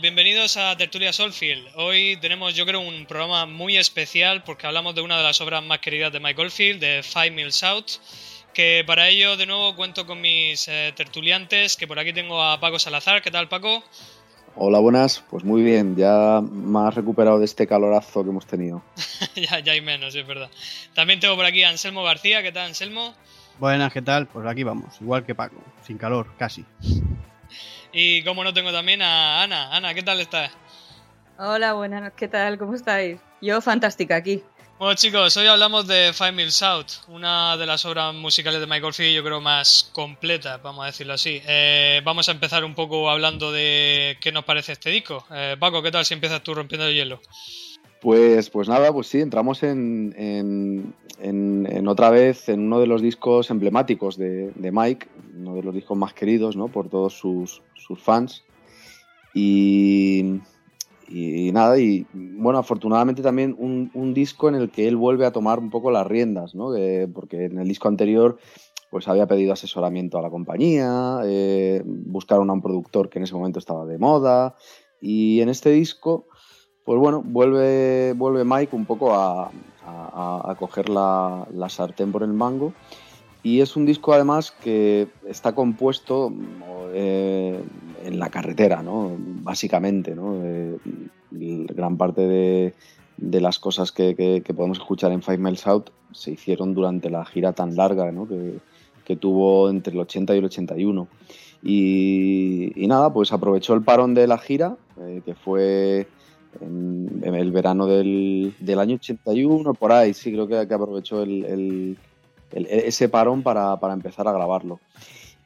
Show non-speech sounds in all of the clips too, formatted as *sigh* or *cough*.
Todos, bienvenidos a Tertulia Solfield. Hoy tenemos, yo creo, un programa muy especial porque hablamos de una de las obras más queridas de Mike Oldfield, de Five Mills Out. Que para ello, de nuevo, cuento con mis eh, tertuliantes, que por aquí tengo a Paco Salazar. ¿Qué tal, Paco? Hola, buenas. Pues muy bien, ya más recuperado de este calorazo que hemos tenido. *laughs* ya, ya hay menos, es verdad. También tengo por aquí a Anselmo García. ¿Qué tal, Anselmo? Buenas, ¿qué tal? Pues aquí vamos, igual que Paco, sin calor, casi. Y como no tengo también a Ana. Ana, ¿qué tal estás? Hola, buenas, ¿qué tal? ¿Cómo estáis? Yo fantástica aquí. Bueno chicos, hoy hablamos de Five Mills Out, una de las obras musicales de Michael Field yo creo más completas, vamos a decirlo así. Eh, vamos a empezar un poco hablando de qué nos parece este disco. Eh, Paco, ¿qué tal si empiezas tú rompiendo el hielo? Pues, pues nada, pues sí, entramos en, en, otra vez en uno de los discos emblemáticos de, Mike, uno de los discos más queridos ¿no? por todos sus, fans. Y, nada, y bueno, afortunadamente también un, un, disco en el que él vuelve a tomar un poco las riendas, ¿no? porque en el disco anterior pues había pedido asesoramiento a la compañía, eh, buscaron a un productor que en ese momento estaba de moda, y en este disco, pues bueno, vuelve, vuelve Mike un poco a, a, a coger la, la sartén por el mango y es un disco además que está compuesto eh, en la carretera, ¿no? Básicamente, ¿no? Eh, gran parte de, de las cosas que, que, podemos escuchar en Five Miles Out se hicieron durante la gira tan larga ¿no? que, que, tuvo entre el 80 y el 81. Y, y nada, pues aprovechó el parón de la gira, eh, que fue en, el verano del, del, año 81, por ahí, sí, creo que, aprovechó el, el el, ese parón para, para, empezar a grabarlo.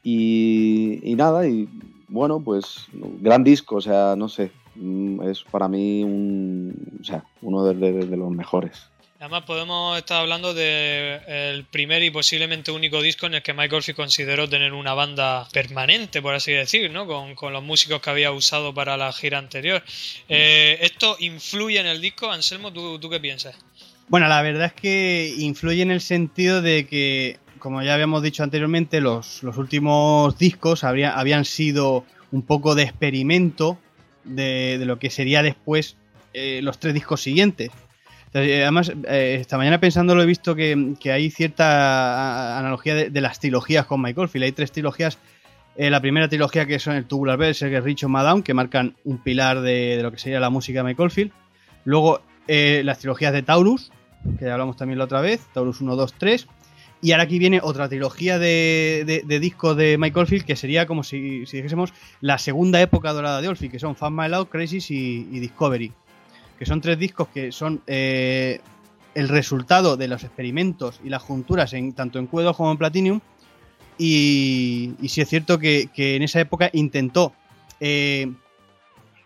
Y, nada, y bueno, pues gran disco, o sea, no sé, mm, es para mí o sea, uno de los mejores. Además podemos estar hablando del de primer y posiblemente único disco en el que Michael Field consideró tener una banda permanente, por así decir, ¿no? Con, con los músicos que había usado para la gira anterior. Eh, ¿Esto influye en el disco? Anselmo, ¿tú, ¿tú qué piensas? Bueno, la verdad es que influye en el sentido de que, como ya habíamos dicho anteriormente, los, los últimos discos habría, habían sido un poco de experimento de, de lo que sería después eh, los tres discos siguientes. Eh, además, eh, esta mañana pensándolo he visto que, que hay cierta analogía de, las trilogías con Michael Field. Hay tres trilogías. Eh, la primera trilogía que son el Tubular Bells, el Richo Madame, que marcan un pilar de, lo que sería la música de Michael Field. Luego las trilogías de Taurus, que ya hablamos también la otra vez, Taurus 1, 2, 3. Y ahora aquí viene otra trilogía de, de, de discos de Michael Field, que sería como si, si, dijésemos la segunda época dorada de Oldfield, que son Fan My Loud, Crisis y, Discovery. Que son tres discos que son eh, el resultado de los experimentos y las junturas en, tanto en Q2 como en Platinum. Y, sí es cierto que, que en esa época intentó eh,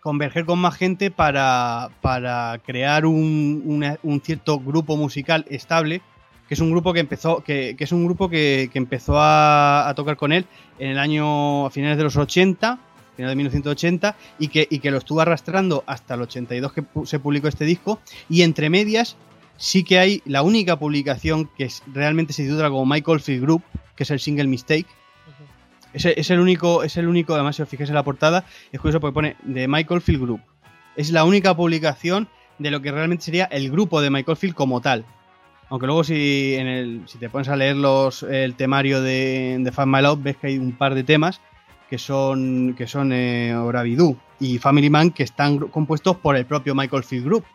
converger con más gente para, para crear un, un, cierto grupo musical estable que es un grupo que empezó que, que es un grupo que, que empezó a, a, tocar con él en el año a finales de los 80 final de 1980 y que, y que lo estuvo arrastrando hasta el 82 que se publicó este disco y entre medias sí que hay la única publicación que es, realmente se titula como Michael Field Group que es el single Mistake es, es, el único, es el único, además si os fijáis en la portada, es curioso porque pone de Michael Field Group. Es la única publicación de lo que realmente sería el grupo de Michael Field como tal. Aunque luego si en el, si te pones a leer los, el temario de, de Fan My Love, ves que hay un par de temas que son, que son eh, y Family Man que están compuestos por el propio Michael Field Group.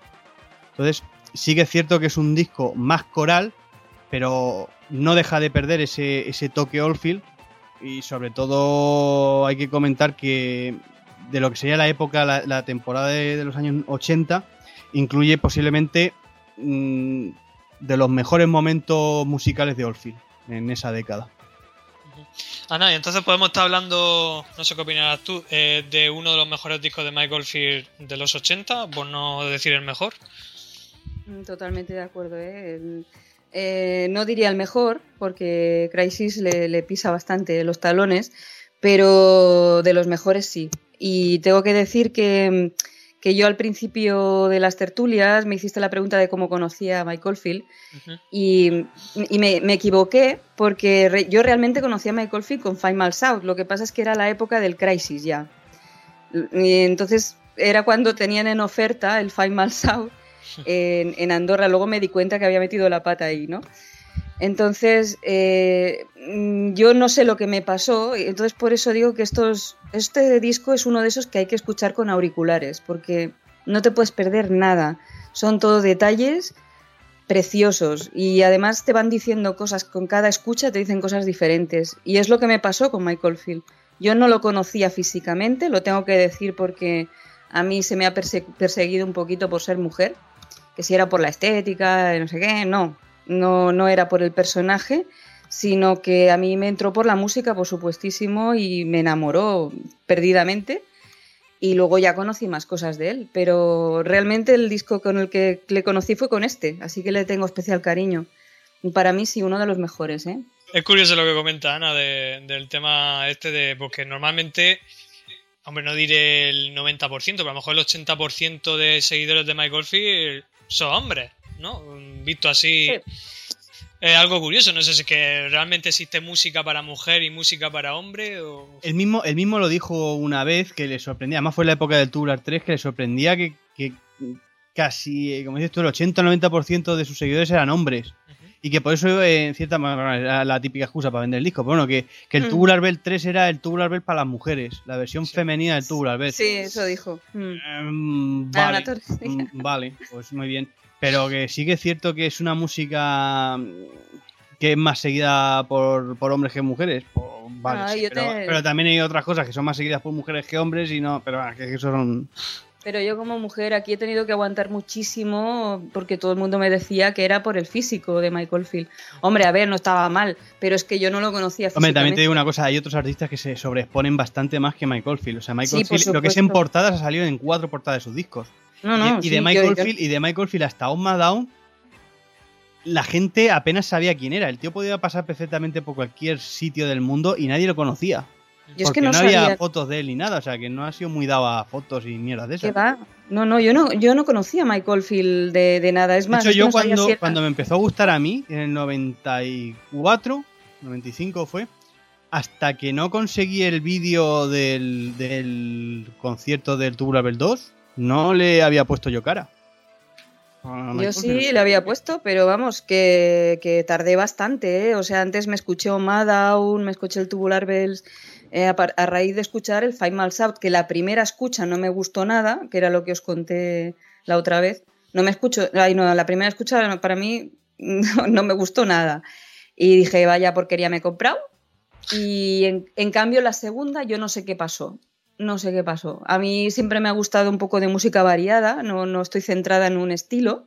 Entonces, sí que es cierto que es un disco más coral, pero no deja de perder ese, ese toque Oldfield y sobre todo hay que comentar que de lo que sería la época, la, temporada de, los años 80, incluye posiblemente mmm, de los mejores momentos musicales de Oldfield en esa década. Ana, y entonces podemos estar hablando, no sé qué opinarás tú, eh, de uno de los mejores discos de Michael Field de los 80, por no decir el mejor. Totalmente de acuerdo, ¿eh? Eh, no diría el mejor, porque Crisis le, le, pisa bastante los talones, pero de los mejores sí. Y tengo que decir que, que yo al principio de las tertulias me hiciste la pregunta de cómo conocía a Michael Field uh -huh. y, y me, me, equivoqué porque re, yo realmente conocía a Michael Field con Five Miles Out, lo que pasa es que era la época del Crisis ya. Y entonces era cuando tenían en oferta el Five Miles Out *laughs* en, en Andorra. Luego me di cuenta que había metido la pata ahí, ¿no? Entonces, eh, mm, yo no sé lo que me pasó, entonces por eso digo que estos, este disco es uno de esos que hay que escuchar con auriculares, porque no te puedes perder nada. Son todos detalles preciosos y además te van diciendo cosas, con cada escucha te dicen cosas diferentes. Y es lo que me pasó con Michael Field. Yo no lo conocía físicamente, lo tengo que decir porque a mí se me ha perseguido un poquito por ser mujer, que si era por la estética, no sé qué, no, no, no era por el personaje, sino que a mí me entró por la música, por supuestísimo, y me enamoró perdidamente. Y luego ya conocí más cosas de él, pero realmente el disco con el que le conocí fue con este, así que le tengo especial cariño. Para mí sí, uno de los mejores, ¿eh? Es curioso lo que comenta Ana del tema este de, porque normalmente, hombre, no diré el 90%, pero a lo mejor el 80% de seguidores de Michael Field son hombres. ¿no? Visto así. Es algo curioso, no sé si es que realmente existe música para mujer y música para hombre. O... El, mismo, el mismo lo dijo una vez que le sorprendía, además fue en la época del Tubular 3, que le sorprendía que, casi, eh, como dices tú, el 80-90% de sus seguidores eran hombres. Y que por eso, eh, en cierta manera, era la típica excusa para vender el disco. Pero bueno, que, el mm. Tubular Bell 3 era el Tubular Bell para las mujeres, la versión femenina del Tubular Bell. Sí, eso dijo. Mm. Em, vale, mm, vale, pues muy bien. Pero que sí que es cierto que es una música que es más seguida por, hombres que mujeres. vale, ah, pero, también hay otras cosas que son más seguidas por mujeres que hombres y no, pero que eso son... Pero yo como mujer aquí he tenido que aguantar muchísimo porque todo el mundo me decía que era por el físico de Michael Field. Hombre, a ver, no estaba mal, pero es que yo no lo conocía Hombre, también te digo una cosa, hay otros artistas que se sobreexponen bastante más que Michael Field. O sea, Michael Field, lo que es en portadas ha salido en cuatro portadas de sus discos y, de Michael Field, y de Michael Field hasta On Down, la gente apenas sabía quién era. El tío podía pasar perfectamente por cualquier sitio del mundo y nadie lo conocía. porque no, había fotos de él ni nada, o sea que no ha sido muy dado a fotos y mierdas de esas. va? No, no, yo no, yo no conocía a Michael Field de, nada. Es más, yo cuando, cuando me empezó a gustar a mí, en el 94, 95 fue, hasta que no conseguí el vídeo del, del concierto del Tubular 2, no le había puesto yo cara. Yo sí le había puesto, pero vamos, que, tardé bastante, ¿eh? O sea, antes me escuché Down, me escuché el Tubular Bells, eh, a, raíz de escuchar el Miles Out, que la primera escucha no me gustó nada, que era lo que os conté la otra vez. No me escucho, ay, no, la primera escucha para mí *laughs* no, me gustó nada. Y dije, vaya porquería me he comprado. Y en, en cambio la segunda yo no sé qué pasó no sé qué pasó. A mí siempre me ha gustado un poco de música variada, no, no estoy centrada en un estilo,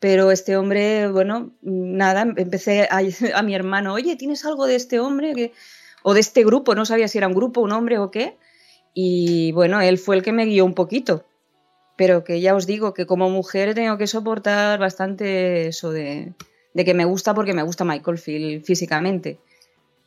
pero este hombre, bueno, nada, empecé a, *laughs* mi hermano, oye, ¿tienes algo de este hombre? O de este grupo, no sabía si era un grupo, un hombre o qué. Y bueno, él fue el que me guió un poquito. Pero que ya os digo que como mujer tengo que soportar bastante eso de, de que me gusta porque me gusta Michael Field físicamente.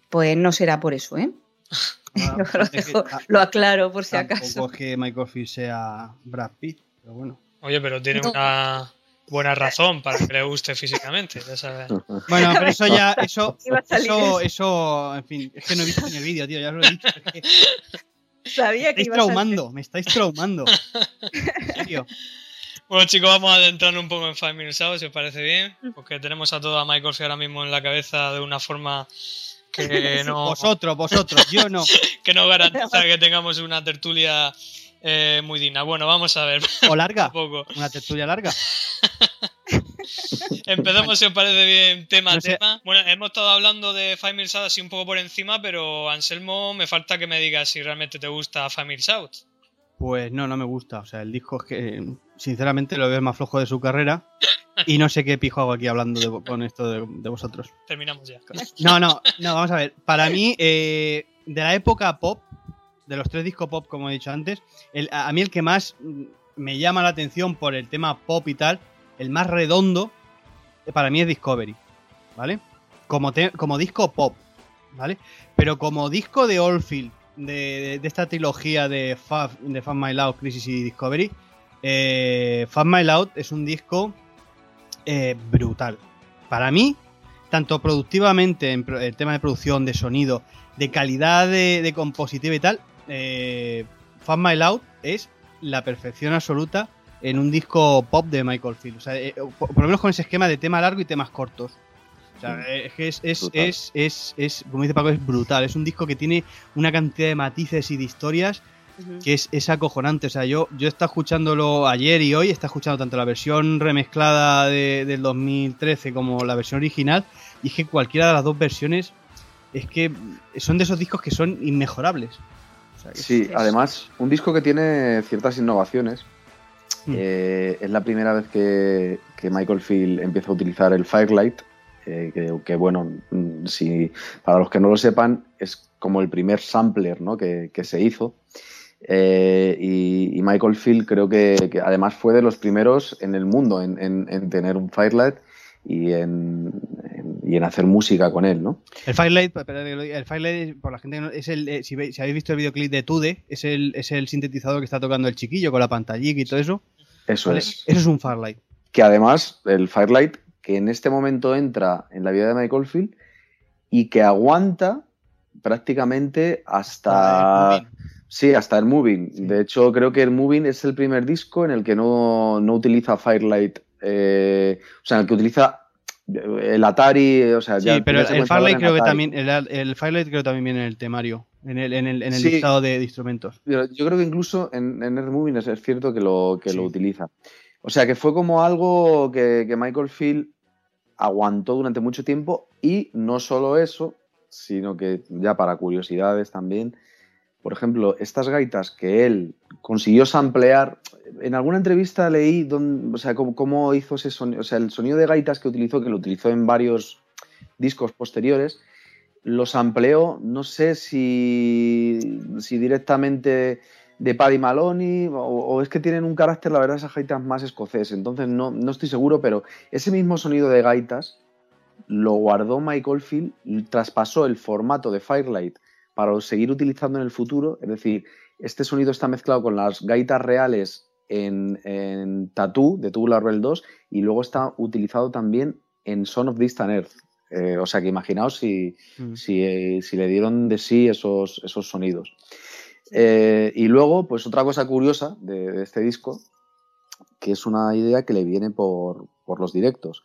Pues no será por eso, ¿eh? *laughs* Ah, *laughs* lo, aclaro por si acaso. es que Michael Field sea Brad Pitt, pero bueno. Oye, pero tiene una buena razón para que le guste físicamente, ya sabes. *laughs* Bueno, pero eso ya, *laughs* eso, eso, eso, en fin, es que no he visto en el vídeo, tío, ya lo he dicho. Sabía me estáis traumando, me estáis traumando. En serio. Bueno, chicos, vamos a adentrar un poco en Five Minutes Out, si os parece bien, porque tenemos a toda Michael Field ahora mismo en la cabeza de una forma que *laughs* no... Vosotros, vosotros, yo no. *laughs* que no garantiza *laughs* que tengamos una tertulia eh, muy digna. Bueno, vamos a ver. ¿O larga? ¿Una tertulia larga? Empezamos, si os parece bien, tema a tema. Bueno, hemos estado hablando de Five Mills Out así un poco por encima, pero Anselmo, me falta que me digas si realmente te gusta Five Mills Out. Pues no, no me gusta. O sea, el disco es que, sinceramente, lo veo más flojo de su carrera. Y no sé qué pijo hago aquí hablando con esto de, vosotros. Terminamos ya. No, no, no, vamos a ver. Para mí, eh, de la época pop, de los tres discos pop, como he dicho antes, a, mí el que más me llama la atención por el tema pop y tal, el más redondo, para mí es Discovery, ¿vale? Como, como disco pop, ¿vale? Pero como disco de Oldfield, de, de, esta trilogía de Fab, de Fab My Loud, Crisis y Discovery, eh, Fab My Loud es un disco eh, brutal. Para mí, tanto productivamente en el tema de producción, de sonido, de calidad de, de compositiva y tal, eh, Fan My Loud es la perfección absoluta en un disco pop de Michael Field. O sea, eh, por, por lo menos con ese esquema de tema largo y temas cortos. O sea, eh, es que es, es, es, es, como dice Paco, es brutal. Es un disco que tiene una cantidad de matices y de historias Que es, es acojonante. O sea, yo, yo he estado escuchándolo ayer y hoy, he estado escuchando tanto la versión remezclada de- del 2013 como la versión original, y es que cualquiera de las dos versiones es que son de esos discos que son inmejorables. O sea, que es- Sí, es- además, un disco que tiene ciertas innovaciones. Mm. Eh, es la primera vez que, que Michael Field empieza a utilizar el Firelight, eh, que, que, bueno, mm, si, para los que no lo sepan, es como el primer sampler ¿no? que, que se hizo. Eh, y, y Michael Field creo que, que además fue de los primeros en el mundo en, en- en tener un Firelight y en, en- y en hacer música con él, ¿no? El Firelight, el Firelight, por la gente es el, eh, si, veis- si habéis visto el videoclip de Tude, es el, es el sintetizador que está tocando el chiquillo con la pantallita y todo eso. Eso ¿vale? es. Eso es un Firelight. que además el Firelight que en este momento entra en la vida de Michael Field y que aguanta prácticamente hasta. Sí hasta el Moving Sí. de hecho creo que el Moving es el primer disco en el que no, no utiliza Firelight eh, o sea en el que utiliza el Atari o sea Sí, ya pero el Firelight creo que también, el, el Firelight creo que también viene en el temario, en el, en el, en el Sí. listado de, de instrumentos. Yo creo que incluso en, en el Moving es, es cierto que lo, que Sí. lo utiliza. O sea, que fue como algo que, que Michael Field aguantó durante mucho tiempo y no solo eso, sino que ya para curiosidades también, por ejemplo, estas gaitas que él consiguió samplear, en alguna entrevista leí o sea, cómo, hizo ese sonido, o sea, el sonido de gaitas que utilizó, que lo utilizó en varios discos posteriores, los amplió, no sé si, si directamente de Paddy Maloney o, es que tienen un carácter, la verdad, esas gaitas más escocés. Entonces no, no estoy seguro, pero ese mismo sonido de gaitas lo guardó Michael Field traspasó el formato de Firelight para seguir utilizando en el futuro. Es decir, este sonido está mezclado con las gaitas reales en, en Tattoo de Tubular Bells 2 y luego está utilizado también en Son of Distant Earth. Eh, o sea que imaginaos si, Mm. si, eh, si le dieron de sí esos, esos sonidos. Eh, y luego, pues otra cosa curiosa de, de este disco, que es una idea que le viene por, por los directos.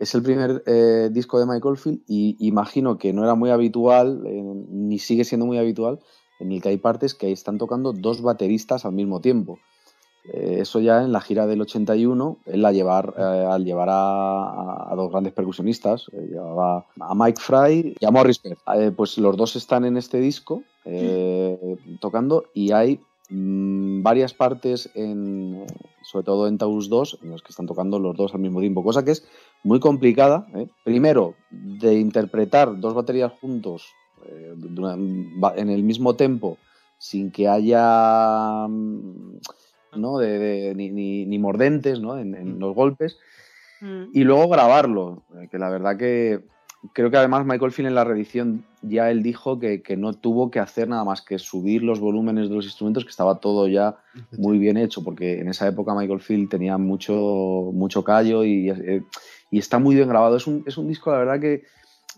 Es el primer eh, disco de Michael Field y imagino que no era muy habitual, eh, ni sigue siendo muy habitual, en el que hay partes que están tocando dos bateristas al mismo tiempo. Eh, eso ya en la gira del 81, él la llevar, eh, al llevar a, dos grandes percusionistas, llevaba a Mike Fry y a Morris Peck. Eh, pues los dos están en este disco tocando y hay mm, varias partes, en, sobre todo en Taurus 2, en los que están tocando los dos al mismo tiempo, cosa que es muy complicada. ¿eh? Primero, de interpretar dos baterías juntos eh, en el mismo tempo sin que haya mm, ¿no? de, de- ni, ni- ni mordentes ¿no? en, en los golpes Mm. y luego grabarlo, eh, que la verdad que creo que además Michael Field en la reedición ya él dijo que, que no tuvo que hacer nada más que subir los volúmenes de los instrumentos, que estaba todo ya muy bien hecho, porque en esa época Michael Field tenía mucho, mucho callo y, y está muy bien grabado. Es un, es un disco, la verdad que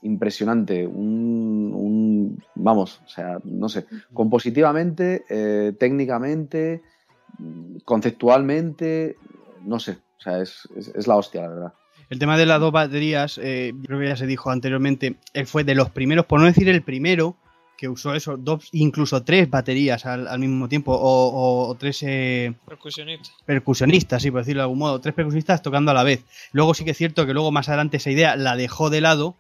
impresionante, un, un- vamos, o sea, no sé, compositivamente, eh, técnicamente, conceptualmente, no sé, o sea, es, es- es la hostia, la verdad. El tema de las dos baterías, eh, creo que ya se dijo anteriormente, él fue de los primeros, por no decir el primero, que usó eso, dos, incluso tres baterías al, al mismo tiempo, o, o- o tres eh, Percusionista. percusionistas, sí, por decirlo de algún modo, tres percusionistas tocando a la vez. Luego sí que es cierto que luego más adelante esa idea la dejó de lado,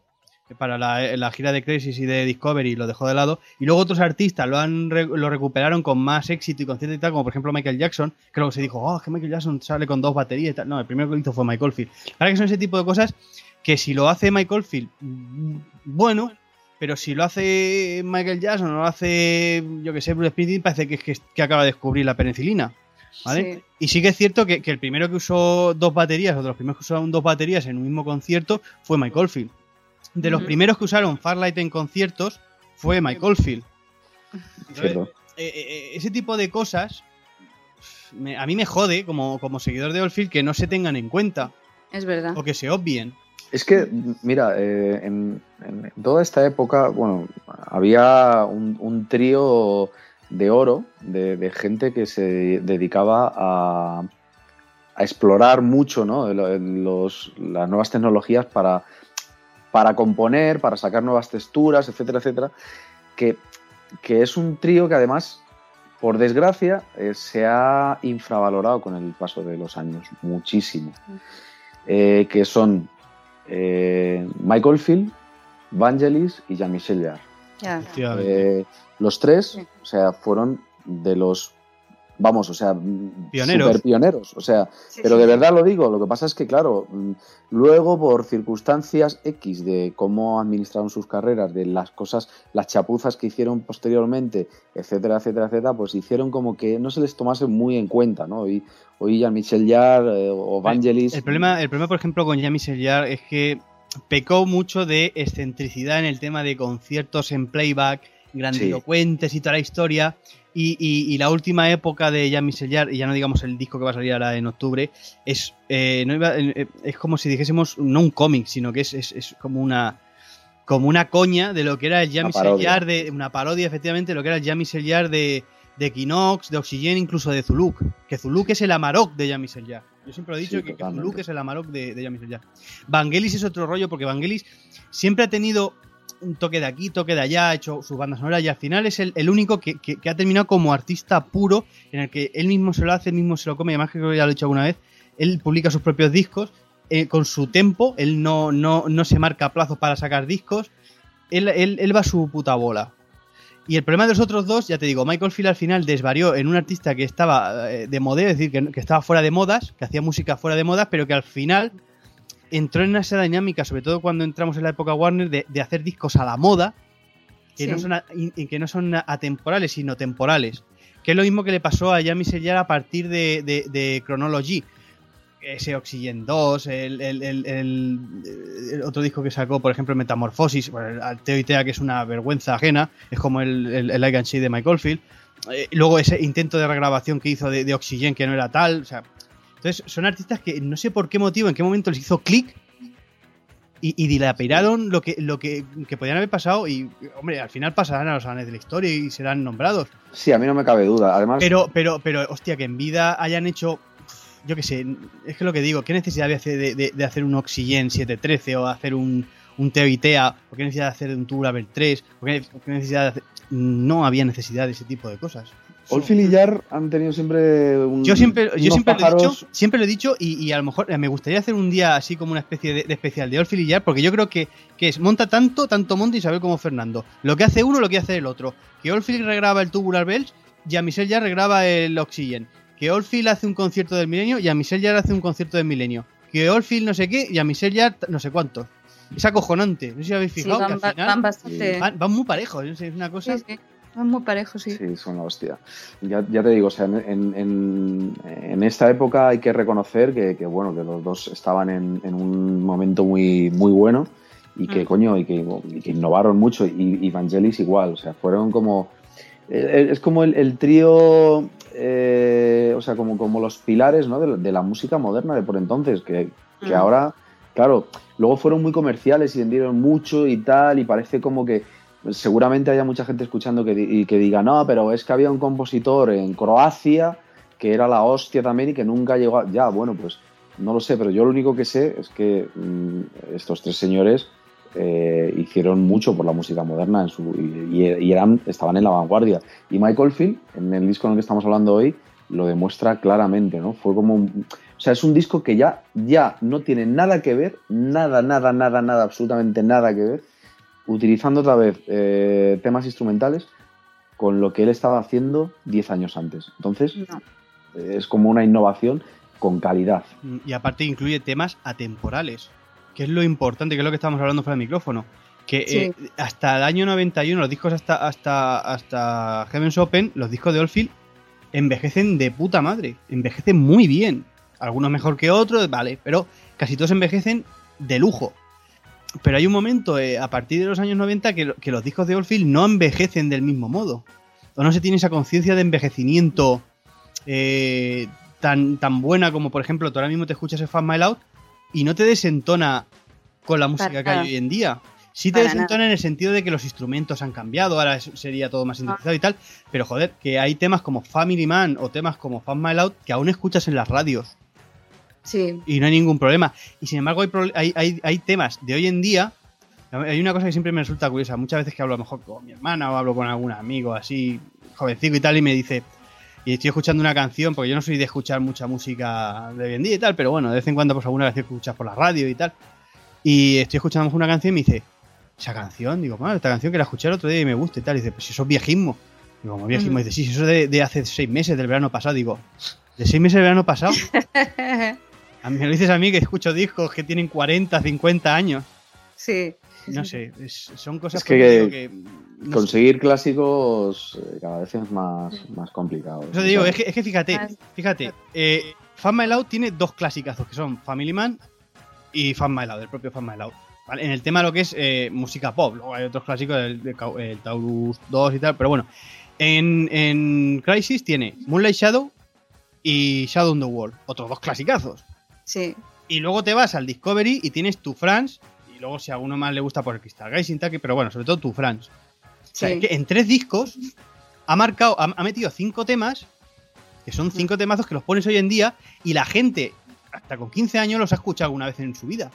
para la, la gira de Crisis y de Discovery lo dejó de lado, y luego otros artistas lo han lo recuperaron con más éxito y concierto y tal, como por ejemplo Michael Jackson, que luego se dijo, oh, es que Michael Jackson sale con dos baterías y tal. No, el primero que hizo fue Michael Field. Para que son ese tipo de cosas que si lo hace Michael Field, mm, bueno, pero si lo hace Michael Jackson o lo hace, yo que sé, Bruce Springsteen, parece que es que, que acaba de descubrir la penicilina. ¿Vale? Sí. Y sí que es cierto que, que el primero que usó dos baterías, o de los primeros que usaron dos baterías en un mismo concierto, fue Michael Field. De los primeros que usaron Farlight en conciertos, fue Michael Field. Entonces, Cierto. eh, eh, ese tipo de cosas me- a mí me jode como, como seguidor de Oldfield que no se tengan en cuenta Es verdad. o que se obvien. Es que, mira, eh, en, en toda esta época, bueno, había un, un trío de oro de, gente que se dedicaba a, explorar mucho ¿no? Los, las nuevas tecnologías para, para componer, para sacar nuevas texturas, etcétera, etcétera. Que, que es un trío que además por desgracia, eh, se ha infravalorado con el paso de los años, muchísimo. Eh, que son eh, Michael Field, Vangelis y Jean-Michel Jarre. los tres, o sea, fueron de los vamos, o sea, pioneros. Super pioneros, o sea, pero de verdad lo digo, lo que pasa es que, claro, mm, luego por circunstancias X de cómo administraron sus carreras, de las cosas, las chapuzas que hicieron posteriormente, etcétera, etcétera, etcétera, pues hicieron como que no se les tomase muy en cuenta, ¿no? Y hoy ya Michel Jarre eh, o Vangelis... El, problema, el problema, por ejemplo, con Jean-Michel Jarre es que pecó mucho de excentricidad en el tema de conciertos en playback, grandilocuentes y toda la historia. Y, la última época de Jean-Michel y ya no digamos el disco que va a salir ahora en octubre, es, eh, eh, es como si dijésemos no un cómic, sino que es, como una como una coña de lo que era el Jean-Michel de una parodia efectivamente de lo que era el Jean-Michel de, de Kinox, de Oxygen, incluso de Zuluk, que Zuluk es el Amarok de Jean-Michel Yo siempre he dicho que, Zuluk es el Amarok de, de Jean-Michel Vangelis es otro rollo porque Vangelis siempre ha tenido un toque de aquí, toque de allá, ha hecho sus bandas sonoras y al final es el, único que, ha terminado como artista puro, en el que él mismo se lo hace, él mismo se lo come, y además que ya lo he dicho alguna vez, él publica sus propios discos eh, con su tempo, él no, no, no, se marca plazos para sacar discos, él, él, va a su puta bola. Y el problema de los otros dos, ya te digo, Michael Field al final desvarió en un artista que estaba eh, de moda, es decir, que, que estaba fuera de modas, que hacía música fuera de modas, pero que al final entró en esa dinámica, sobre todo cuando entramos en la época Warner, de, hacer discos a la moda, que, no son que no son atemporales, sino temporales. Que es lo mismo que le pasó a Yami Sellar a partir de, de, Chronology. Ese Oxygen 2, el, otro disco que sacó, por ejemplo, Metamorfosis, bueno, el Teo y Tea, que es una vergüenza ajena, es como el, el, Like and de Michael Field. Eh, luego ese intento de regrabación que hizo de, de Oxygen, que no era tal, o sea, entonces, son artistas que no sé por qué motivo, en qué momento les hizo clic y, y, dilapidaron lo que, lo que, podían haber pasado y, hombre, al final pasarán a los años de la historia y serán nombrados. Sí, a mí no me cabe duda. Además... Pero, pero, pero, hostia, que en vida hayan hecho, yo qué sé, es que lo que digo, ¿qué necesidad había de, de, hacer un Oxygen 713 o hacer un, un Teo? ¿Por qué necesidad de hacer un Tubular 3? ¿Por qué, necesidad de hacer... No había necesidad de ese tipo de cosas. Olfil y Jar han tenido siempre un. Yo siempre, yo siempre lo he dicho, siempre lo he dicho y, a lo mejor me gustaría hacer un día así como una especie de, especial de Olfil y Jar, porque yo creo que, que, es monta tanto, tanto monta Isabel como Fernando. Lo que hace uno, lo que hace el otro. Que Olfil regraba el Tubular Bells y a Michelle Jar regraba el Oxygen. Que Olfil hace un concierto del milenio y a Michelle Jar hace un concierto del milenio. Que Olfil no sé qué y a Michelle Jar no sé cuántos. Es acojonante. No sé si habéis fijado que al final van, van, muy parejos. Es una cosa. Son muy parejos, sí. Sí, son la hostia. Ya, te digo, o sea, en, en, esta época hay que reconocer que, bueno, que los dos estaban en, un momento muy, muy bueno y que, mm. coño, y que, innovaron mucho. Y, Vangelis igual, o sea, fueron como... Eh, es como el, trío, eh, o sea, como, como los pilares ¿no? de, la música moderna de por entonces, que, que mm. ahora, claro, luego fueron muy comerciales y vendieron mucho y tal, y parece como que seguramente haya mucha gente escuchando que, y que diga, no, pero es que había un compositor en Croacia que era la hostia también y que nunca llegó a... Ya, bueno, pues no lo sé, pero yo lo único que sé es que mm, estos tres señores eh, hicieron mucho por la música moderna en su, y, eran, estaban en la vanguardia. Y Michael Field, en el disco en el que estamos hablando hoy, lo demuestra claramente, ¿no? Fue como... o sea, es un disco que ya, ya no tiene nada que ver, nada, nada, nada, nada, absolutamente nada que ver utilizando otra vez eh, temas instrumentales con lo que él estaba haciendo 10 años antes. Entonces, es como una innovación con calidad. Y aparte incluye temas atemporales, que es lo importante, que es lo que estamos hablando fuera del micrófono. Que eh, hasta el año 91, los discos hasta, hasta, hasta Heaven's Open, los discos de Oldfield, envejecen de puta madre, envejecen muy bien. Algunos mejor que otros, vale, pero casi todos envejecen de lujo. Pero hay un momento, eh, a partir de los años 90, que, los discos de Oldfield no envejecen del mismo modo. O no se tiene esa conciencia de envejecimiento eh, tan, tan buena como, por ejemplo, tú ahora mismo te escuchas el Fast My Out y no te desentona con la música que hay hoy en día. Sí te desentona en el sentido de que los instrumentos han cambiado, ahora sería todo más sintetizado y tal, pero joder, que hay temas como Family Man o temas como Fan My Loud que aún escuchas en las radios Sí, y no hay ningún problema. Y sin embargo hay, hay, hay, temas de hoy en día, hay una cosa que siempre me resulta curiosa, muchas veces que hablo a lo mejor con mi hermana o hablo con algún amigo así, jovencico y tal, y me dice, y estoy escuchando una canción, porque yo no soy de escuchar mucha música de hoy en día y tal, pero bueno, de vez en cuando pues alguna que escuchas por la radio y tal, y estoy escuchando una canción y me dice, esa canción, digo, bueno, esta canción que la escuché el otro día y me gusta y tal, y dice, pues eso es viejismo. Digo, como viejismo, y dice, sí, eso es de, de hace seis meses del verano pasado, digo, ¿de seis meses del verano pasado? *laughs* A mí me lo dices a mí que escucho discos que tienen 40, 50 años. sí. No sé, es- son cosas Es que- que no sé. Conseguir clásicos eh, cada vez es más, más complicado. Eso te digo, es que, es que fíjate, Más- fíjate, eh, Fan My Loud tiene dos clasicazos que son Family Man y Fan My Loud, el propio Fan My Loud. ¿vale? En el tema de lo que es eh, música pop, luego hay otros clásicos, el, Taurus 2 y tal, pero bueno. En, en Crisis tiene Moonlight Shadow y Shadow on the Wall, otros dos clasicazos. Sí, Y luego te vas al Discovery y tienes tu France. Y luego, si a uno más le gusta, por el Crystal Gazing, que- pero bueno, sobre todo tu France. O sea, es que en tres discos ha marcado, ha, ha metido cinco temas, que son cinco temazos que los pones hoy en día, y la gente, hasta con 15 años, los ha escuchado alguna vez en su vida.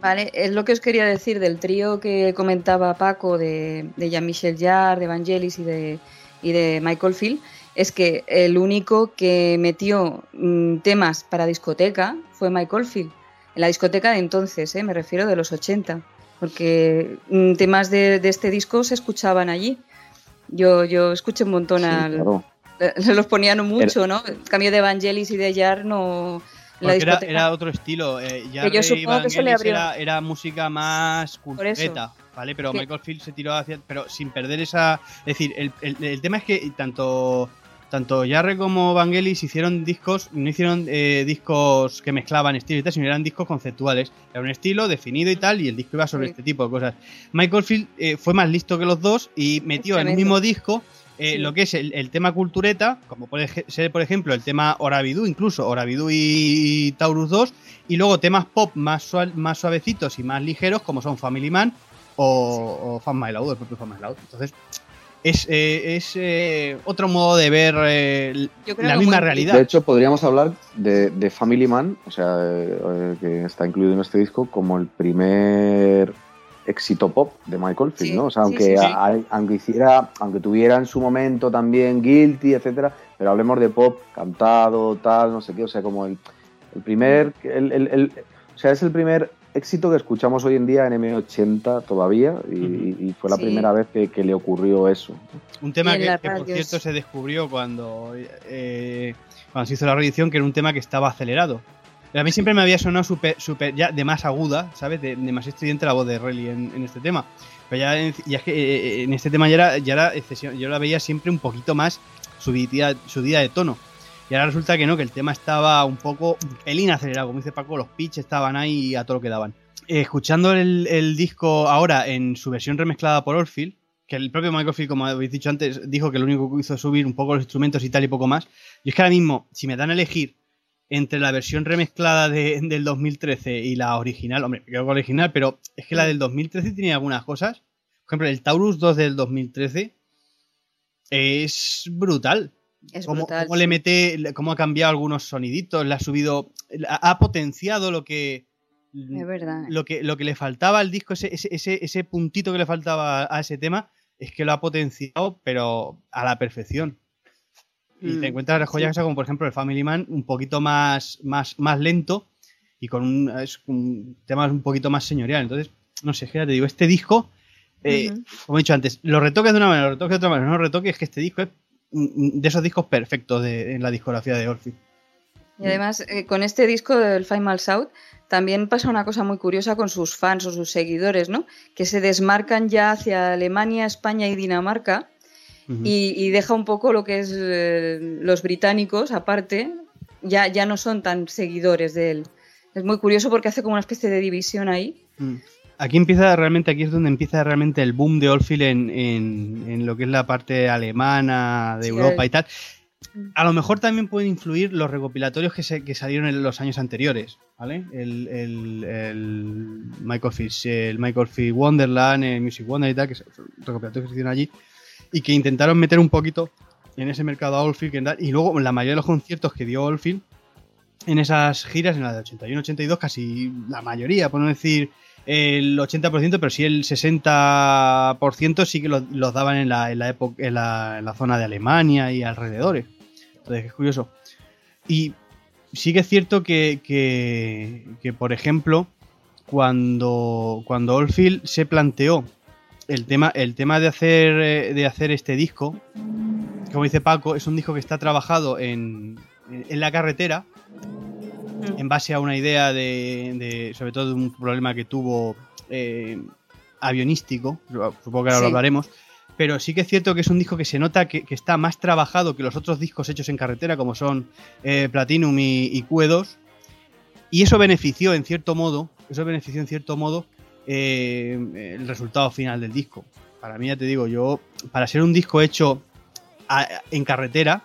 Vale, es lo que os quería decir del trío que comentaba Paco de, de Jean-Michel Jarre, de Vangelis y de, y de Michael Field, es que el único que metió mm, temas para discoteca fue Michael Field. En la discoteca de entonces, ¿eh? me refiero de los 80, porque mm, temas de, de este disco se escuchaban allí. Yo, yo escuché un montón Sí, al... claro. Se *laughs* los ponían mucho, ¿no? En cambio de Vangelis y de Jar no... la era, discoteca- era otro estilo. Eh, yo supongo que eso le Vangelis abrió- era, era música más cultureta, ¿vale? Pero Michael Field se tiró hacia. Pero sin perder esa. Es decir, el, el- el tema es que tanto. Tanto Jarre como Vangelis hicieron discos, no hicieron eh, discos que mezclaban estilos y tal, sino eran discos conceptuales. Era un estilo definido y tal, y el disco iba sobre Sí. este tipo de cosas. Michael Field eh, fue más listo que los dos y metió en tremendo. mismo disco eh, Sí. lo que es el, el tema cultureta, como puede ser, por ejemplo, el tema Oravidú, incluso Oravidú y Taurus 2, y luego temas pop más, sual- más suavecitos y más ligeros, como son Family Man o, o Fan My Loud, el propio Fan My Loud. Entonces, es, eh, es eh, otro modo de ver eh, la misma muy- realidad. De hecho, podríamos hablar de, de Family Man, o sea, que está incluido en este disco como el primer éxito pop de Michael Field, Sí, ¿no? O sea, sí, aunque, sí, sí. hay- aunque hiciera, aunque tuviera en su momento también Guilty, etcétera, pero hablemos de pop cantado, tal, no sé qué, o sea, como el, el primer, el, el- el- o sea, es el primer éxito que escuchamos hoy en día en M80 todavía y, y fue la Sí. primera vez que, que le ocurrió eso. Un tema que, que, por cierto, se descubrió cuando, eh, cuando se hizo la reedición, que era un tema que estaba acelerado. Pero a mí siempre me había sonado súper, súper, ya de más aguda, ¿sabes? De, de más estridente la voz de Relly en, en este tema. Pero ya, en- ya es que eh, en este tema ya era, ya era excesivo- yo la veía siempre un poquito más subida, subida de tono. Y ahora resulta que no, que el tema estaba un poco, pelín acelerado, como dice Paco, los pitches estaban ahí a todo lo que daban. Escuchando el, disco ahora en su versión remezclada por Orfield, que el propio Michael Field, como habéis dicho antes, dijo que lo único que hizo es subir un poco los instrumentos y tal y poco más. Y es que ahora mismo, si me dan a elegir entre la versión remezclada de- del 2013 y la original, hombre, con la original, pero es que la del 2013 tiene algunas cosas. Por ejemplo, el Taurus 2 del 2013 es brutal. Es Cómo, brutal. cómo sí. le mete, cómo ha cambiado algunos soniditos, le ha subido, ha, potenciado lo que Es verdad. lo que, lo que le faltaba al disco, ese, ese, ese, puntito que le faltaba a ese tema, es que lo ha potenciado, pero a la perfección. Y Mm, te encuentras joyas como por ejemplo el Family Man, un poquito más, más, más lento y con un, es un tema un poquito más señorial. Entonces, no sé, es que ya te digo, este disco, eh, como he dicho antes, lo retoques de una manera, lo retoques de otra manera, no lo retoques, es que este disco es mm, de esos discos perfectos de, en la discografía de Orphy. Y además, eh, con este disco del Final South, también pasa una cosa muy curiosa con sus fans o sus seguidores, ¿no? Que se desmarcan ya hacia Alemania, España y Dinamarca y deja un poco lo que es eh, los británicos, aparte, ya, ya no son tan seguidores de él. Es muy curioso porque hace como una especie de división ahí. Mm. Aquí empieza realmente, aquí es donde empieza realmente el boom de Oldfield en, en, en lo que es la parte alemana de Sí, Europa y tal. a lo mejor también pueden influir los recopilatorios que, se, que salieron en los años anteriores, ¿vale? El, el, el Michael Fish, el Michael Fish Wonderland, el Music Wonder y tal, que son recopilatorios que se hicieron allí, y que intentaron meter un poquito en ese mercado a Oldfield, y luego la mayoría de los conciertos que dio Oldfield en esas giras, en la de 81-82, casi la mayoría, por no decir el 80%, pero sí el 60% sí que los, daban en la, en la época, en la, en la, zona de Alemania y alrededores. Entonces es curioso. Y sí que es cierto que, que, que por ejemplo, cuando, cuando Oldfield se planteó el tema, el tema de hacer eh, de hacer este disco, como dice Paco, es un disco que está trabajado en, en la carretera en base a una idea de, sobre todo de un problema que tuvo eh, avionístico, supongo que ahora lo hablaremos, pero sí que es cierto que es un disco que se nota que, está más trabajado que los otros discos hechos en carretera, como son eh, Platinum y, y Q2, y eso benefició en cierto modo, eso benefició en cierto modo eh, el resultado final del disco. Para mí, ya te digo, yo, para ser un disco hecho en carretera,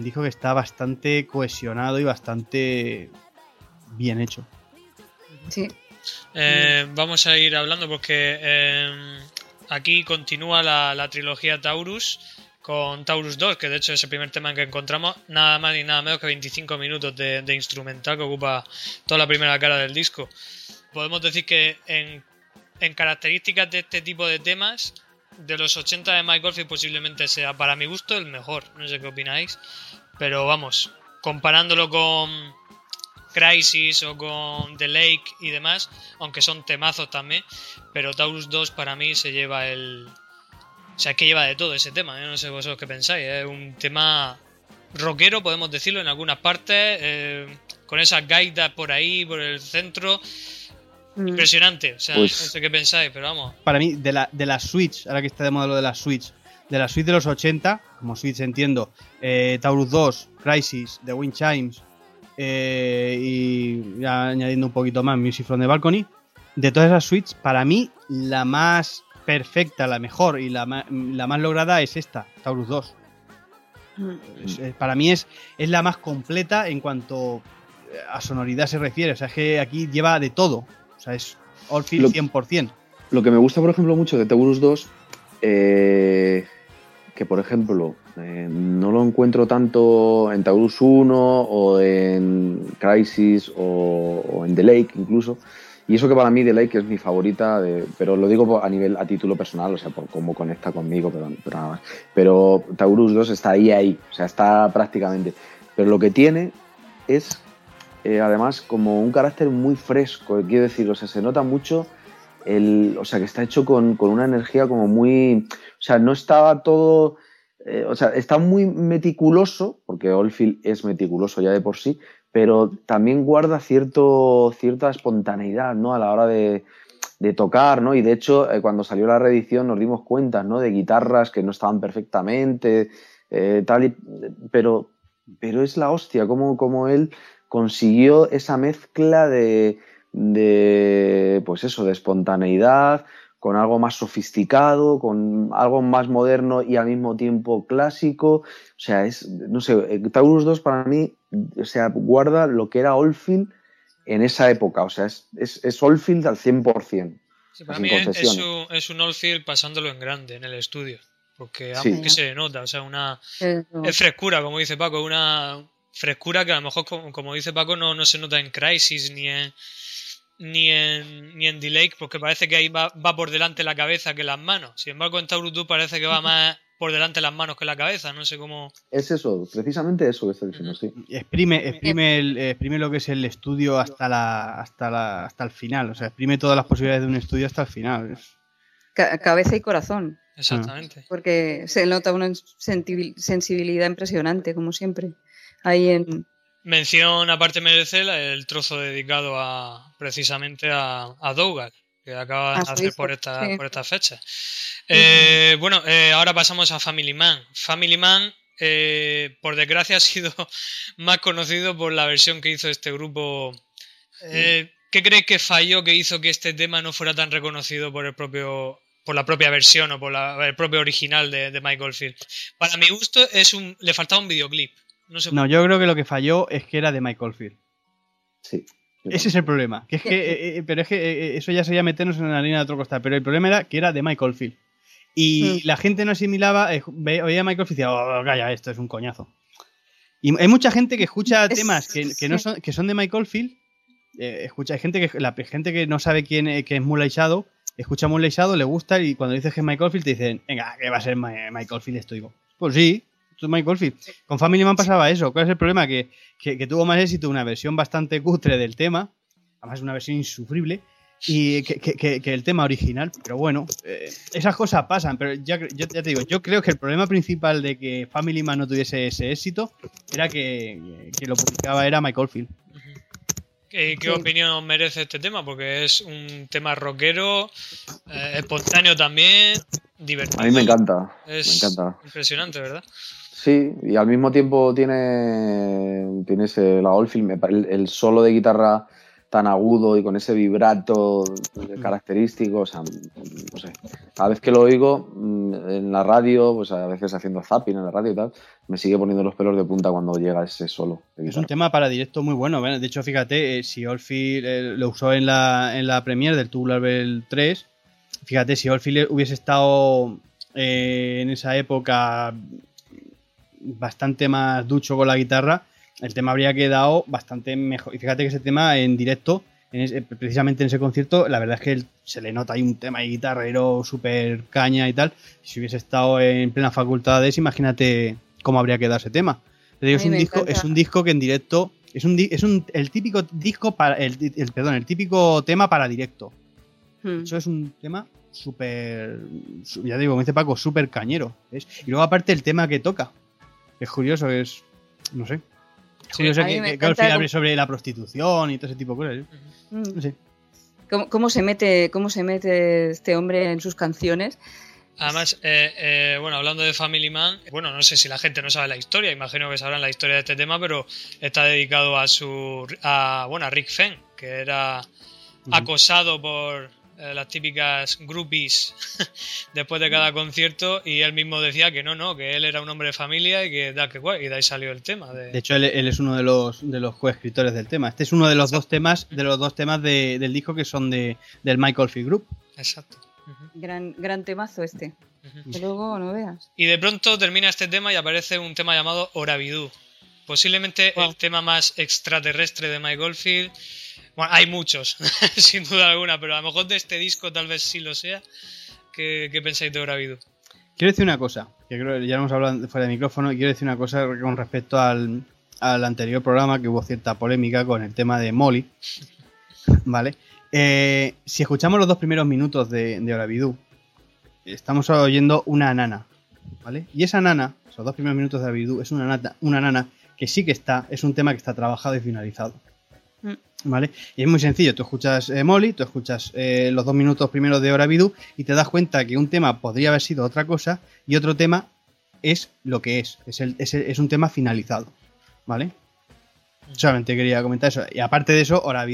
dijo que está bastante cohesionado y bastante bien hecho. Sí. Eh, vamos a ir hablando porque eh, aquí continúa la, trilogía Taurus con Taurus 2, que de hecho es el primer tema que encontramos, nada más ni nada menos que 25 minutos de, instrumental que ocupa toda la primera cara del disco. Podemos decir que en, en características de este tipo de temas de los 80 de Mike Goldfield posiblemente sea, para mi gusto, el mejor. No sé qué opináis. Pero vamos, comparándolo con Crisis o con The Lake y demás, aunque son temazos también, pero Taurus 2 para mí se lleva el... O sea, es que lleva de todo ese tema, yo no sé vosotros qué pensáis, es un tema rockero, podemos decirlo, en algunas partes, eh, con esas gaitas por ahí, por el centro. Impresionante, o sea, pues no sé qué pensáis, pero vamos. Para mí, de la, de la Switch, ahora que está de modelo de la Switch, de la Switch de los 80, como Switch entiendo, eh, Taurus 2, Crisis, The Wind Chimes, eh, y ya añadiendo un poquito más, Music from the Balcony, de todas esas Switch, para mí, la más perfecta, la mejor y la, la más lograda es esta, Taurus 2. Mm. para mí es, es la más completa en cuanto a sonoridad se refiere. O sea, es que aquí lleva de todo. O sea, es Oldfield 100%. Lo que me gusta, por ejemplo, mucho de Taurus 2, eh, que por ejemplo, eh, no lo encuentro tanto en Taurus 1 o en Crisis o, en The Lake incluso. Y eso que para mí The Lake es mi favorita, pero lo digo a nivel a título personal, o sea, por cómo conecta conmigo, pero, pero nada más. Pero Taurus 2 está ahí, ahí, o sea, está prácticamente. Pero lo que tiene es eh, además como un carácter muy fresco, quiero decir, o sea, se nota mucho el, o sea, que está hecho con, una energía como muy, o sea, no estaba todo, eh, o sea, está muy meticuloso, porque Oldfield es meticuloso ya de por sí, pero también guarda cierto, cierta espontaneidad, ¿no? A la hora de, tocar, ¿no? Y de hecho, eh, cuando salió la reedición nos dimos cuenta, ¿no? De guitarras que no estaban perfectamente, tal, pero, pero es la hostia, como, como él consiguió esa mezcla de, pues eso, de espontaneidad, con algo más sofisticado, con algo más moderno y al mismo tiempo clásico. O sea, es, no sé, Taurus 2 para mí, o sea, guarda lo que era Oldfield en esa época. O sea, es, es, es Oldfield al 100%. para mí es un, es un Oldfield pasándolo en grande en el estudio. Porque que se nota, o sea, una. Es frescura, como dice Paco, una, frescura que a lo mejor, como, dice Paco, no, no se nota en Crisis ni en, ni en, ni en Delay, porque parece que ahí va, por delante la cabeza que las manos. Sin embargo, en Taurus parece que va más por delante las manos que la cabeza, no sé cómo... Es eso, precisamente eso que estoy diciendo, sí. Exprime, exprime, el, exprime lo que es el estudio hasta, la, hasta, la, hasta el final, o sea, exprime todas las posibilidades de un estudio hasta el final. cabeza y corazón. Exactamente. Porque se nota una sensibilidad impresionante, como siempre ahí en... Mención aparte merece el trozo dedicado a precisamente a, a Dougal, que acaba de hacer por esta, por esta fecha. Eh, bueno, eh, ahora pasamos a Family Man. Family Man, eh, por desgracia, *laughs* ha sido más conocido por la versión que hizo este grupo. ¿Qué crees que falló que hizo que este tema no fuera tan reconocido por el propio por la propia versión o por el propio original de, de Michael Field. Para mi gusto es un, le faltaba un videoclip. No, sé no, yo creo que lo que falló es que era de Michael Field. Sí. Ese es el problema. Que es que, *laughs* eh, eh, pero es que eh, eso ya sería meternos en la línea de otro costal. Pero el problema era que era de Michael Field. Y hmm. la gente no asimilaba, oía a Michael Field y decía, oh, calla, esto es un coñazo. Y hay mucha gente que escucha *laughs* temas que, no son, que son de Michael Field. escucha, hay gente que, la gente que no sabe quién es Mulay Shadow, escucha Mulay Shadow, le gusta y cuando dices que es Michael Field te dicen, venga, que va a ser Michael Field esto. Digo, pues sí, esto es. Con Family Man pasaba eso. ¿Cuál es el problema? Que, que tuvo más éxito una versión bastante cutre del tema, además una versión insufrible y que, el tema original. Pero bueno, eh, esas cosas pasan. Pero ya, yo, ya te digo, yo creo que el problema principal de que Family Man no tuviese ese éxito era que, lo publicaba era Michael Field. ¿Qué, opinión merece este tema? Porque es un tema rockero, eh, espontáneo también, divertido. A mí me encanta. Es me encanta. impresionante, ¿verdad? Sí, y al mismo tiempo tiene, tiene ese, la Oldfield, el, el solo de guitarra tan agudo y con ese vibrato característico, o sea, no sé, cada vez que lo oigo mm, en la radio, pues a veces haciendo zapping en la radio y tal, me sigue poniendo los pelos de punta cuando llega ese solo. Es un tema para directo muy bueno, de hecho fíjate, eh, si Oldfield eh, lo usó en la, en la premiere del Tubular Bell 3, fíjate, si Oldfield hubiese estado eh, en esa época bastante más ducho con la guitarra, el tema habría quedado bastante mejor. Y fíjate que ese tema en directo, precisamente en ese concierto, la verdad es que se le nota ahí un tema de guitarrero súper caña y tal. Si hubiese estado en plena facultades, imagínate cómo habría quedado ese tema. es, un disco, es un disco que en directo es un, es un el típico disco para el, perdón, el típico tema para directo. Hmm. Eso es un tema súper, ya digo, como dice Paco, súper cañero. Y luego aparte el tema que toca. Es curioso, es, no sé, Sí, yo sé que, que, al final sobre la prostitución y todo ese tipo de cosas. No sé. ¿Cómo, se mete, ¿Cómo se mete este hombre en sus canciones? Además, eh, eh, bueno, hablando de Family Man, bueno, no sé si la gente no sabe la historia, imagino que sabrán la historia de este tema, pero está dedicado a su, a, bueno, a Rick Fenn, que era acosado por eh, las típicas groupies *laughs* después de cada concierto y él mismo decía que no, no, que él era un hombre de familia y que da que guay, y de ahí salió el tema. De, hecho, él, es uno de los, de los coescritores del tema. Este es uno de los dos temas, de los dos temas del disco que son de, del Michael Field Group. Exacto. Gran, gran temazo este. luego no veas. Y de pronto termina este tema y aparece un tema llamado Oravidú. Posiblemente el tema más extraterrestre de Michael Field bueno, hay muchos, *laughs* sin duda alguna, pero a lo mejor de este disco tal vez sí lo sea. ¿Qué, pensáis de Oravidu? Quiero decir una cosa, que creo que ya hemos hablado fuera de micrófono, y quiero decir una cosa con respecto al, anterior programa, que hubo cierta polémica con el tema de Molly. *laughs* ¿Vale? Eh, si escuchamos los dos primeros minutos de, de estamos oyendo una nana. ¿Vale? Y esa nana, esos dos primeros minutos de Oravidú, es una, nata, una nana que sí que está, es un tema que está trabajado y finalizado. Mm. ¿Vale? Y es muy sencillo, tú escuchas eh, Molly, tú escuchas eh, los dos minutos primeros de Hora y te das cuenta que un tema podría haber sido otra cosa y otro tema es lo que es, es, el, es, un tema finalizado, ¿vale? Solamente quería comentar eso. Y aparte de eso, Hora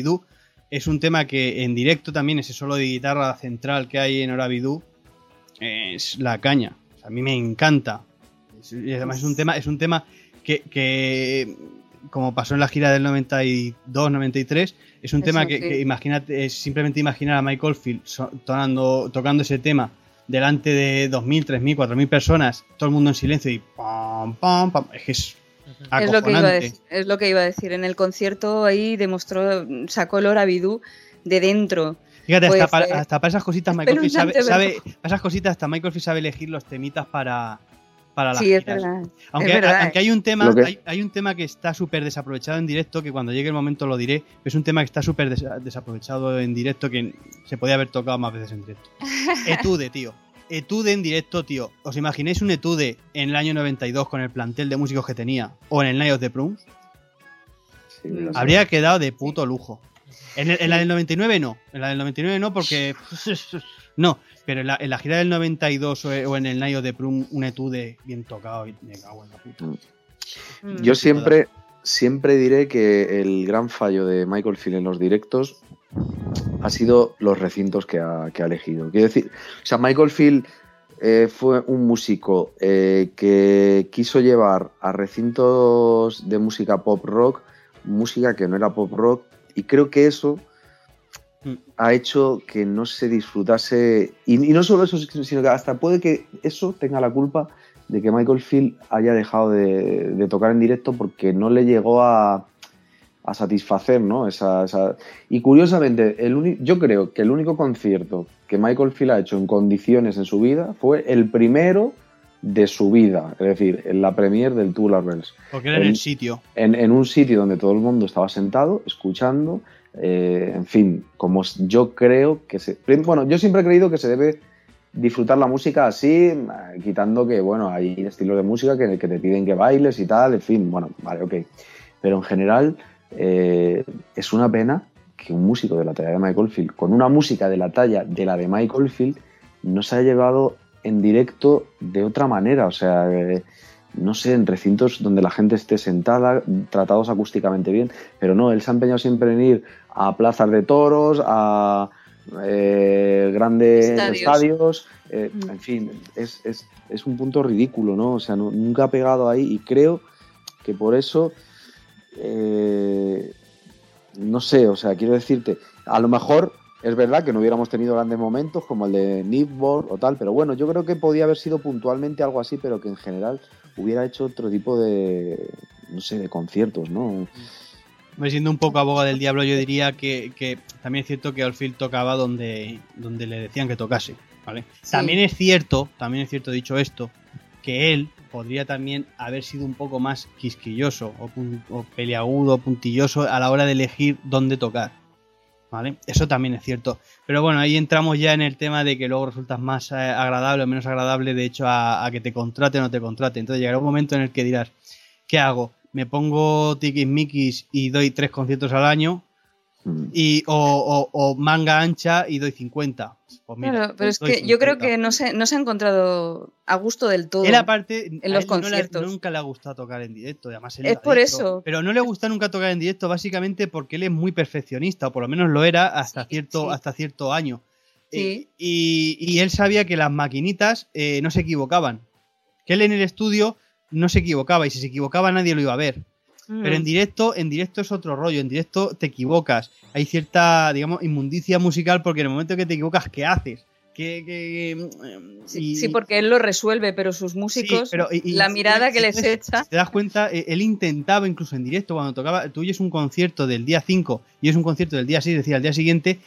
es un tema que en directo también, ese solo de guitarra central que hay en Hora es la caña. a mí me encanta. Y además es un tema, es un tema que, que como pasó en la gira del 92-93, es un tema que, imagínate, es simplemente imaginar a Michael Field tocando ese tema delante de 2.000, 3.000, 4.000 personas, todo el mundo en silencio y pam, pam, pam, es que es es lo que, iba a decir, es lo que iba a decir. En el concierto ahí demostró, sacó el Oravidú de dentro. Fíjate, hasta, pues, para, hasta, para, esas cositas Michael *laughs* sabe, sabe, para esas cositas hasta Michael Field sabe elegir los temitas para, sí, Es verdad. Aunque, hay un tema, hay, un tema que está súper desaprovechado en directo, que cuando llegue el momento lo diré, es un tema que está súper desaprovechado en directo, que se podía haber tocado más veces en directo. *laughs* Etude, tío. Etude en directo, tío. ¿Os imagináis un Etude en el año 92 con el plantel de músicos que tenía? ¿O en el Night of the Prums? Habría quedado de puto lujo. En, en, la del 99 no. En la del 99 no porque... no, pero en la, gira del 92 o, en el Nayo de Prum, un etude bien tocado y me cago en la puta. Mm. Yo siempre, siempre diré que el gran fallo de Michael Field en los directos ha sido los recintos que ha, que ha elegido. Quiero decir, o sea, Michael Field eh, fue un músico eh, que quiso llevar a recintos de música pop rock, música que no era pop rock, y creo que eso mm. ha hecho que no se disfrutase, y, no solo eso, sino que hasta puede que eso tenga la culpa de que Michael Field haya dejado de tocar en directo porque no le llegó a, a satisfacer, ¿no? Esa, Y curiosamente, el yo creo que el único concierto que Michael Field ha hecho en condiciones en su vida fue el primero de su vida, es decir, en la premier del Tubular Bells. Porque era en, el sitio. En, un sitio donde todo el mundo estaba sentado, escuchando, eh, en fin, como yo creo que se... Bueno, yo siempre he creído que se debe disfrutar la música así, quitando que, bueno, hay estilos de música que, que te piden que bailes y tal, en fin, bueno, vale, ok. Pero en general eh, es una pena que un músico de la talla de Michael Field, con una música de la talla de la de Michael Field, no se haya llevado en directo de otra manera. O sea, eh, no sé, en recintos donde la gente esté sentada, tratados acústicamente bien, pero no, él se ha empeñado siempre en ir a plazas de toros, a eh, grandes estadios, mm. en fin, es, es, un punto ridículo, ¿no? O sea, nunca ha pegado ahí y creo que por eso eh, no sé, o sea, quiero decirte, a lo mejor es verdad que no hubiéramos tenido grandes momentos como el de Nibor o tal, pero bueno, yo creo que podía haber sido puntualmente algo así, pero que en general hubiera hecho otro tipo de, no sé, de conciertos, ¿no? Siendo un poco abogado del diablo, yo diría que, también es cierto que Alfil tocaba donde, donde le decían que tocase, ¿vale? También es cierto, también es cierto dicho esto, que él podría también haber sido un poco más quisquilloso o, peleagudo, puntilloso a la hora de elegir dónde tocar. ¿Vale? Eso también es cierto. Pero bueno, ahí entramos ya en el tema de que luego resultas más eh, agradable o menos agradable, de hecho, a, que te contrate o no te contrate. Entonces llegará un momento en el que dirás, ¿qué hago? ¿Me pongo tikis y doy tres conciertos al año? Mm. Y, o, manga ancha y doy 50. Pues claro, pero es que yo creo que no se, no se ha encontrado a gusto del todo. Él aparte, en los conciertos. nunca le ha gustado tocar en directo. Además, es por eso. Pero no le gusta nunca tocar en directo, básicamente porque él es muy perfeccionista, o por lo menos lo era hasta, cierto, hasta cierto año. Eh, y, él sabía que las maquinitas eh, no se equivocaban. Que él en el estudio no se equivocaba, y si se equivocaba nadie lo iba a ver. Pero en mm. directo, en directo es otro rollo, en directo te equivocas. Hay cierta, digamos, inmundicia musical porque en el momento que te equivocas, ¿qué haces? Que, sí, porque él lo resuelve, pero sus músicos, la mirada que les echa. te das cuenta, e, él intentaba incluso en directo, cuando tocaba, tú oyes un concierto del día 5 y es un concierto del día 6, es decir, al día siguiente,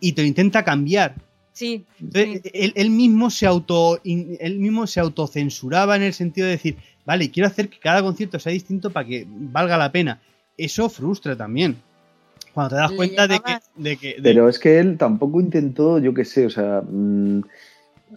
y te lo intenta cambiar. Sí. Él, mismo se auto, él mismo se autocensuraba en el sentido de decir, vale, quiero hacer que cada concierto sea distinto para que valga la pena. Eso frustra también. Cuando te das cuenta de que, Pero es que él tampoco intentó, yo qué sé, o sea... Mm,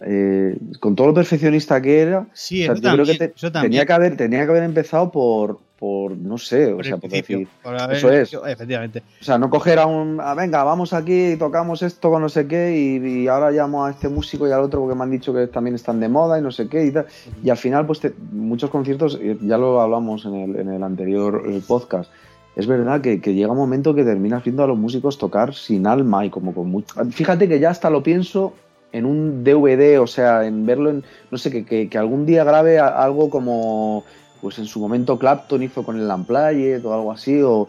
eh, con todo lo perfeccionista que era, sí, yo creo que tenía que haber tenía que haber empezado por, por no sé, o sea, por decir, eso es. Efectivamente. O sea, no coger a un, venga, vamos aquí y tocamos esto con no sé qué y, ahora llamo a este músico y al otro porque me han dicho que también están de moda y no sé qué y tal. Y al final, pues muchos conciertos, ya lo hablamos en el, en el anterior podcast, es verdad que, llega un momento que terminas viendo a los músicos tocar sin alma y como con mucho... Fíjate que ya hasta lo pienso en un DVD, o sea, en verlo en, no sé, que, que algún día grabe algo como pues en su momento Clapton hizo con el Unplugged o algo así, o,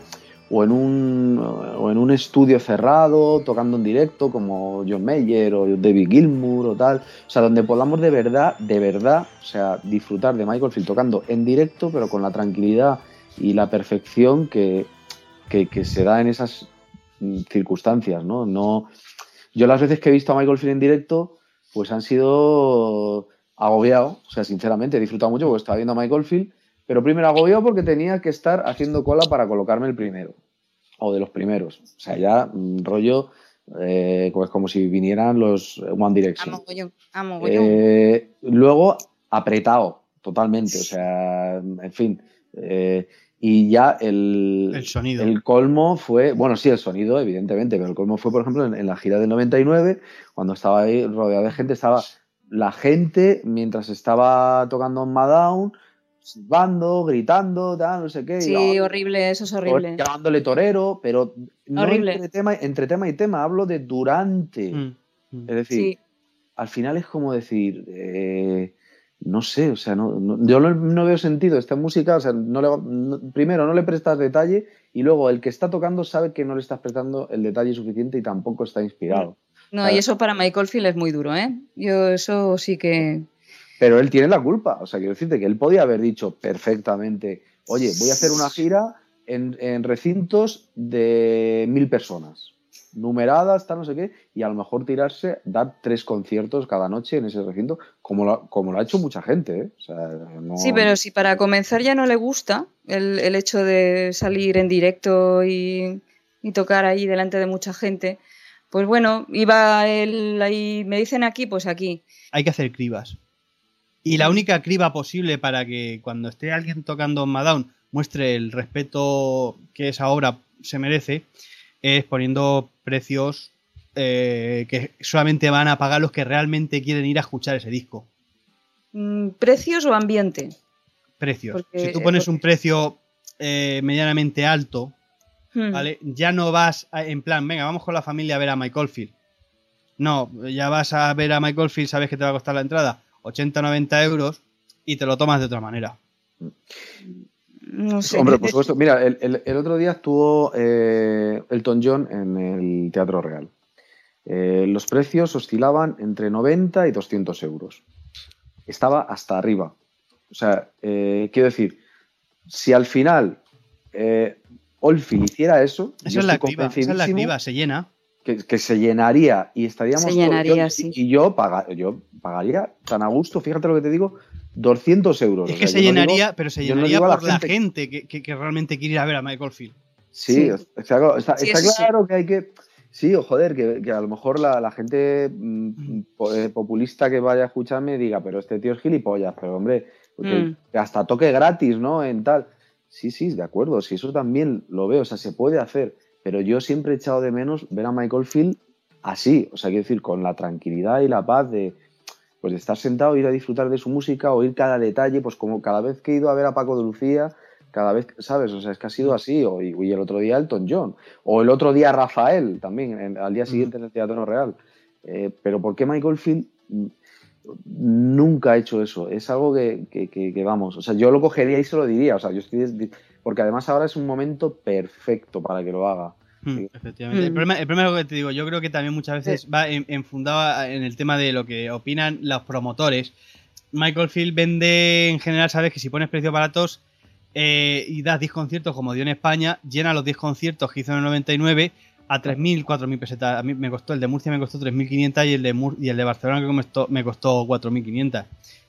en un, o en un estudio cerrado, tocando en directo, como John Mayer o David Gilmour o tal. O sea, donde podamos de verdad, de verdad, o sea, disfrutar de Michael Field tocando en directo, pero con la tranquilidad y la perfección que, se da en esas circunstancias, ¿no? No. Yo las veces que he visto a Michael Field en directo, pues han sido agobiado, o sea, sinceramente he disfrutado mucho porque estaba viendo a Michael Field pero primero agobiado porque tenía que estar haciendo cola para colocarme el primero. O de los primeros. O sea, ya mm, rollo, eh, pues como si vinieran los One Direction. Eh, luego, apretado, totalmente. O sea, en fin. Eh, y ya el, el, sonido. El colmo fue, bueno, sí, el sonido, evidentemente, pero el colmo fue, por ejemplo, en, en, la gira del 99, cuando estaba ahí rodeado de gente, estaba la gente, mientras estaba tocando Madown, silbando, gritando, tal, no sé qué. Sí, y, oh, horrible, eso es horrible. Llamándole torero, pero no Horrible. entre tema, entre tema y tema, hablo de durante. Mm, mm. Es decir, Sí. al final es como decir, eh, no sé, o sea, no, no- yo no, no veo sentido esta música, o sea, no le, no- primero no le prestas detalle y luego el que está tocando sabe que no le estás prestando el detalle suficiente y tampoco está inspirado. No, y eso para Michael Field es muy duro, ¿eh? Yo eso sí que... Pero él tiene la culpa, o sea, quiero decirte que él podía haber dicho perfectamente, oye, voy a hacer una gira en, en recintos de mil personas, numeradas, tal, no sé qué, y a lo mejor tirarse, dar tres conciertos cada noche en ese recinto, como lo, como lo ha hecho mucha gente, ¿eh? O sea, no- Sí, pero si para comenzar ya no le gusta el, el hecho de salir en directo y, y tocar ahí delante de mucha gente, pues bueno, iba él ahí, me dicen aquí, pues aquí. Hay que hacer cribas. Y la única criba posible para que cuando esté alguien tocando Madown muestre el respeto que esa obra se merece es poniendo precios eh, que solamente van a pagar los que realmente quieren ir a escuchar ese disco. Mm, ¿Precios o ambiente? Precios. Porque- si tú pones porque- un precio eh, medianamente alto, Hmm. ¿vale? Ya no vas a- en plan, venga, vamos con la familia a ver a Michael Field. No, ya vas a ver a Michael Field, sabes que te va a costar la entrada 80 o 90 euros y te lo tomas de otra manera. No sé. Hombre, por supuesto. Mira, el, el- el otro día estuvo eh, Elton John en el Teatro Real. Eh, los precios oscilaban entre 90 y 200 euros. Estaba hasta arriba. O sea, eh, quiero decir, si al final eh, Oldfield hiciera eso, Esa es la criba, esa es la criba, se llena. que, que se llenaría y estaríamos Se todos- llenaría, yo- sí. y yo, paga- yo pagaría tan a gusto, fíjate lo que te digo, 200 euros. Es O que sea, se digo- llenaría, pero se no llenaría por la gente- gente que, que- que realmente quiere ir a ver a Michael Field. Sí, Sí. está, claro- está- Sí, está eso sí. claro que hay que. Sí, o joder, que, que a lo mejor la, la gente mm, po- eh, populista que vaya a escucharme diga, pero este tío es gilipollas, pero hombre, porque Mm. que hasta toque gratis, ¿no? En tal. Sí, sí, de acuerdo, sí, eso también lo veo, o sea, se puede hacer, pero yo siempre he echado de menos ver a Michael Field así, o sea, quiero decir, con la tranquilidad y la paz de, pues de estar sentado, ir a disfrutar de su música, oír cada detalle, pues como cada vez que he ido a ver a Paco de Lucía, cada vez, ¿sabes? O sea, es que ha sido así, o, y, el otro día Elton John, o el otro día Rafael también, en- al día siguiente en el Teatro Real. Eh, pero ¿por qué Michael Field mm, nunca ha hecho eso? Es algo que, que- que- que, vamos, o sea, yo lo cogería y se lo diría, o sea, yo estoy, porque además ahora es un momento perfecto para que lo haga. Mm, Sí. efectivamente. El, Mm. problema, el problema es lo que te digo. Yo creo que también muchas veces va en- enfundado en el tema de lo que opinan los promotores. Michael Field vende en general, sabes que si pones precios baratos eh, y das 10 conciertos como dio en España, llena los 10 conciertos que hizo en el 99 a 3.000, 4.000 pesetas. A mí me costó, el de Murcia me costó 3.500 y el de Mur- y el de Barcelona que me costó, me costó 4.500.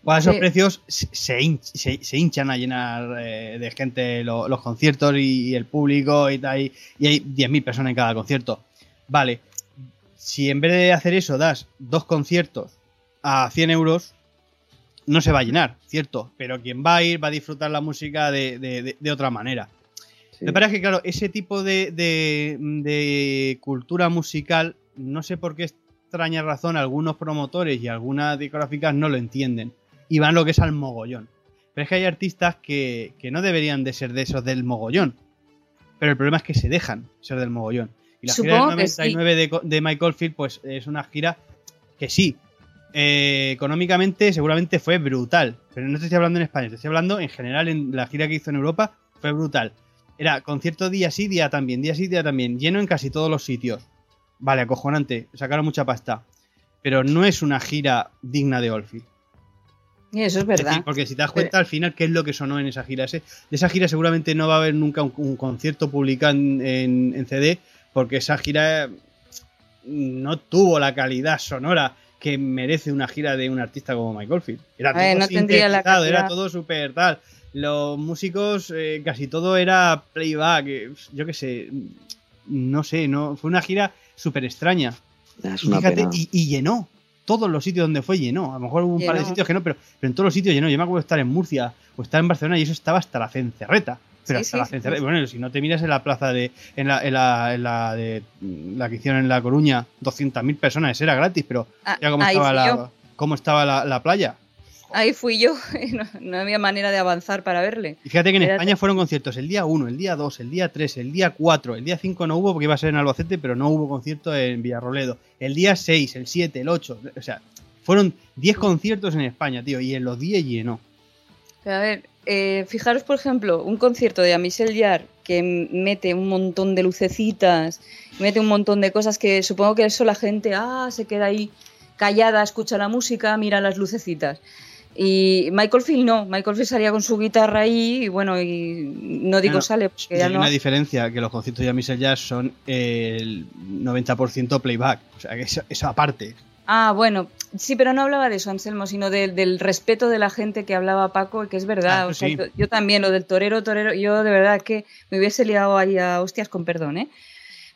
A esos Sí. precios se, se hin- se- se hinchan a llenar eh, de gente lo- los conciertos y, y el público y tal. Y, y hay 10.000 personas en cada concierto. Vale, si en vez de hacer eso das dos conciertos a 100 euros, no se va a llenar, cierto, pero quien va a ir va a disfrutar la música de, de- de- de otra manera. Sí. Me parece que, claro, ese tipo de cultura musical, no sé por qué extraña razón, algunos promotores y algunas discográficas no lo entienden y van lo que es al mogollón. Pero es que hay artistas que, que no deberían de ser de esos del mogollón. Pero el problema es que se dejan ser del mogollón. Y la gira Supongo del que sí. 99 de, de Michael Field, pues es una gira que sí. eh, económicamente seguramente fue brutal. Pero no te estoy hablando en España, te estoy hablando en general en la gira que hizo en Europa, fue brutal. Era concierto día sí, día también, día sí, día también, lleno en casi todos los sitios. Vale, acojonante, sacaron mucha pasta. Pero no es una gira digna de Oldfield. Y eso es Es decir, verdad. porque si te das cuenta al final, ¿qué es lo que sonó en esa gira? Ese- de esa gira seguramente no va a haber nunca un, un concierto publicado en, en- en CD, porque esa gira no tuvo la calidad sonora que merece una gira de un artista como Michael Field. Era ver, todo no la sintetizado, era todo súper tal. Los músicos, eh, casi todo era playback, eh, yo qué sé, no sé, no fue una gira súper extraña. Es Y una fíjate, pena. y, y llenó. Todos los sitios donde fue llenó. A lo mejor hubo un par de sitios que no, pero, pero en todos los sitios llenó. Yo me acuerdo de estar en Murcia o estar en Barcelona y eso estaba hasta la cencerreta. Pero Sí, hasta sí, la cencerreta. sí. Bueno, si no te miras en la plaza de. En la, en la, en la de. La que hicieron en La Coruña, 200.000 personas, era gratis, pero Ah, ya cómo ahí estaba, la, yo. cómo estaba la, la playa. Ahí fui yo, *laughs* no, no había manera de avanzar para verle. Y fíjate que en Era- España fueron conciertos el día 1, el día 2, el día 3, el día 4, el día 5 no hubo porque iba a ser en Albacete, pero no hubo concierto en Villarroledo. El día 6, el 7, el 8, o sea, fueron 10 conciertos en España, tío, y en los 10 llenó. Pero a ver, eh, fijaros, por ejemplo, un concierto de Michel Jarre que mete un montón de lucecitas, mete un montón de cosas que supongo que eso la gente ah, se queda ahí callada, escucha la música, mira las lucecitas. Y Michael Field no, Michael Field salía con su guitarra ahí y bueno, y no digo Bueno, sale porque Y ya hay no. una diferencia, que los conciertos de Michel Jazz son el 90% playback, o sea, que eso, eso aparte. Ah, bueno, sí, pero no hablaba de eso, Anselmo, sino del- del respeto de la gente que hablaba Paco, que es verdad. Ah, o sea, yo, también, lo del torero, torero, yo de verdad que me hubiese liado ahí a hostias con perdón, ¿eh?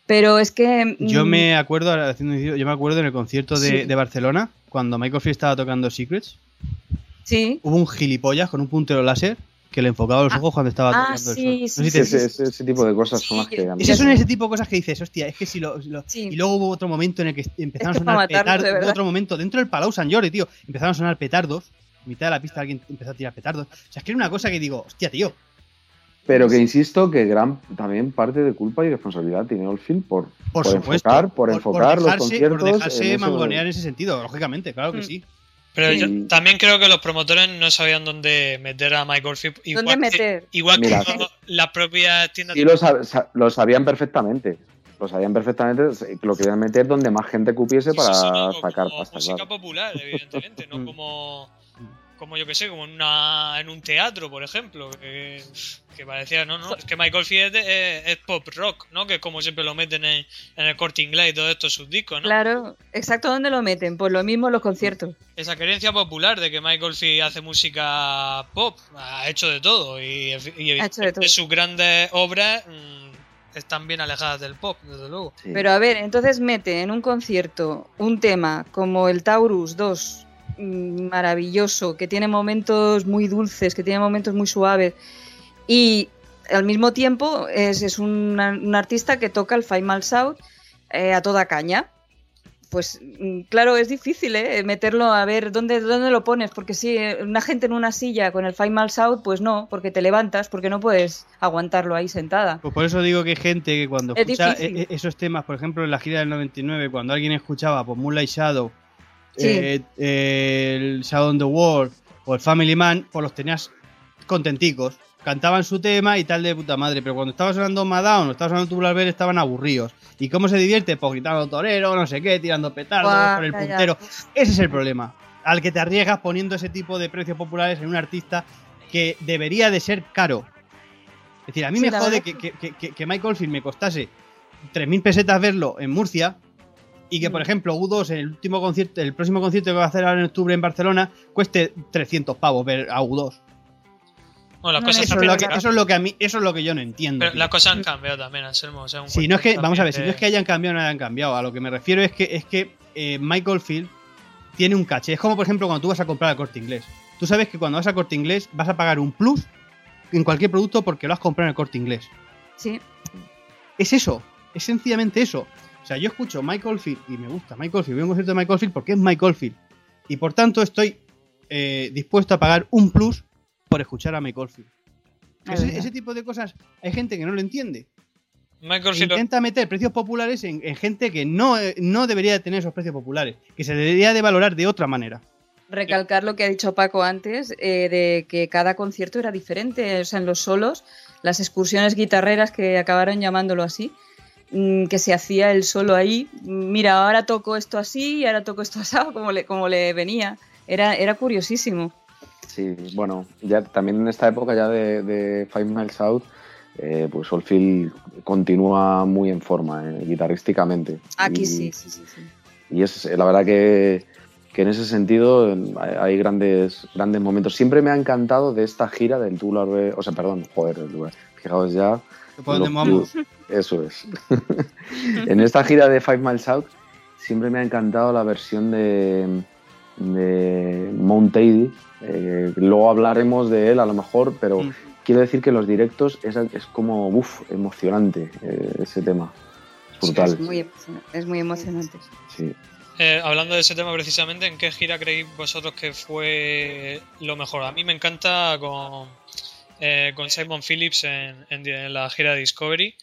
Pero es que. Yo mm, me acuerdo, haciendo yo me acuerdo en el concierto de, Sí. de Barcelona, cuando Michael Field estaba tocando Secrets, Sí, hubo un gilipollas con un puntero láser que le enfocaba los Ah, ese cuando estaba ah, tocando sí, el sol. sí, No sé si Sí, te- ese, tipo de cosas son las que a mí- Esos son ese tipo de cosas que dices, hostia, es que si lo. lo- Sí. Y luego hubo otro momento en el que empezaron Es que a sonar de petardos. Otro momento dentro del Palau San Jordi, tío. Empezaron a sonar petardos. En mitad de la pista alguien empezó a tirar petardos. O sea, es que era una cosa que digo, hostia, tío. Pero que insisto que gran también parte de culpa y responsabilidad tiene Oldfield por, Por, Por supuesto. enfocar- por enfocar los dejarse, conciertos Por dejarse en mangonear en ese sentido, lógicamente, claro que Mm. sí. Pero Sí. yo también creo que los promotores no sabían dónde meter a Michael Field. Igual ¿Dónde que- meter? Igual Mira. que las propias tiendas Sí, lo, sab- sa- lo sabían perfectamente. Lo sabían perfectamente. Lo querían meter donde más gente cupiese para sí, sí, no, sacar como pasta. música claro. popular, evidentemente, no *laughs* como, como yo que sé, como en, una, en un teatro, por ejemplo, que, que parecía, no, no, es que Michael Field es, es pop rock, ¿no? Que es como siempre lo meten en, en el corte inglés y todo esto sus discos, ¿no? claro, exacto, ¿dónde lo meten? Pues lo mismo en los conciertos. Esa creencia popular de que Michael Field hace música pop, ha hecho de todo y, y Ha hecho de todo. sus grandes obras mm, están bien alejadas del pop, desde luego. Sí. Pero a ver, entonces mete en un concierto un tema como el Taurus 2, mm, maravilloso, que tiene momentos muy dulces, que tiene momentos muy suaves, y al mismo tiempo es, es un, un artista que toca el Miles South eh, a toda caña. Pues mm, claro, es difícil ¿eh? meterlo a ver dónde, dónde lo pones, porque si una gente en una silla con el Miles South, pues no, porque te levantas, porque no puedes aguantarlo ahí sentada. Pues por eso digo que hay gente que cuando Es escucha difícil. e- e- esos temas, por ejemplo, en la gira del 99, cuando alguien escuchaba pues, Moonlight Shadow, Sí. eh, eh, el Shadow on the World o el Family Man, pues los tenías contenticos. Cantaban su tema y tal de puta madre, pero cuando estaba sonando Maddown o estaba sonando Tubular Bells estaban aburridos. ¿Y cómo se divierte? Pues gritando torero, no sé qué, tirando petardos Buah, con el calla. puntero. Ese es el problema. Al que te arriesgas poniendo ese tipo de precios populares en un artista que debería de ser caro. Es decir, a mí Sí, me jode que, que, que- que Michael Field me costase 3.000 pesetas verlo en Murcia y que, por Mm. ejemplo, U2 en el último concierto, el próximo concierto que va a hacer ahora en octubre en Barcelona, cueste 300 pavos ver a U2. Bueno, las Eso han es, lo que, cambiado. eso es lo que a mí, eso es lo que yo no entiendo. Pero las cosas han cambiado también, Anselmo. O sea, un Sí, no es que, vamos a ver, si no es que hayan cambiado o no hayan cambiado, a lo que me refiero es que es que eh, Michael Field tiene un caché. Es como, por ejemplo, cuando tú vas a comprar al corte inglés. Tú sabes que cuando vas al corte inglés vas a pagar un plus en cualquier producto porque lo has comprado en el corte inglés. Sí, Es eso, es sencillamente eso. O sea, yo escucho Michael Field y me gusta Michael Field, voy a un concierto de Michael Field porque es Michael Field. Y por tanto estoy eh, dispuesto a pagar un plus por escuchar a Michael Field. Es Ese, tipo de cosas hay gente que no lo entiende. Michael E Field intenta meter precios populares en, en gente que no, eh, no debería de tener esos precios populares, que se debería de valorar de otra manera. recalcar lo que ha dicho Paco antes, eh, de que cada concierto era diferente, o sea, en los solos, las excursiones guitarreras que acabaron llamándolo así, que se hacía el solo ahí, mira, ahora toco esto así y ahora toco esto así, *laughs* como le, como le venía. Era, era curiosísimo. Sí, bueno, ya también en esta época ya de, de Five Miles Out, eh, pues Oldfield continúa muy en forma eh, guitarrísticamente. Aquí Y- sí, sí, sí, sí. Y es la verdad que, que en ese sentido eh, hay, grandes, grandes momentos. Siempre me ha encantado de esta gira del Bells, o sea, perdón, joder, el- fijaos ya. ¿Por dónde vamos? Eso es. *laughs* *laughs* en esta gira de Five Miles Out siempre me ha encantado la versión de, de Mount Aidy. Eh, luego hablaremos de él a lo mejor, pero Mm. quiero decir que los directos es, es como, uff, emocionante eh, ese tema. Es Sí, brutal. Es muy, emociona- es muy emocionante. Sí. Eh, hablando de ese tema precisamente, ¿en qué gira creéis vosotros que fue lo mejor? A mí me encanta con, eh, con Simon Phillips en, en, la gira de Discovery.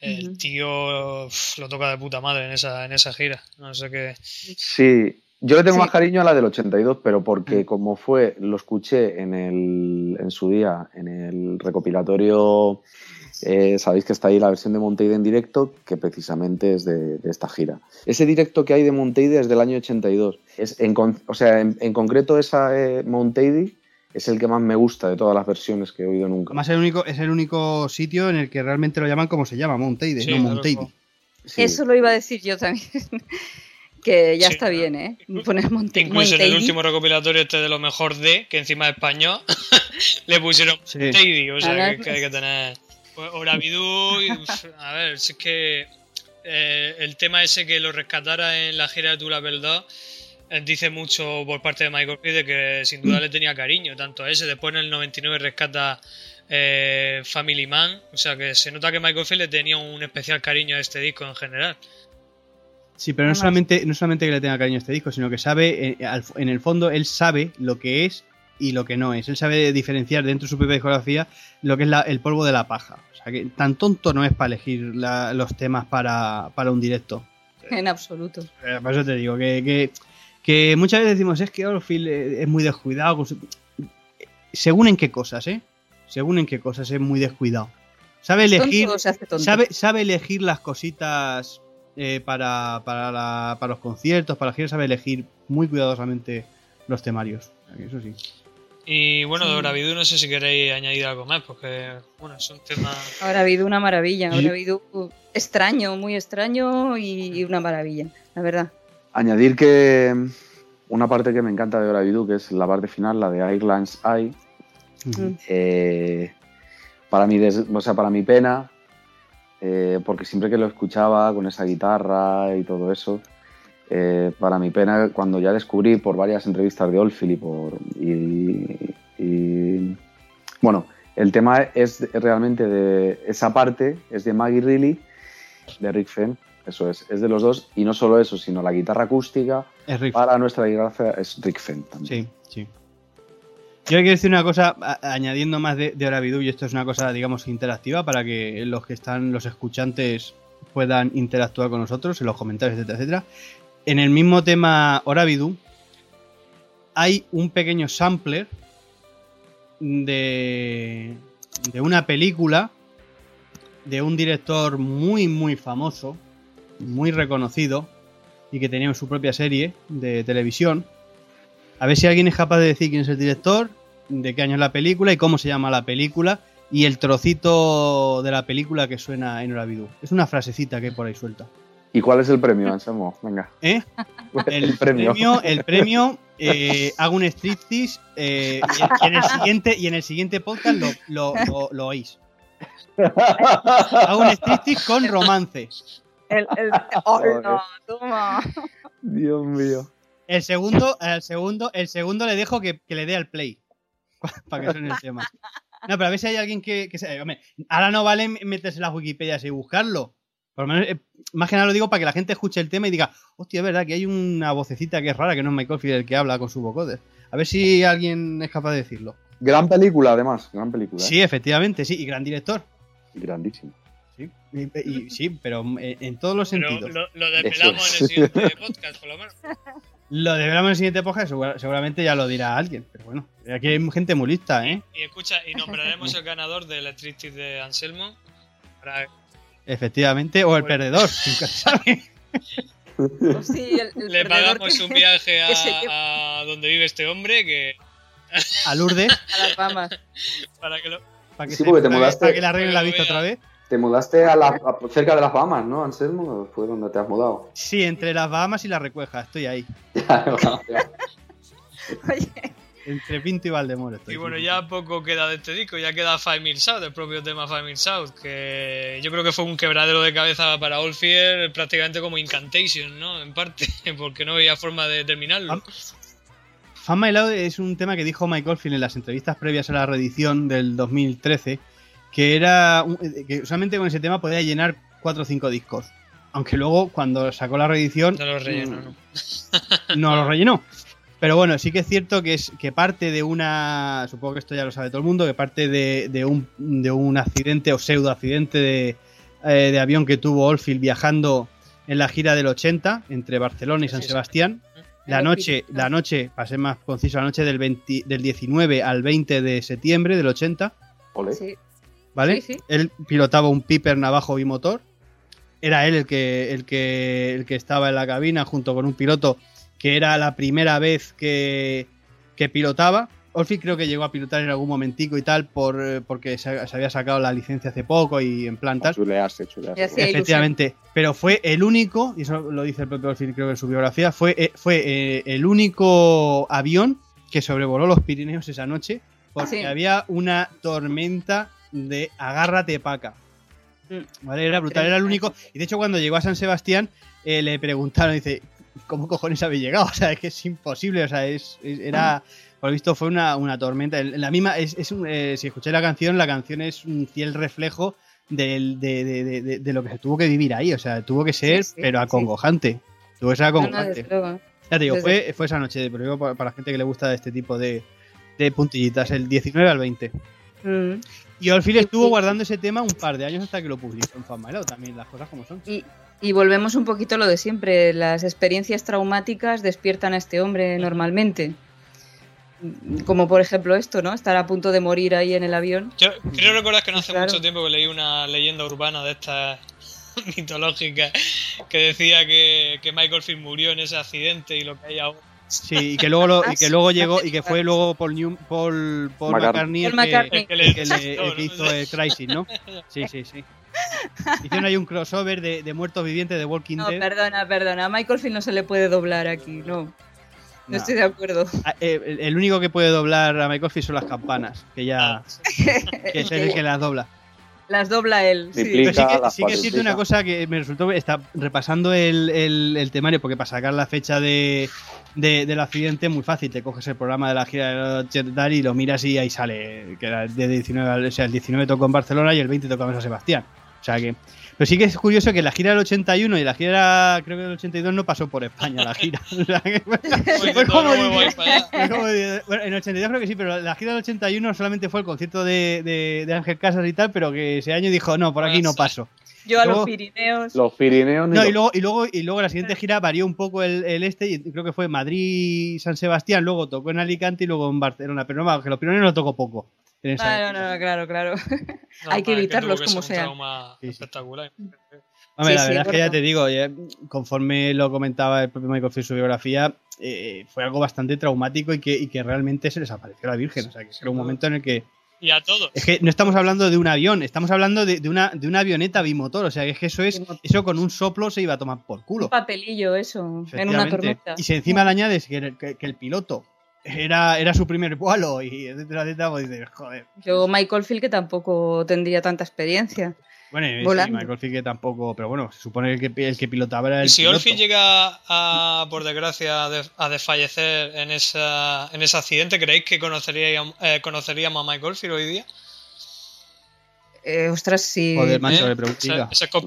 El tío lo toca de puta madre en esa, en esa gira. No sé qué. Sí, yo le tengo más cariño a la del 82, pero porque mm. como fue, lo escuché en, el, en su día, en el recopilatorio eh, sabéis que está ahí la versión de Monteide en directo, que precisamente es de, esta gira. Ese directo que hay de Monteide es del año 82. Es en, o sea, en, concreto esa eh, Monteide es el que más me gusta de todas las versiones que he oído nunca. Más el único, es el único sitio en el que realmente lo llaman como se llama, Monteide, no Monteide. Eso lo iba a decir yo también. *laughs* que ya está bien, ¿eh? Poner Incluso en el último recopilatorio este de lo mejor de, que encima de español, *laughs* le pusieron Monteide, o sea, que hay que tener... Pues Oravidú, a ver, si es que eh, el tema ese que lo rescatara en la gira de Tula 2 eh, dice mucho por parte de Michael Field de que sin duda le tenía cariño, tanto a ese, después en el 99 rescata eh, Family Man, o sea que se nota que Michael Field le tenía un especial cariño a este disco en general. Sí, pero no solamente, no solamente que le tenga cariño a este disco, sino que sabe, en el fondo, él sabe lo que es y lo que no es. Él sabe diferenciar dentro de su propia discografía lo que es el polvo de la paja. O sea, que tan tonto no es para elegir los temas para, un directo. En absoluto. Eh, por eso te digo que, que, muchas veces decimos es que Orofil es muy descuidado. Según en qué cosas, ¿eh? Según en qué cosas es muy descuidado. Sabe elegir, sabe, sabe elegir las cositas eh, para, para, para los conciertos, para la gira, sabe elegir muy cuidadosamente los temarios. Eso sí. Y bueno, de Oravidú no sé si queréis añadir algo más, porque bueno, es un tema... Ahora habido una maravilla, ahora habido extraño, muy extraño y una maravilla, la verdad. Añadir que una parte que me encanta de Oravidú, que es la parte final, la de Ireland's Eye, eh, para, mi o sea, para mi pena, eh, porque siempre que lo escuchaba con esa guitarra y todo eso, eh, para mi pena, cuando ya descubrí por varias entrevistas de Oldfield y por. Y, bueno, el tema es realmente de esa parte, es de Maggie Reilly, de Rick Fenn, eso es, es de los dos, y no solo eso, sino la guitarra acústica para nuestra desgracia es Rick Fenn también. Sí, sí. Yo quiero decir una cosa, añadiendo más de, de Oravidú, y esto es una cosa, digamos, interactiva para que los que están, los escuchantes, puedan interactuar con nosotros en los comentarios, etcétera, etcétera en el mismo tema Oravidu hay un pequeño sampler de, de una película de un director muy muy famoso, muy reconocido y que tenía su propia serie de televisión. A ver si alguien es capaz de decir quién es el director, de qué año es la película y cómo se llama la película y el trocito de la película que suena en Oravidu. Es una frasecita que hay por ahí suelta. ¿Y cuál es el premio, Anselmo? Venga. ¿Eh? *laughs* El, premio. El premio, eh, hago un striptease eh, y, en el siguiente, y en el siguiente podcast lo, lo, oís. *laughs* Hago un striptease con romance. El, el, *laughs* oh, no, toma. Dios mío. El segundo, el segundo, el segundo le dejo que, que le dé al play. *laughs* para que suene el tema. No, pero a ver si hay alguien que, que hombre, ahora no vale meterse en las Wikipedias y buscarlo. Por lo menos, eh, más que nada lo digo para que la gente escuche el tema y diga, hostia, es verdad que hay una vocecita que es rara, que no es Michael Field el que habla con su vocoder. A ver si alguien es capaz de decirlo. Gran película, además, gran película. Sí, efectivamente, sí, y gran director. Grandísimo. Sí, sí pero eh, en todos los sentidos. Lo, *laughs* lo desvelamos en el siguiente podcast, por lo menos. Lo desvelamos en el siguiente podcast, seguramente ya lo dirá alguien. Pero bueno, aquí hay gente muy lista, ¿eh? Y, escucha, y nombraremos el ganador de Electricity de Anselmo. Para Efectivamente, o el perdedor, nunca sabe. *laughs* Le pagamos un viaje a, donde vive este hombre que. A Lourdes. A las Bahamas. *laughs* Para que lo. Para que, sí, te mudaste, para que le arreglen la vista otra vez. Te mudaste a la, cerca de las Bahamas, ¿no, Anselmo? Fue donde te has mudado. Sí, entre las Bahamas y la Recueja, estoy ahí. *laughs* *laughs* Oye. Entre Pinto y Valdemoro. y bueno, ya poco queda de este disco, ya queda Five Mil South, el propio tema Five Mil South, que yo creo que fue un quebradero de cabeza para Oldfield, prácticamente como Incantation, ¿no? En parte, *laughs* porque no había forma de terminarlo. Fan My Loud es un tema que dijo Mike Oldfield en las entrevistas previas a la reedición del 2013, que era que solamente con ese tema podía llenar 4 o 5 discos. aunque luego cuando sacó la reedición No lo relleno, mm, ¿no? no lo rellenó. Pero bueno, sí que es cierto que es que parte de una, supongo que esto ya lo sabe todo el mundo, que parte de, de un, de un accidente o pseudo accidente de, eh, de avión que tuvo Oldfield viajando en la gira del 80 entre Barcelona y San. Sebastián. La Los noche, la noche, para ser más conciso, la noche del, 20 del 19 al 20 de septiembre del 80, Ole. Sí. ¿Vale? Sí, sí. Él pilotaba un Piper navajo bimotor. Era él el que, el que, el que estaba en la cabina junto con un piloto que era la primera vez que, que pilotaba. Olfi creo que llegó a pilotar en algún momentico y tal por, porque se, se había sacado la licencia hace poco y en plan tal. Chulearse, chulearse. Efectivamente, pero fue el único, y eso lo dice el propio Olfi creo que en su biografía, fue, eh, fue eh, el único avión que sobrevoló los Pirineos esa noche porque Sí. había una tormenta de agárrate paca. Mm. ¿Vale? Era brutal, era el único. Y de hecho, cuando llegó a San Sebastián, eh, le preguntaron, dice, ¿cómo cojones habéis llegado? *laughs* O sea, es que es imposible, o sea, es, es- era. Por lo visto fue una, una tormenta. En La misma, es, es un- eh, si escuché la canción, la canción es un fiel reflejo del- de, de- de- de- lo que se tuvo que vivir ahí. O sea, tuvo que ser, Sí, sí, pero sí. acongojante. Tuvo que ser No, no, acongojante. ya te digo, fue, fue esa noche, pero digo para, para la gente que le gusta este tipo de, de puntillitas, el 19 al 20. Mm. Y Olfil estuvo guardando ese tema un par de años hasta que lo publicó en Love, también, las cosas como son. Y, y volvemos un poquito a lo de siempre. Las experiencias traumáticas despiertan a este hombre normalmente. Como por ejemplo esto, ¿no? Estar a punto de morir ahí en el avión. Yo creo recordar que no hace Claro. mucho tiempo que leí una leyenda urbana de estas *laughs* mitológicas que decía que, que Michael Field murió en ese accidente y lo que hay ahora. Sí, y que luego, lo- y Ah, que luego llegó, y que fue luego Paul, New, Paul, Paul McCartney. El que- McCartney. El que el le que, le- el que hizo el Crisis, ¿no? Sí, sí, sí. Hicieron ahí un crossover de, de muertos vivientes de Walking No, Dead. perdona, perdona. A Michael Field no se le puede doblar aquí, no. No, No. estoy de acuerdo. Ah, eh, El, el único que puede doblar a Michael Field son las campanas, que ya que es el que las dobla. Las dobla él. sí. Triplica. Pero sí que, las sí que es cierto cuadruplica. una cosa que me resultó está repasando el, el- el temario, porque para sacar la fecha de, de- del accidente es muy fácil. Te coges el programa de la gira de los Jet Dar y lo miras y ahí sale. Que era de 19, al- o sea, el 19 tocó en Barcelona y el 20 tocó en San Sebastián. O sea que. Pero sí que es curioso que la gira del 81 y la gira, creo que del 82, no pasó por España la gira. En el 82 creo que sí, pero la gira del 81 solamente fue el concierto de, de- de Ángel Casas y tal, pero que ese año dijo, no, por aquí no paso. Yo a Luego- los Pirineos. Los Pirineos. No, y luego, y luego, y luego la siguiente gira varió un poco el, el este, y creo que fue Madrid-San Sebastián, luego tocó en Alicante y luego en Barcelona, pero no, que los primeros lo tocó poco. En esa no, claro, claro. No, *laughs* Hay que evitarlos que como un sea. trauma Sí, sí. espectacular. Hombre, Sí, la sí, verdad es que ya te digo, ya, conforme lo comentaba el propio Michael Field en su biografía, eh, fue algo bastante traumático y que, y que realmente se les apareció la Virgen. O sea, que era un momento en el que. Y a todos. Es que no estamos hablando de un avión, estamos hablando de, de una, de una avioneta bimotor. O sea, que es que eso es. Eso con un soplo se iba a tomar por Un culo. papelillo, eso. En una tormenta. Y si encima le añades que, el- que- que el piloto era, era su primer vuelo y etcétera, etcétera, pues dices, joder. Yo, Michael Field, que tampoco tendría tanta experiencia. Bueno, y sí. Michael Field que tampoco, pero bueno, se supone que el que, el que pilotaba era el Y si piloto. Olfi llega a, por desgracia, a, de- desfallecer en, esa, en ese accidente, ¿creéis que conoceríamos, eh, conoceríamos a Michael Field hoy día? Eh, ostras, sí. Joder, macho, ¿Eh? le preguntiga. Esa, esa es una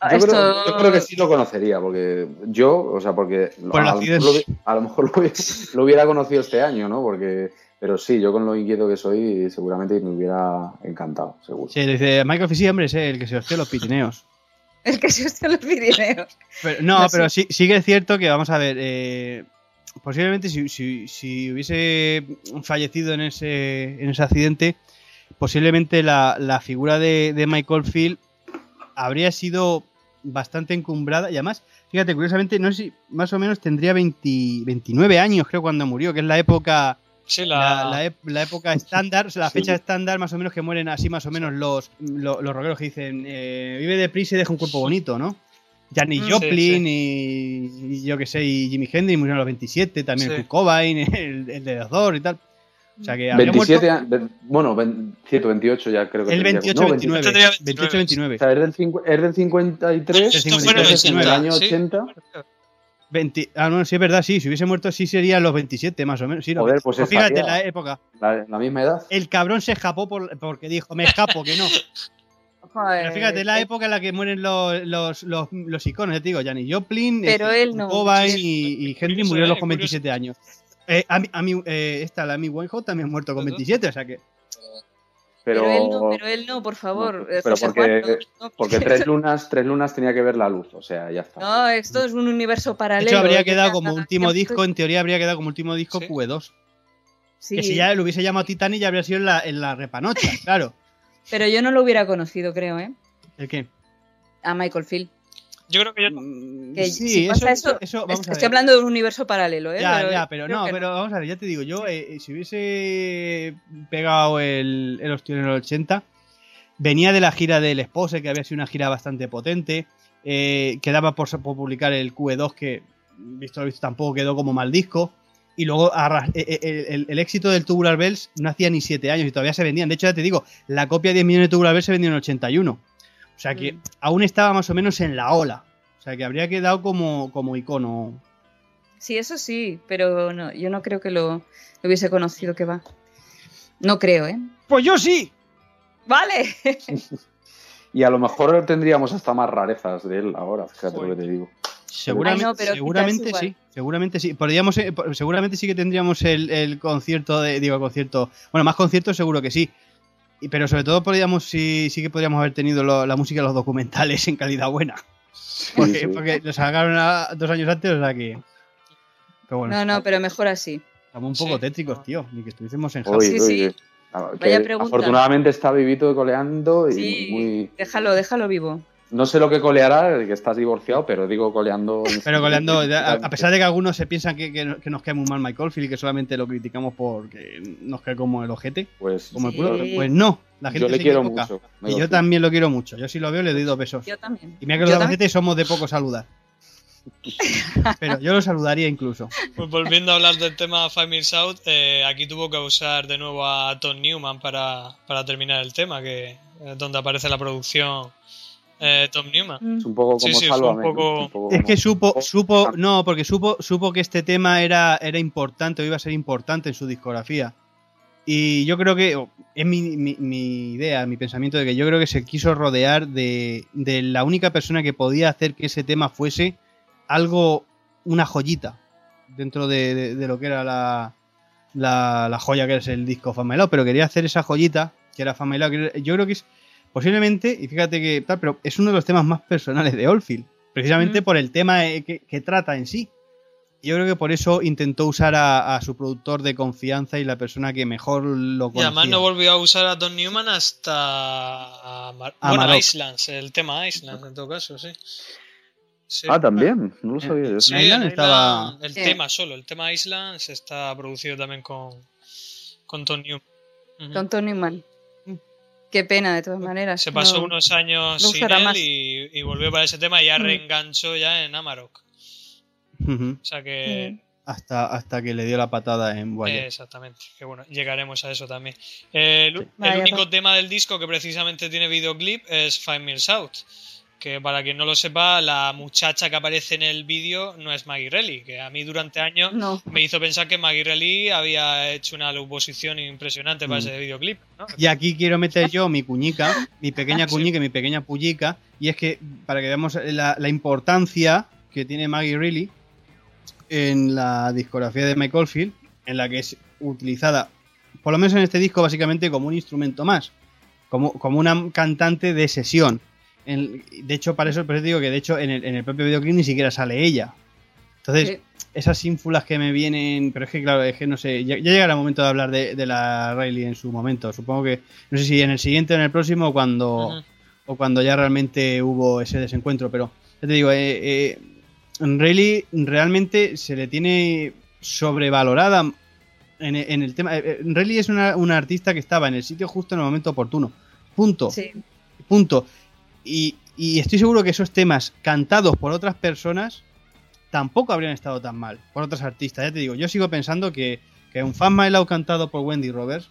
Yo, esto- creo, yo creo que sí lo conocería, porque yo, o sea, porque el a, lo mejor lo, hubi- a lo mejor lo hubiera, *laughs* lo hubiera conocido este año, ¿no? Porque, pero sí, yo con lo inquieto que soy, seguramente me hubiera encantado, seguro. Sí, dice Michael sí, hombre, es el que se hostió los Pirineos. *laughs* El que se hostia los Pirineos. Pero, no, No, pero sí, sí que es cierto que, vamos a ver, eh, posiblemente si, si- si hubiese fallecido en ese, en ese accidente, posiblemente la, la figura de, de Michael Field habría sido bastante encumbrada y además, fíjate, curiosamente, no sé si más o menos tendría 20 29 años, creo, cuando murió, que es la época Sí, la, la, la época estándar, o sea, la *laughs* Sí. fecha estándar, más o menos que mueren así, más o menos los, lo- los rockeros que dicen, eh, vive deprisa y deja un cuerpo bonito, ¿no? Janis Mm. Joplin Y, y yo que sé, y Jimi Hendrix murieron a los 27, también. Kurt Cobain, *laughs* el, el de los dos y tal. O sea que habría 27, muerto a- ve- bueno, ven- cierto, 28 ya creo que el tendría. 28, No, 29. Tendría 28, 29. 29. O sea, es del, cincu- es del 53, Esto fue en el entonces en el 80, año ¿sí? 80. 20 ah, no, sí es verdad, sí, si hubiese muerto sí serían los 27 más o menos. Sí, los Joder, 20. pues fíjate la época. La, la misma edad. El cabrón se escapó por- porque dijo, me escapo, que no. *laughs* Pero fíjate, es la época en la que mueren los, los, los, los iconos, ya te digo, Janis Joplin, Pero este, él no. Cobain y, y Henry Curioso, murieron eh, con 27 años. Eh, a mí, a mí, eh, esta, la Amy Winehouse también ha muerto con ¿Verdad? 27, o sea que... Pero, Pero, él no, pero él no, por favor. No, pero porque- Juan, no, no. porque *laughs* tres lunas, tres lunas tenía que ver la luz, o sea, ya está. No, esto es un universo De paralelo. hecho, habría que quedado como último disco, en teoría habría quedado como último disco Sí. QE2. Sí, Que si ya lo hubiese llamado Titanic ya habría sido en la, en la repanocha, *laughs* claro. pero yo no lo hubiera conocido, creo, ¿eh? ¿El qué? A Michael Field. Yo creo que yo Mm, Que sí, si pasa eso, eso, vamos est- a estoy hablando de un universo paralelo, ¿eh? Ya, ya, pero no, pero vamos a ver, ya te digo, yo eh, si hubiese pegado el, el en el 80, venía de la gira del Expose, que había sido una gira bastante potente, eh, quedaba por, por publicar el QE2, que visto lo visto tampoco quedó como mal disco, y luego eh, eh, el, el éxito del Tubular Bells no hacía ni 7 años y todavía se vendían, de hecho ya te digo, la copia de 10 millones de Tubular Bells se vendió en el 81, o sea que Mm. aún estaba más o menos en la ola, o sea que habría quedado como, como icono. Sí, eso sí, pero no, yo no creo que lo, lo hubiese conocido que va. No creo, ¿eh? Pues yo sí. Vale. *laughs* Y a lo mejor tendríamos hasta más rarezas de él ahora, fíjate lo que te digo. Seguramente, Ay, no, pero seguramente sí, seguramente sí. Podríamos, eh, seguramente sí que tendríamos el, el concierto de, digo, concierto, bueno, más conciertos seguro que sí. Y- Pero sobre todo podríamos, sí, sí que podríamos haber tenido lo- la música de los documentales en calidad buena. Porque, sí. porque lo sacaron a- dos años antes, o sea que. Pero bueno, No, no, pero mejor así. estamos un poco Sí. tétricos, tío. Ni que estuviésemos en Oye, Sí, sí. ah, que Vaya pregunta. Afortunadamente está vivito coleando y Sí, muy... déjalo, déjalo vivo. No sé lo que coleará, que estás divorciado, pero digo coleando... Pero coleando, *laughs* a, a pesar de que algunos se piensan que, que, que nos cae muy mal Michael Field y que solamente lo criticamos porque nos cae como el ojete, Pues, como el Sí. culo, pues no, la gente yo le se quiero equivoca. mucho. Y yo también lo quiero mucho. Yo si lo veo le doy dos besos. Yo también. Y mira que los ojete somos de poco saludar. *laughs* Pero yo lo saludaría incluso. Pues volviendo a hablar del tema Five Minutes Out, eh, aquí tuvo que usar de nuevo a Tom Newman para, para terminar el tema, que es donde aparece la producción eh, Tom Newman. Mm. Es un poco Sí, como sí, un ¿no? poco- Un poco Es que supo, Oh, supo, ah. no, porque supo, supo que este tema era, era importante o iba a ser importante en su discografía. Y yo creo que, es mi, mi- mi idea, mi pensamiento de que yo creo que se quiso rodear de, de la única persona que podía hacer que ese tema fuese algo, una joyita dentro de, de- de lo que era la, la, la joya que es el disco Love, pero quería hacer esa joyita que era era- yo creo que es posiblemente, y fíjate que tal, pero es uno de los temas más personales de Oldfield, precisamente Mm. por el tema eh, que, que trata en sí. Yo creo que por eso intentó usar a, a su productor de confianza y la persona que mejor lo Y conocía. además no volvió a usar a Tom Newman hasta. Mar- A bueno. Islands, el tema Islands en todo caso, sí. Sí. Ah, también, no lo sabía yo. Sí, En Island estaba- Island, el Sí. tema solo, el tema Islands está producido también con, con Tom Newman. Con Tony Man. Qué pena, de todas maneras. Se pasó No- unos años no sin él más. y, y volvió para ese tema y ya Mm. reenganchó ya en Amarok. O sea que. Mm. hasta, hasta que le dio la patada en. Eh, exactamente, que bueno, llegaremos a eso también. Eh, el, el único pues. tema del disco que precisamente tiene videoclip es Five Minutes Out. Que para quien no lo sepa, la muchacha que aparece en el vídeo no es Maggie Reilly, que a mí durante años No. me hizo pensar que Maggie Reilly había hecho una oposición impresionante para Mm. ese videoclip. ¿no? Y aquí quiero meter yo mi cuñica, mi pequeña *laughs* cuñica y mi pequeña pullica. Y es que, para que veamos la, la importancia que tiene Maggie Reilly en la discografía de Michael Field, en la que es utilizada, por lo menos en este disco, básicamente como un instrumento más, como, como una cantante de sesión. En- de hecho, para eso, por eso digo que de hecho en el, en el propio videoclip ni siquiera sale ella. Entonces, esas ínfulas que me vienen, pero es que claro, es que no sé, ya, ya llegará el momento de hablar de, de la Riley en su momento. Supongo que, no sé si en el siguiente o en el próximo o cuando, o cuando ya realmente hubo ese desencuentro, pero ya te digo, eh, eh, Riley realmente se le tiene sobrevalorada en, en el tema. eh, Riley es una, una artista que estaba en el sitio justo en el momento oportuno. Punto. Sí. Punto. Y, y estoy seguro que esos temas cantados por otras personas tampoco habrían estado tan mal. Por otras artistas. Ya te digo, yo sigo pensando que, que un Fan My Love cantado por Wendy Roberts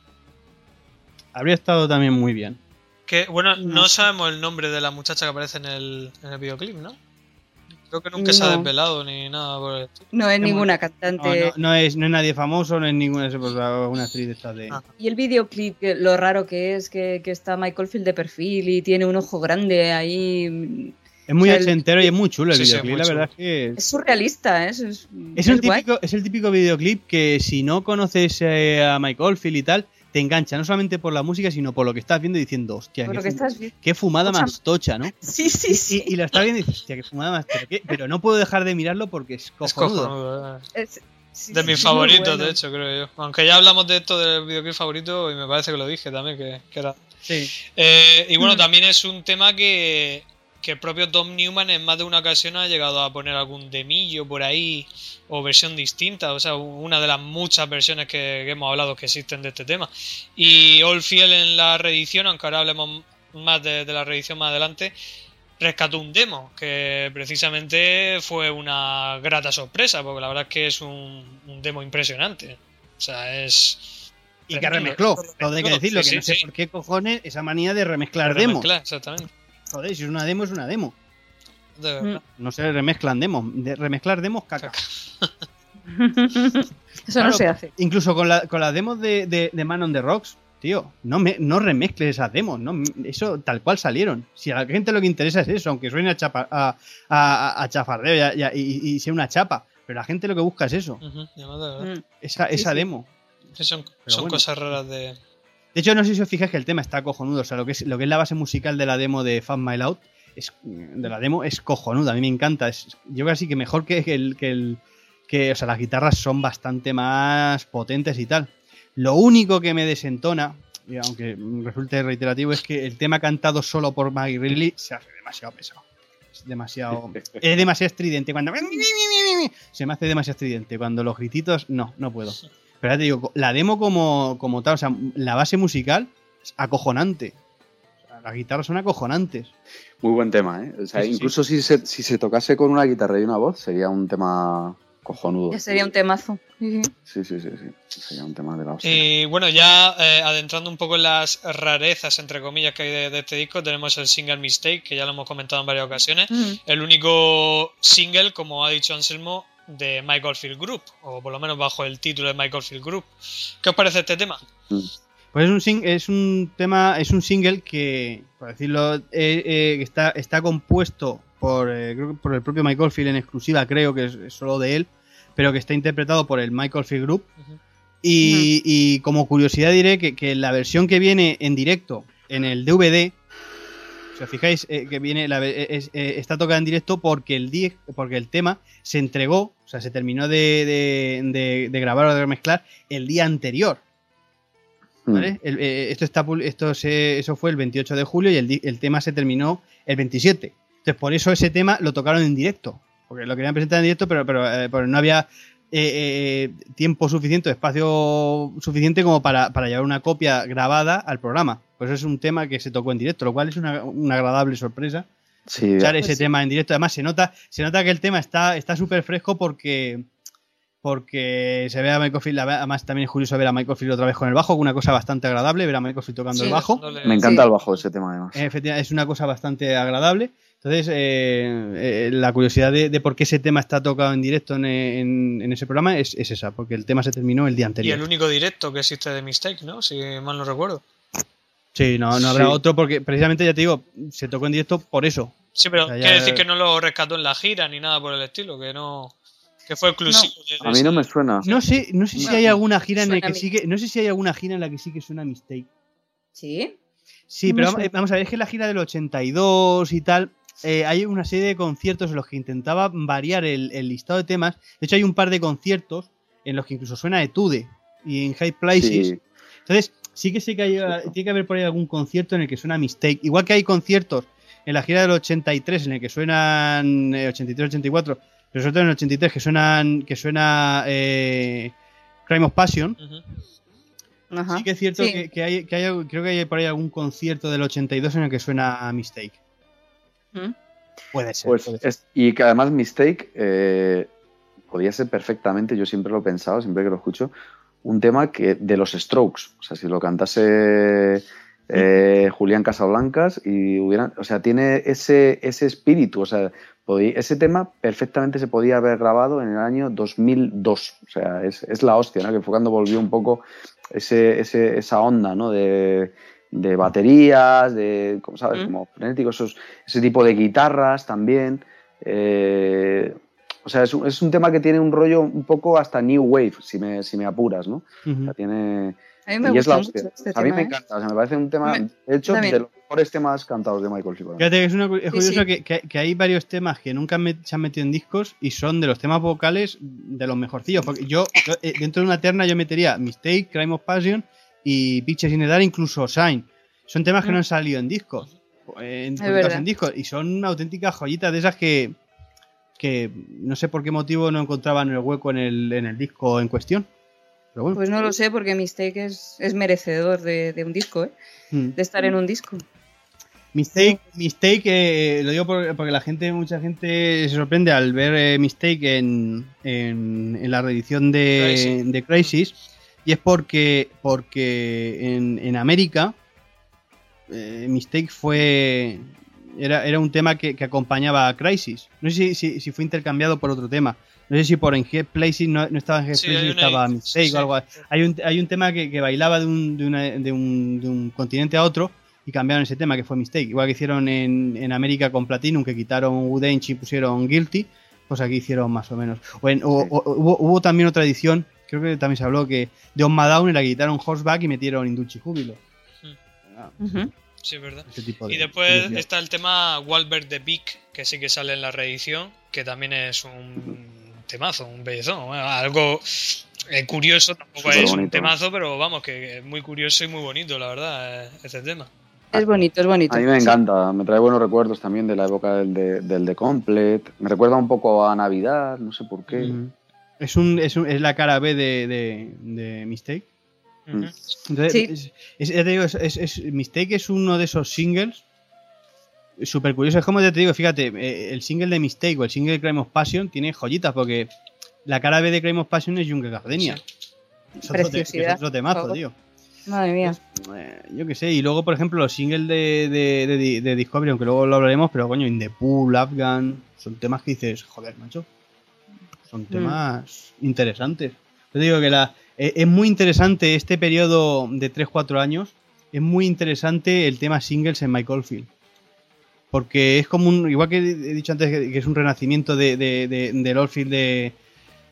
habría estado también muy bien. Que, bueno, no No. sabemos el nombre de la muchacha que aparece en el, en el videoclip, ¿no? Creo que nunca se ha No. desvelado ni nada por el. No es No, ninguna No, cantante. no, no es, no es nadie famoso, no es ninguna pues, una actriz de estas de. Ah. Y el videoclip, lo raro que es que, que está Michael Field de perfil y tiene un ojo grande ahí. Es muy o sea, el- ochentero y es muy chulo el Sí, videoclip, la verdad es que. Es surrealista, ¿eh? es, es, Es el, típico, es el típico videoclip que si no conoces eh, a Mike Oldfield y tal, te engancha no solamente por la música, sino por lo que estás viendo y diciendo, hostia, qué, que estás qué fumada Tocha. más tocha, ¿no? Sí, *laughs* sí, sí. Y, y lo estás viendo y dices, hostia, qué fumada más pero, qué- pero no puedo dejar de mirarlo porque es Es cojonudo. Es- sí, De sí, mis favoritos, bueno. de hecho, creo yo. Aunque ya hablamos de esto del videoclip favorito y me parece que lo dije también, que, que era. Sí. Eh, y bueno, también es un tema que, que el propio Tom Newman en más de una ocasión ha llegado a poner algún demillo por ahí o versión distinta, o sea, una de las muchas versiones que, que hemos hablado que existen de este tema. Y Oldfield en la reedición, aunque ahora hablemos más de, de la reedición más adelante, rescató un demo que precisamente fue una grata sorpresa, porque la verdad es que es un, un demo impresionante. O sea, es... Y que remezcló, todo hay que decirlo, sí, que no sí, sé sí. por qué cojones esa manía de remezclar demos. Remezclar, exactamente. Joder, si es una demo, es una demo. De verdad. No se remezclan demos. De remezclar demos, caca. *laughs* Eso no se hace. Incluso con, la, con las demos de, de, de Man on the Rocks, tío, no, me, no remezcles esas demos, no, eso tal cual salieron. Si a la gente lo que interesa es eso, aunque suene a, chapa, a, a, a chafardeo y, a- y a- y- y sea una chapa, pero la gente lo que busca es eso. Mm. esa, Sí, esa sí. demo. Sí, son son bueno. cosas raras de. De hecho, no sé si os fijáis que el tema está cojonudo, o sea, lo que es, lo que es la base musical de la demo de Fan My Loud, es, de la demo es cojonuda, a mí me encanta, es, yo casi que mejor que el, que el que, o sea, las guitarras son bastante más potentes y tal. Lo único que me desentona, y aunque resulte reiterativo, es que el tema cantado solo por Maggie Riley se hace demasiado pesado. Es demasiado. Es demasiado estridente. Cuando. *laughs* Se me hace demasiado estridente. Cuando los grititos. No, no puedo. Pero ya te digo, la demo como, como tal, o sea, la base musical es acojonante. O sea, las guitarras son acojonantes. Muy buen tema, ¿eh? O sea, Sí, sí, incluso Si, se, si se tocase con una guitarra y una voz, sería un tema cojonudo. Ya sería un temazo. Sí, sí. Sí, sí, sí, sí. Sería un tema de la hostia. Y bueno, ya eh, adentrando un poco en las rarezas, entre comillas, que hay de, de este disco, tenemos el single Mistake, que ya lo hemos comentado en varias ocasiones. Mm. El único single, como ha dicho Anselmo, de Michael Field Group, o por lo menos bajo el título de Michael Field Group. ¿Qué os parece este tema? Pues es un, sing- es un tema, es un single que, por decirlo, eh, eh, está, está compuesto por, eh, creo que por el propio Michael Field en exclusiva, creo que es, es solo de él, pero que está interpretado por el Michael Field Group. Y, y como curiosidad diré que, que la versión que viene en directo en el DVD, si os fijáis eh, que viene la es- eh, está tocada en directo porque el di- porque el tema se entregó, o sea, se terminó de, de- de- de grabar o de remezclar el día anterior. Mm. ¿vale? El- eh, esto está esto se, eso fue el 28 de julio y el, el tema se terminó el 27. Entonces, por eso ese tema lo tocaron en directo. Porque lo querían presentar en directo, pero, pero, eh, pero no había eh, eh, tiempo suficiente, espacio suficiente como para, para llevar una copia grabada al programa. Pues es un tema que se tocó en directo, lo cual es una, una agradable sorpresa. Sí, Escuchar Pues ese sí. tema en directo. Además, se nota, se nota que el tema está está súper fresco porque porque se ve a Michael Field, además también es curioso ver a Michael Field otra vez con el bajo, una cosa bastante agradable, ver a Michael Field tocando Sí. el bajo. Me encanta Sí. el bajo de ese tema, además. Efectivamente, es una cosa bastante agradable. Entonces, eh, eh, la curiosidad de, de por qué ese tema está tocado en directo en, en- en ese programa es, es esa, porque el tema se terminó el día Y anterior. el único directo que existe de Mistake, ¿no? Si mal no recuerdo. Sí, no, no habrá Sí. otro porque precisamente ya te digo, se tocó en directo por eso. Sí, pero O sea, ya- quiere decir que no lo rescató en la gira ni nada por el estilo, que no. Que fue exclusivo. A mí no me suena. No sé, no sé si hay alguna gira en la que sí que, no sé si hay alguna gira en la que sí que suena mistake. Sí. Sí, No pero vamos, eh, vamos a ver, es que la gira del 82 y tal, eh, hay una serie de conciertos en los que intentaba variar el, el listado de temas. De hecho, hay un par de conciertos en los que incluso suena Etude y en High Places. Sí, Entonces, sí que sé que hay, tiene que haber por ahí algún concierto en el que suena Mistake. Igual que hay conciertos en la gira del 83 en el que suenan eh, 83-84, pero sobre todo en el 83 que suenan que suena eh, Crime of Passion. Sí que es cierto Sí. Que, que hay, que hay- creo que hay por ahí algún concierto del 82 en el que suena Mistake. Mm. Puede ser. Pues puede ser. es- y que además Mistake eh, podía ser perfectamente, yo siempre lo he pensado, siempre que lo escucho, un tema que de los Strokes. O sea, si lo cantase eh, Julián Casablancas y hubieran, o sea, tiene ese, ese espíritu, o sea, ese tema perfectamente se podía haber grabado en el año 2002, o sea, es, es la hostia, ¿no? Que fue cuando volvió un poco ese, ese, esa onda, ¿no? De, de baterías, de, ¿cómo sabes? Como frenéticos, ese tipo de guitarras también. Eh, o sea, es un, es un, tema que tiene un rollo un poco hasta New Wave, si me, si me apuras, ¿no? o sea, tiene... A mí me gusta mucho este A mí me ¿eh? encanta, o sea, me parece un tema, de hecho, de los mejores temas cantados de Michael Fíjate que es, una, es curioso sí, sí. Que, que, que, hay varios temas que nunca me, se han metido en discos y son de los temas vocales de los mejorcillos. Porque yo, yo eh, dentro de una terna, yo metería Mistake, Crime of Passion y Pitches in the Dark, incluso Shine. Son temas que no han salido en discos. En, en discos. Y son auténticas joyitas de esas que, que no sé por qué motivo no encontraban el hueco en el, en el disco en cuestión. Bueno. Pues no lo sé, porque Mistake es, es merecedor de, de, un disco, ¿eh? mm. de estar en un disco. Mistake, Mistake eh, lo digo porque, porque, la gente, mucha gente se sorprende al ver eh, Mistake en, en, en, la reedición de Crisis. de Crisis. Y es porque, porque en, en América eh, Mistake fue. Era, era un tema que, que, acompañaba a Crisis. No sé si, si, si, fue intercambiado por otro tema. No sé si por en Head Places no, no estaba en Head sí, Places, estaba Mistake sí, o algo así. Hay un, hay un tema que, que bailaba de un, de, una, de, un, de un continente a otro y cambiaron ese tema que fue Mistake. Igual que hicieron en, en América con Platinum, que quitaron Udench y pusieron Guilty, pues aquí hicieron más o menos. O, en, o, o hubo, hubo, también otra edición, creo que también se habló, que de On Down la quitaron Horseback y metieron Indulci Júbilo. Uh -huh. Sí, es verdad. De, y después de está el tema Walbert the Big, que sí que sale en la reedición, que también es un temazo, un bellezón. Algo eh, curioso, tampoco Super es bonito. un temazo, pero vamos, que es muy curioso y muy bonito, la verdad, este tema. Es bonito, es bonito. A mí me encanta, me trae buenos recuerdos también de la época del de, del de Complete. Me recuerda un poco a Navidad, no sé por qué. Mm. Es, un, es, un, es la cara B de, de, de Mistake. Entonces, sí. es, es, ya te digo, es, Mistake es uno de esos singles súper curioso. Es como te digo, fíjate, eh, el single de Mistake o el single de Crime of Passion tiene joyitas porque la cara B de Crime of Passion es Jungle Gardenia. Sí. Es, otro, es otro temazo, tío. Madre mía. Eh, yo qué sé, y luego, por ejemplo, los singles de, de, de, de, Discovery, aunque luego lo hablaremos, pero coño, In the Pool, Afghan, son temas que dices, joder, macho. Son temas mm. interesantes. Te digo que la, eh, es muy interesante este periodo de 3-4 años. Es muy interesante el tema singles en Michael Field. Porque es como un. Igual que he dicho antes que, que es un renacimiento de, de, de, del Oldfield de,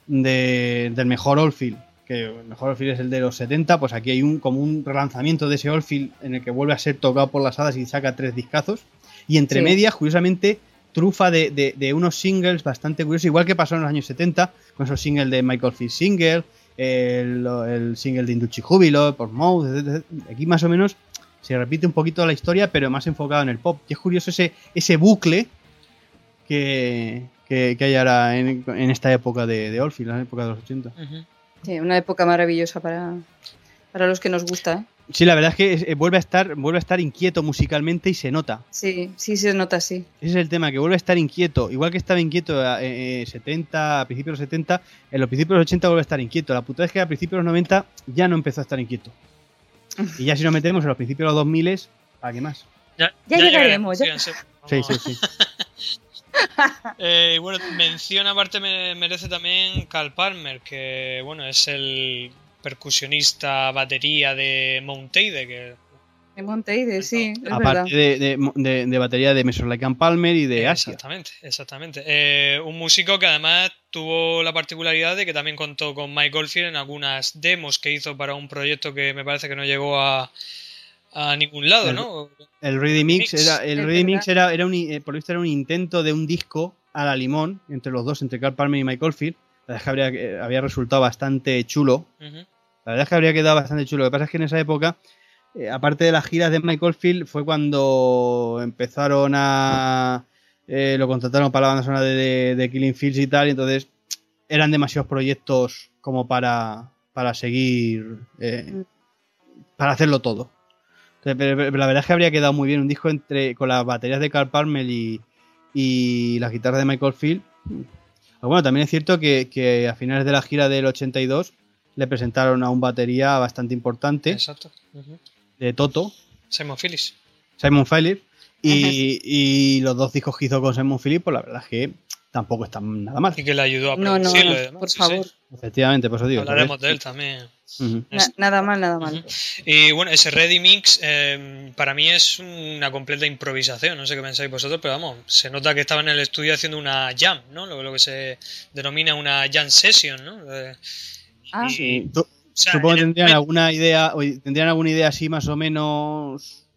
del mejor Oldfield. Que el mejor Oldfield es el de los 70. Pues aquí hay un como un relanzamiento de ese Oldfield en el que vuelve a ser tocado por las hadas y saca tres discazos. Y entre sí. medias, curiosamente, trufa de, de, de, unos singles bastante curiosos, igual que pasó en los años 70, con esos singles de Michael Field Single, el, el single de Induchi Júbilo, por Mode, aquí más o menos se repite un poquito la historia, pero más enfocado en el pop. Y es curioso ese, ese bucle que, que, que hay ahora en, en, esta época de, de Orphy, la época de los 80. Uh -huh. Sí, una época maravillosa para, para los que nos gusta, ¿eh? Sí, la verdad es que eh, vuelve a estar vuelve a estar inquieto musicalmente y se nota. Sí, sí se nota, sí. Ese es el tema, que vuelve a estar inquieto. Igual que estaba inquieto eh, eh, 70, a principios de los 70, en los principios de los 80 vuelve a estar inquieto. La putada es que a principios de los 90 ya no empezó a estar inquieto. *laughs* Y ya si nos metemos en los principios de los 2000, ¿para qué más? Ya, ya, ya llegaremos. Ya. Sí, sí, sí. *laughs* eh, bueno, mención aparte me merece también Cal Palmer, que bueno, es el percusionista batería de Monteide, que de Monteide, sí. Es Aparte de, de, de, de, batería de Mesolaican Palmer y de Asia. Exactamente, exactamente. Eh, un músico que además tuvo la particularidad de que también contó con Mike Oldfield en algunas demos que hizo para un proyecto que me parece que no llegó a, a ningún lado, el, ¿no? El Ready Mix, era, el Ready Mix era, era un, eh, por lo visto era un intento de un disco a la limón entre los dos, entre Carl Palmer y Mike Oldfield. La verdad es que habría, había resultado bastante chulo. Uh -huh. La verdad es que habría quedado bastante chulo. Lo que pasa es que en esa época eh, aparte de las giras de Michael Field, fue cuando empezaron a. Eh, lo contrataron para la banda sonora de, Killing Fields y tal, entonces eran demasiados proyectos como para, para seguir. Eh, para hacerlo todo. La verdad es que habría quedado muy bien un disco entre con las baterías de Carl Palmer y, y las guitarras de Michael Field. Pero bueno, también es cierto que, que a finales de la gira del 82 le presentaron a un batería bastante importante. Exacto. Uh -huh de Toto, Simon Phillips. Simon Phillips. Y, y los dos discos que hizo con Simon Phillips, pues la verdad es que tampoco están nada mal. Y que le ayudó a No, no, por sí, favor. sí. Efectivamente, por eso digo. Hablaremos de él también. Na- nada mal, nada mal. Y bueno, ese Ready Mix eh, para mí es una completa improvisación, no sé qué pensáis vosotros, pero vamos, se nota que estaba en el estudio haciendo una jam, ¿no? Lo, lo que se denomina una jam session, ¿no? Eh, Ah, Sí, tú- o sea, Supongo que tendrían alguna idea, o tendrían alguna idea así más o menos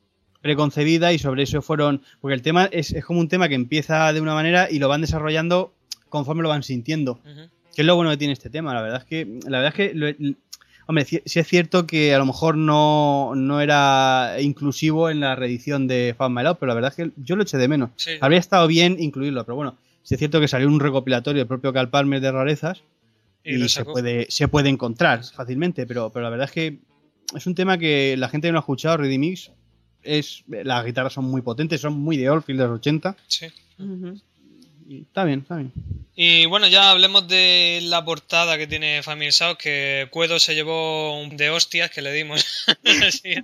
preconcebida y sobre eso fueron, porque el tema es, es como un tema que empieza de una manera y lo van desarrollando conforme lo van sintiendo, que es lo bueno que tiene este tema, la verdad es que, la verdad es que, lo- hombre, sí, sí es cierto que a lo mejor no, no era inclusivo en la reedición de Fan My Love, pero la verdad es que yo lo eché de menos. Sí. Habría estado bien incluirlo, pero bueno, sí es cierto que salió un recopilatorio del propio Cal Palmer de rarezas Y se puede, se puede encontrar fácilmente, pero, pero la verdad es que es un tema que la gente que no ha escuchado, Ready Mix, es, las guitarras son muy potentes, son muy de Oldfield de los 80. Sí. Y está bien, está bien. Y bueno, ya hablemos de la portada que tiene Family South, que Cuedo se llevó un de hostias que le dimos. *laughs* Sí.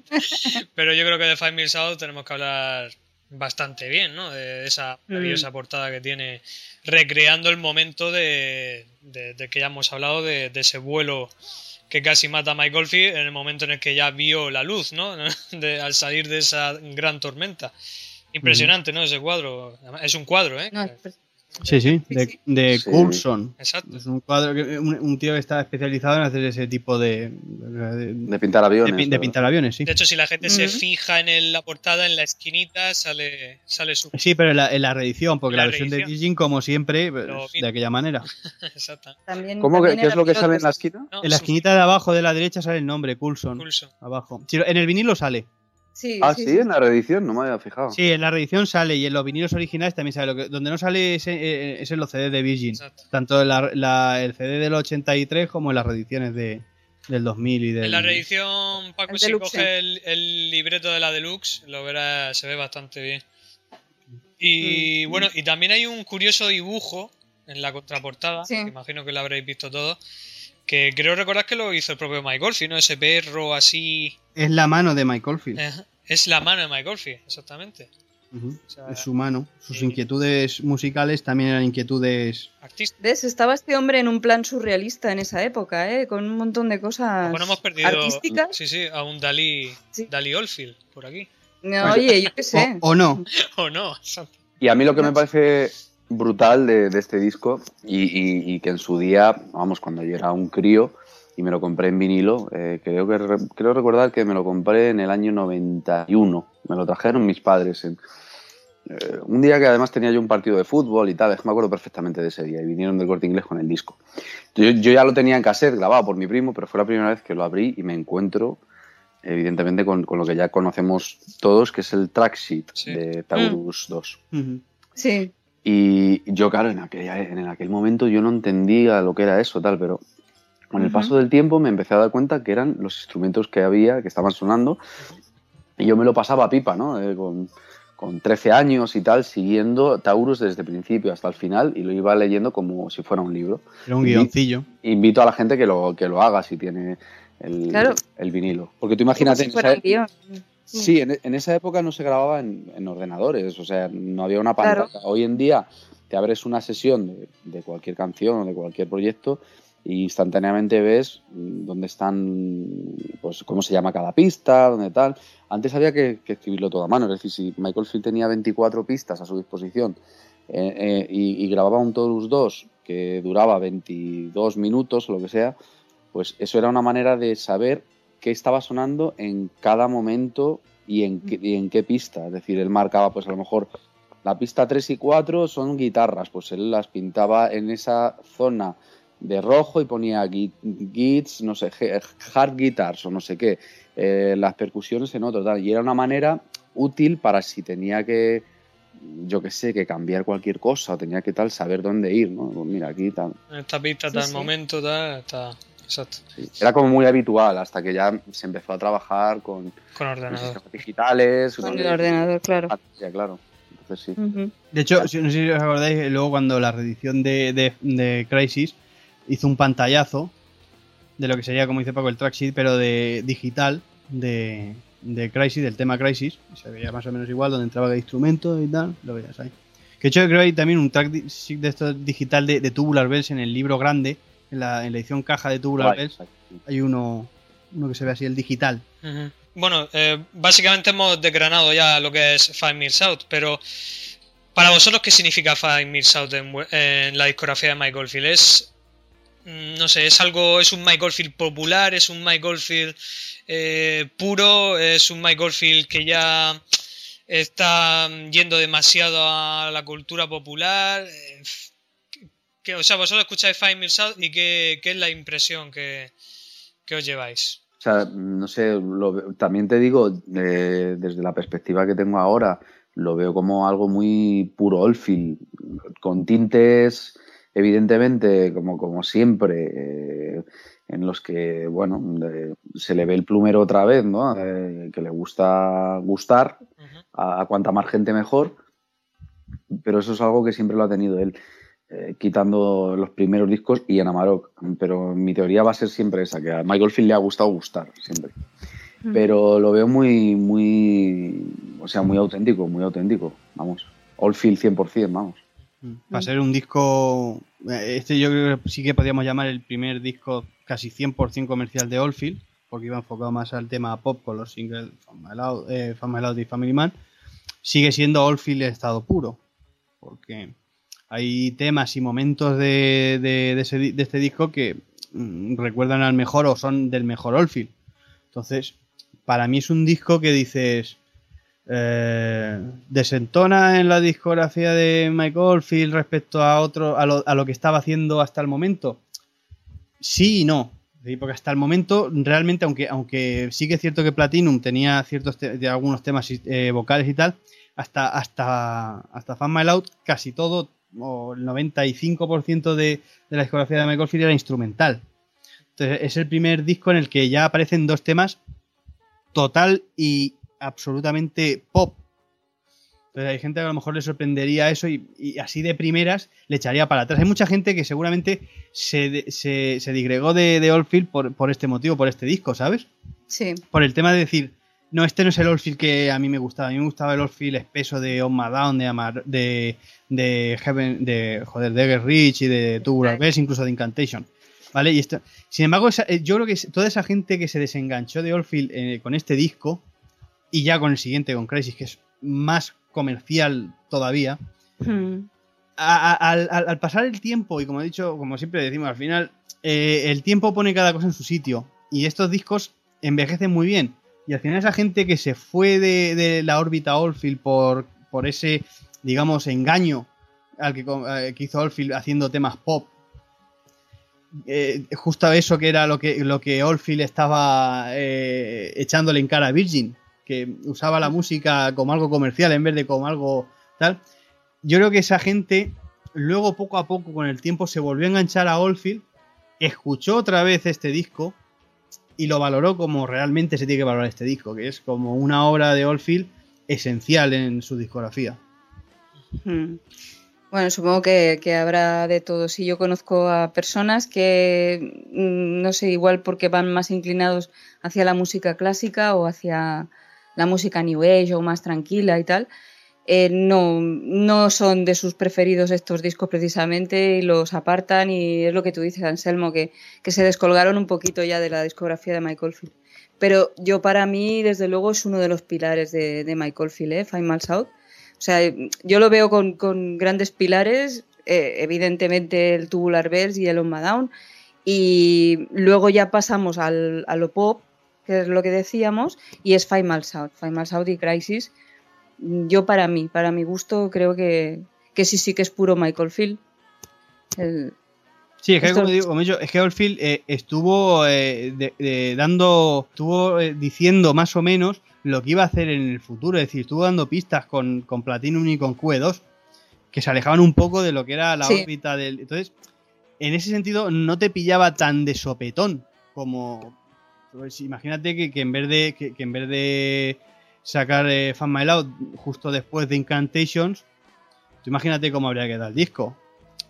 Pero yo creo que de Family South tenemos que hablar bastante bien, ¿no? De esa maravillosa portada que tiene, recreando el momento de, de- de que ya hemos hablado, de, de ese vuelo que casi mata a Mike Oldfield en el momento en el que ya vio la luz, ¿no? *laughs* De- al salir de esa gran tormenta. Impresionante, ¿no? Ese cuadro. Es un cuadro, ¿eh? No, es- Sí, sí, de, de Sí. Coulson. Exacto. Es un cuadro, que, un, un tío que está especializado en hacer ese tipo de, de, De pintar aviones. de pintar aviones, sí. De hecho, si la gente se fija en el- la portada, en la esquinita, sale, sale su. Sí, pero en la, en la reedición, porque La la, versión de. Digin, como siempre, pues, de aquella manera. *laughs* Exacto. también, ¿Cómo que, qué es lo que sale en la esquina? No, En la esquinita de abajo de la derecha sale el nombre, Coulson. Pulso. Abajo. En el vinilo sale. Sí, Ah, sí, sí, sí. en la reedición, no me había fijado. Sí, en la reedición sale y en los vinilos originales también sale. Lo que, donde no sale es, eh, es en los CD de Virgin. Exacto. Tanto en la- la- el CD del 83 como en las reediciones de, del 2000 y del... En la reedición, Paco, El si deluxe. coge el, el libreto de la deluxe, lo verás, se ve bastante bien. Y Mm. bueno, y también hay un curioso dibujo en la contraportada, Sí. que imagino que lo habréis visto todos, que creo recordar que lo hizo el propio Mike Oldfield, ¿no? Ese perro así. Es la mano de Mike Oldfield. eh, es la mano de Mike Oldfield, exactamente. Ujú. o sea, Es su mano. Sus sí. inquietudes musicales también eran inquietudes... Artista. ¿Ves? Estaba este hombre en un plan surrealista en esa época, ¿eh? Con un montón de cosas Bueno, hemos perdido artísticas. sí, sí, a un Dalí, Sí. Dalí Oldfield por aquí. No, oye, yo qué sé. O, *laughs* o no. ¿O no? Y a mí lo que me parece brutal de, de este disco y, y- y que en su día, vamos, cuando yo era un crío y me lo compré en vinilo, eh, creo que re- creo recordar que me lo compré en el año 91. Me lo trajeron mis padres en, eh, un día que además tenía yo un partido de fútbol y tal, es que me acuerdo perfectamente de ese día y vinieron del corte inglés con el disco. Yo, yo ya lo tenía en cassette grabado por mi primo, pero fue la primera vez que lo abrí y me encuentro evidentemente con, con lo que ya conocemos todos, que es el track sheet Sí. de Taurus 2. Ujú. Sí. Y yo, claro, en aquel, en aquel momento yo no entendía lo que era eso, tal, pero con el paso del tiempo me empecé a dar cuenta que eran los instrumentos que había, que estaban sonando, y yo me lo pasaba a pipa, ¿no? Eh, con, con 13 años y tal, siguiendo Taurus desde el principio hasta el final, y lo iba leyendo como si fuera un libro. Era un guioncillo. Invito a la gente que lo, que lo haga si tiene el, Claro. el vinilo. Porque tú imagínate, Como si en esa- guion. Sí, en, en esa época no se grababa en, en ordenadores, o sea, no había una pantalla. Claro. Hoy en día te abres una sesión de, de cualquier canción o de cualquier proyecto instantáneamente ves mm, dónde están, pues cómo se llama cada pista, dónde tal. Antes había que, escribirlo todo a mano, es decir, si Michael Field tenía 24 pistas a su disposición eh, eh, y, y grababa un Taurus 2 que duraba 22 minutos o lo que sea, pues eso era una manera de saber qué estaba sonando en cada momento y en, qué, y en qué pista. Es decir, él marcaba, pues a lo mejor la pista 3 y 4 son guitarras, pues él las pintaba en esa zona de rojo y ponía gits, no sé, hard guitars o no sé qué, eh, las percusiones en otro, tal. Y era una manera útil para si tenía que, yo qué sé, que cambiar cualquier cosa o tenía que tal, saber dónde ir, ¿no? Pues mira, aquí tal. En esta pista, Sí, tal sí. momento, tal, está. Exacto. Sí. Era como muy habitual hasta que ya se empezó a trabajar con, Con con ordenador. sistemas digitales. Con el ordenador, claro. Ya, claro. Entonces sí. De hecho, si- no sé si os acordáis, luego cuando la reedición de, de, de Crisis hizo un pantallazo de lo que sería, como dice Paco, el track sheet, pero de digital, de, de Crisis, del tema Crisis. Se veía más o menos igual, donde entraba el instrumento y tal, lo veías ahí. Que de hecho creo que hay también un track de esto digital de, de, Tubular Bells en el libro grande, en la, en la edición caja de Tubular Bells. Hay uno, uno que se ve así, el digital. Bueno, eh, básicamente hemos desgranado ya lo que es Five Mills Out, pero para vosotros, ¿qué significa Five Mills Out en, la discografía de Mike Oldfield? ¿Es, no sé, es algo, es un Mike Oldfield popular, es un Mike Oldfield eh, puro, es un Mike Oldfield que ya está yendo demasiado a la cultura popular? Eh, o sea, vosotros escucháis Five Mills Out y qué, es la impresión que, os lleváis. O sea, no sé, también te digo, eh, desde la perspectiva que tengo ahora, lo veo como algo muy puro Oldfield, con tintes, evidentemente, como, como siempre, eh, en los que, bueno, se le ve el plumero otra vez, ¿no? Eh, que le gusta gustar, a, cuanta más gente mejor, pero eso es algo que siempre lo ha tenido él, eh, quitando los primeros discos y en Amarok. Pero mi teoría va a ser siempre esa, que a Michael Field le ha gustado gustar, siempre pero lo veo muy, muy, o sea, muy auténtico, muy auténtico, vamos. Oldfield 100%, vamos. Va a ser un disco, eh, este yo creo que sí que podríamos llamar el primer disco casi 100% comercial de Oldfield, porque iba enfocado más al tema pop con los singles Family eh, Out y Family Man. Sigue siendo Oldfield estado puro, porque hay temas y momentos de, de, de este disco que mm, recuerdan al mejor o son del mejor Oldfield. Entonces, para mí es un disco que dices. Eh, desentona en la discografía de Mike Oldfield respecto a otro a lo, que estaba haciendo hasta el momento. Sí y no. Porque hasta el momento realmente aunque aunque sí que es cierto que Platinum tenía ciertos de algunos temas eh, vocales y tal hasta hasta hasta Fan My Loud casi todo o el 95% de, de la discografía de Mike Oldfield era instrumental. Entonces es el primer disco en el que ya aparecen dos temas total y absolutamente pop. Entonces hay gente que a lo mejor le sorprendería eso y, así de primeras le echaría para atrás. Hay mucha gente que seguramente se, se, digregó de, de Oldfield por, este motivo, por este disco, ¿sabes? Sí. Por el tema de decir, no, este no es el Oldfield que a mí me gustaba. A mí me gustaba el Oldfield espeso de On My Down, de, Amar, de, de Heaven, de, joder, de Rich y de Tubular Bells, incluso de Incantation. ¿Vale? Y esto, sin embargo, eh, yo creo que toda esa gente que se desenganchó de Oldfield eh, con este disco y ya con el siguiente, con Crisis, que es más comercial todavía, hmm. al, pasar el tiempo, y como he dicho, como siempre decimos, al final, eh, el tiempo pone cada cosa en su sitio. Y estos discos envejecen muy bien. Y al final esa gente que se fue de, la órbita Oldfield por, por ese, digamos, engaño al que, que hizo Oldfield haciendo temas pop eh, justo eso que era lo que, lo que Oldfield estaba eh, echándole en cara a Virgin, que usaba la música como algo comercial en vez de como algo tal. Yo creo que esa gente luego poco a poco con el tiempo se volvió a enganchar a Oldfield, escuchó otra vez este disco y lo valoró como realmente se tiene que valorar este disco, que es como una obra de Oldfield esencial en su discografía. Hmm. Bueno, supongo que, habrá de todo. Si yo conozco a personas que, mm, no sé, igual porque van más inclinados hacia la música clásica o hacia la música New Age o más tranquila y tal, eh, no, no son de sus preferidos estos discos precisamente y los apartan y es lo que tú dices, Anselmo, que, que se descolgaron un poquito ya de la discografía de Michael Field. Pero yo para mí, desde luego, es uno de los pilares de, Michael Field, ¿eh? Final South o sea, yo lo veo con, grandes pilares, eh, evidentemente el Tubular Bells y el On Down, y luego ya pasamos al, a lo pop, que es lo que decíamos, y es Final South, Final South y Crisis. Yo para mí, para mi gusto, creo que, que sí, sí que es puro Michael Field. Sí, es que, como, digo, como es que Oldfield eh, estuvo eh, dando, estuvo diciendo más o menos lo que iba a hacer en el futuro. Es decir, estuvo dando pistas con, con Platinum y con QE2 que se alejaban un poco de lo que era la órbita del. Entonces, en ese sentido, no te pillaba tan de sopetón como. Pues, imagínate que, en vez de. Que, en vez de sacar eh, Fan My Loud justo después de Incantations, tú imagínate cómo habría quedado el disco.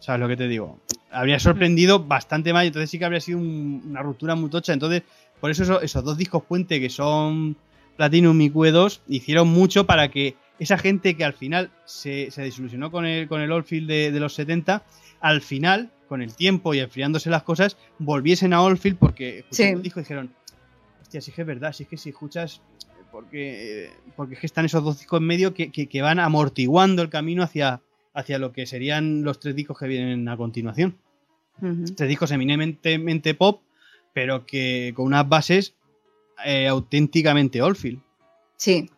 ¿Sabes lo que te digo? Habría sorprendido bastante más, entonces sí que habría sido una ruptura muy tocha. Entonces, por eso esos, esos dos discos puente que son Platinum y QE2 hicieron mucho para que esa gente que al final se, se desilusionó con el, con el Oldfield de, de los 70, al final, con el tiempo y enfriándose las cosas, volviesen a Oldfield porque escucharon Sí. y dijeron, hostia, sí que es verdad, sí es que si escuchas, porque, porque es que están esos dos discos en medio que, que- que van amortiguando el camino hacia, hacia lo que serían los tres discos que vienen a continuación. Tres discos eminentemente pop, pero que con unas bases eh, auténticamente Oldfield. Sí,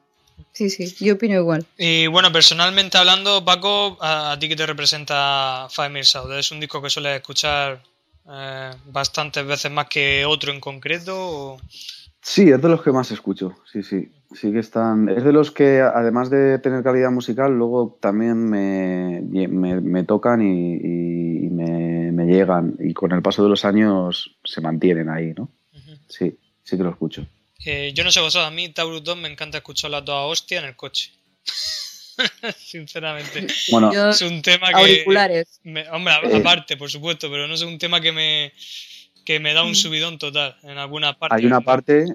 sí, sí, yo opino igual. Y bueno, personalmente hablando, Paco, a, a ti que te representa Five Mil South, ¿es un disco que sueles escuchar eh, bastantes veces más que otro en concreto? o- Sí, es de los que más escucho, sí, sí. Sí que están. Es de los que, además de tener calidad musical, luego también me, me, me tocan y, y me, me llegan. Y con el paso de los años se mantienen ahí, ¿no? Sí, sí que lo escucho. Eh, yo no sé vosotros, a mí Taurus 2 me encanta escucharla toda hostia en el coche. *laughs* Sinceramente. Bueno, Yo- Es un tema que... Auriculares. me- hombre, Eh. aparte, por supuesto, pero no es un tema que me, que me da un subidón total en alguna parte. hay una parte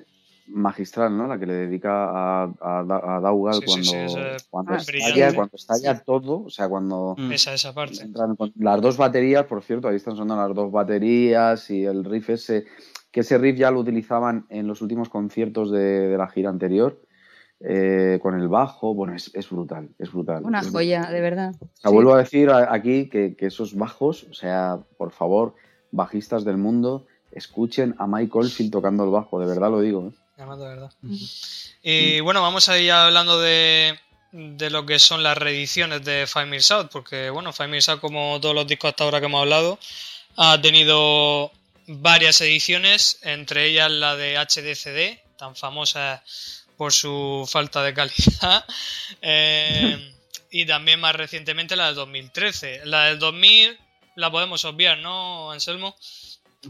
magistral, ¿no? La que le dedica a, a, Da- a Daugal Sí, cuando, sí, cuando, Ah, estalla, brillante. cuando estalla Sí. todo, o sea, cuando Mm. Esa, esa parte. entran con las dos baterías, por cierto, ahí están sonando las dos baterías y el riff ese, que ese riff ya lo utilizaban en los últimos conciertos de, de la gira anterior, eh, con el bajo, bueno, es, es brutal, es brutal. Una joya, de verdad. o sea, Sí. vuelvo a decir aquí que, que esos bajos, o sea, por favor, bajistas del mundo, escuchen a Mike Oldfield tocando el bajo, de verdad lo digo. ¿eh? Además, de verdad. Y bueno, vamos a ir hablando de, de lo que son las reediciones de Five Mil South, porque bueno, Five Mil South, como todos los discos hasta ahora que hemos hablado, ha tenido varias ediciones, entre ellas la de HDCD, tan famosa por su falta de calidad, *laughs* eh, *laughs* y también más recientemente la del 2013. La del 2000 la podemos obviar, ¿no, Anselmo?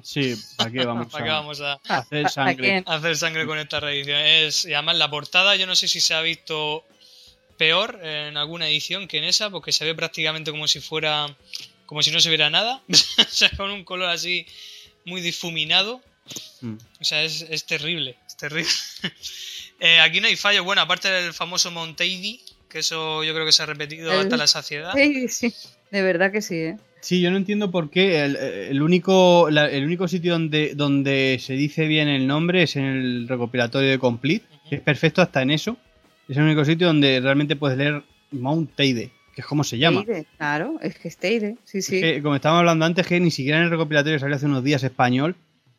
Sí, ¿para qué vamos, *laughs* ¿Para qué a, vamos a, *laughs* a hacer ¿A sangre? hacer sangre con esta reedición. Es, y además la portada, yo no sé si se ha visto peor en alguna edición que en esa, porque se ve prácticamente como si fuera, como si no se viera nada, *laughs* o sea, con un color así muy difuminado. Mm. O sea, es, es terrible, es terrible. Eh, aquí no hay fallo, bueno, aparte del famoso Monteidi, que eso yo creo que se ha repetido El- hasta la saciedad. Sí, sí, de verdad que sí, ¿eh? Sí, yo no entiendo por qué el, el único la- el único sitio donde, donde se dice bien el nombre es en el recopilatorio de Complete, que es perfecto hasta en eso. Es el único sitio donde realmente puedes leer Mount Teide, que es como se llama. Teide, claro, es que es Teide, sí, sí. Es que, como estábamos hablando antes, que ni siquiera en el recopilatorio salió hace unos días español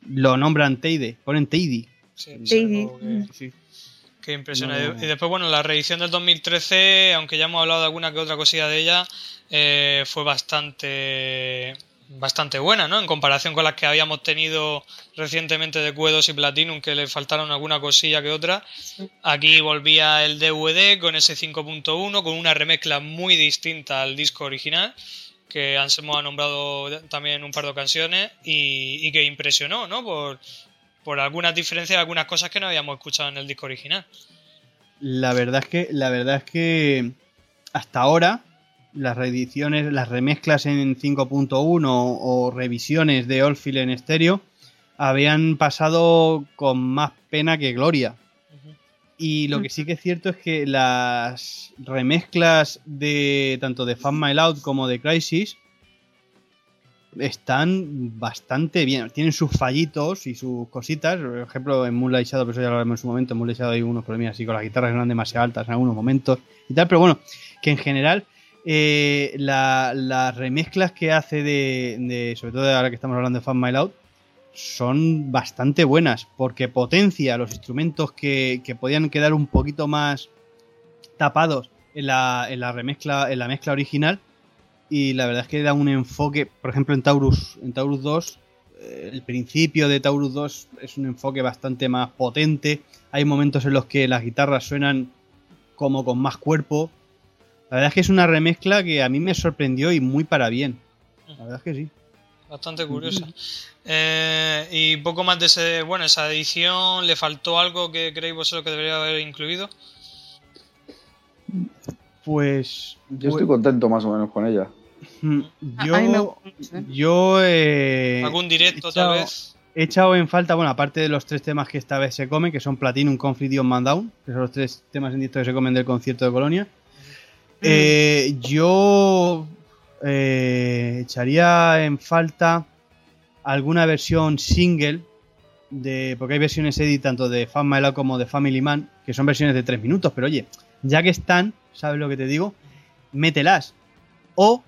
lo nombran Teide, ponen Teidi. Sí, Teidi. que- Sí. Qué impresiona. No. Y después, bueno, la reedición del 2013, aunque ya hemos hablado de alguna que otra cosilla de ella, eh, fue bastante bastante buena, ¿no? En comparación con las que habíamos tenido recientemente de Cuedos y Platinum, que le faltaron alguna cosilla que otra. Aquí volvía el DVD con ese 5.1, con una remezcla muy distinta al disco original, que Anselmo ha nombrado también en un par de ocasiones, y, y que impresionó, ¿no? Por, por algunas diferencias, algunas cosas que no habíamos escuchado en el disco original. La verdad es que, la verdad es que hasta ahora las reediciones, las remezclas en 5.1 o revisiones de Oldfield en estéreo habían pasado con más pena que gloria. Y lo que sí que es cierto es que las remezclas de tanto de Fan My Loud como de Crisis están bastante bien. Tienen sus fallitos y sus cositas. Por ejemplo, en Moonlight Shadow, pero eso ya lo hablamos en su momento. En Moonlight Shadow hay unos problemas así con las guitarras que eran demasiado altas en algunos momentos y tal. Pero bueno, que en general eh, la- las remezclas que hace de, de- sobre todo ahora que estamos hablando de Fan My Loud, son bastante buenas porque potencia los instrumentos que, que podían quedar un poquito más tapados en la, en la remezcla, en la mezcla original. Y la verdad es que da un enfoque, por ejemplo, en Taurus, en Taurus 2, eh, el principio de Taurus 2 es un enfoque bastante más potente. Hay momentos en los que las guitarras suenan como con más cuerpo. La verdad es que es una remezcla que a mí me sorprendió y muy para bien. La verdad es que sí. Bastante curiosa. Eh, y poco más de ese, bueno, esa edición, ¿le faltó algo que creéis vosotros que debería haber incluido? Pues Yo estoy contento más o menos con ella. Mm, Yo, ¿eh? yo eh, ¿Algún directo he echado- tal vez? he echado en falta, bueno, aparte de los tres temas que esta vez se comen, que son Platinum, Conflict y On Man Down, que son los tres temas en directo que se comen del concierto de Colonia. Eh, yo eh, echaría en falta alguna versión single de porque hay versiones edit tanto de Fan My Love como de Family Man que son versiones de 3 minutos pero oye ya que están sabes lo que te digo mételas o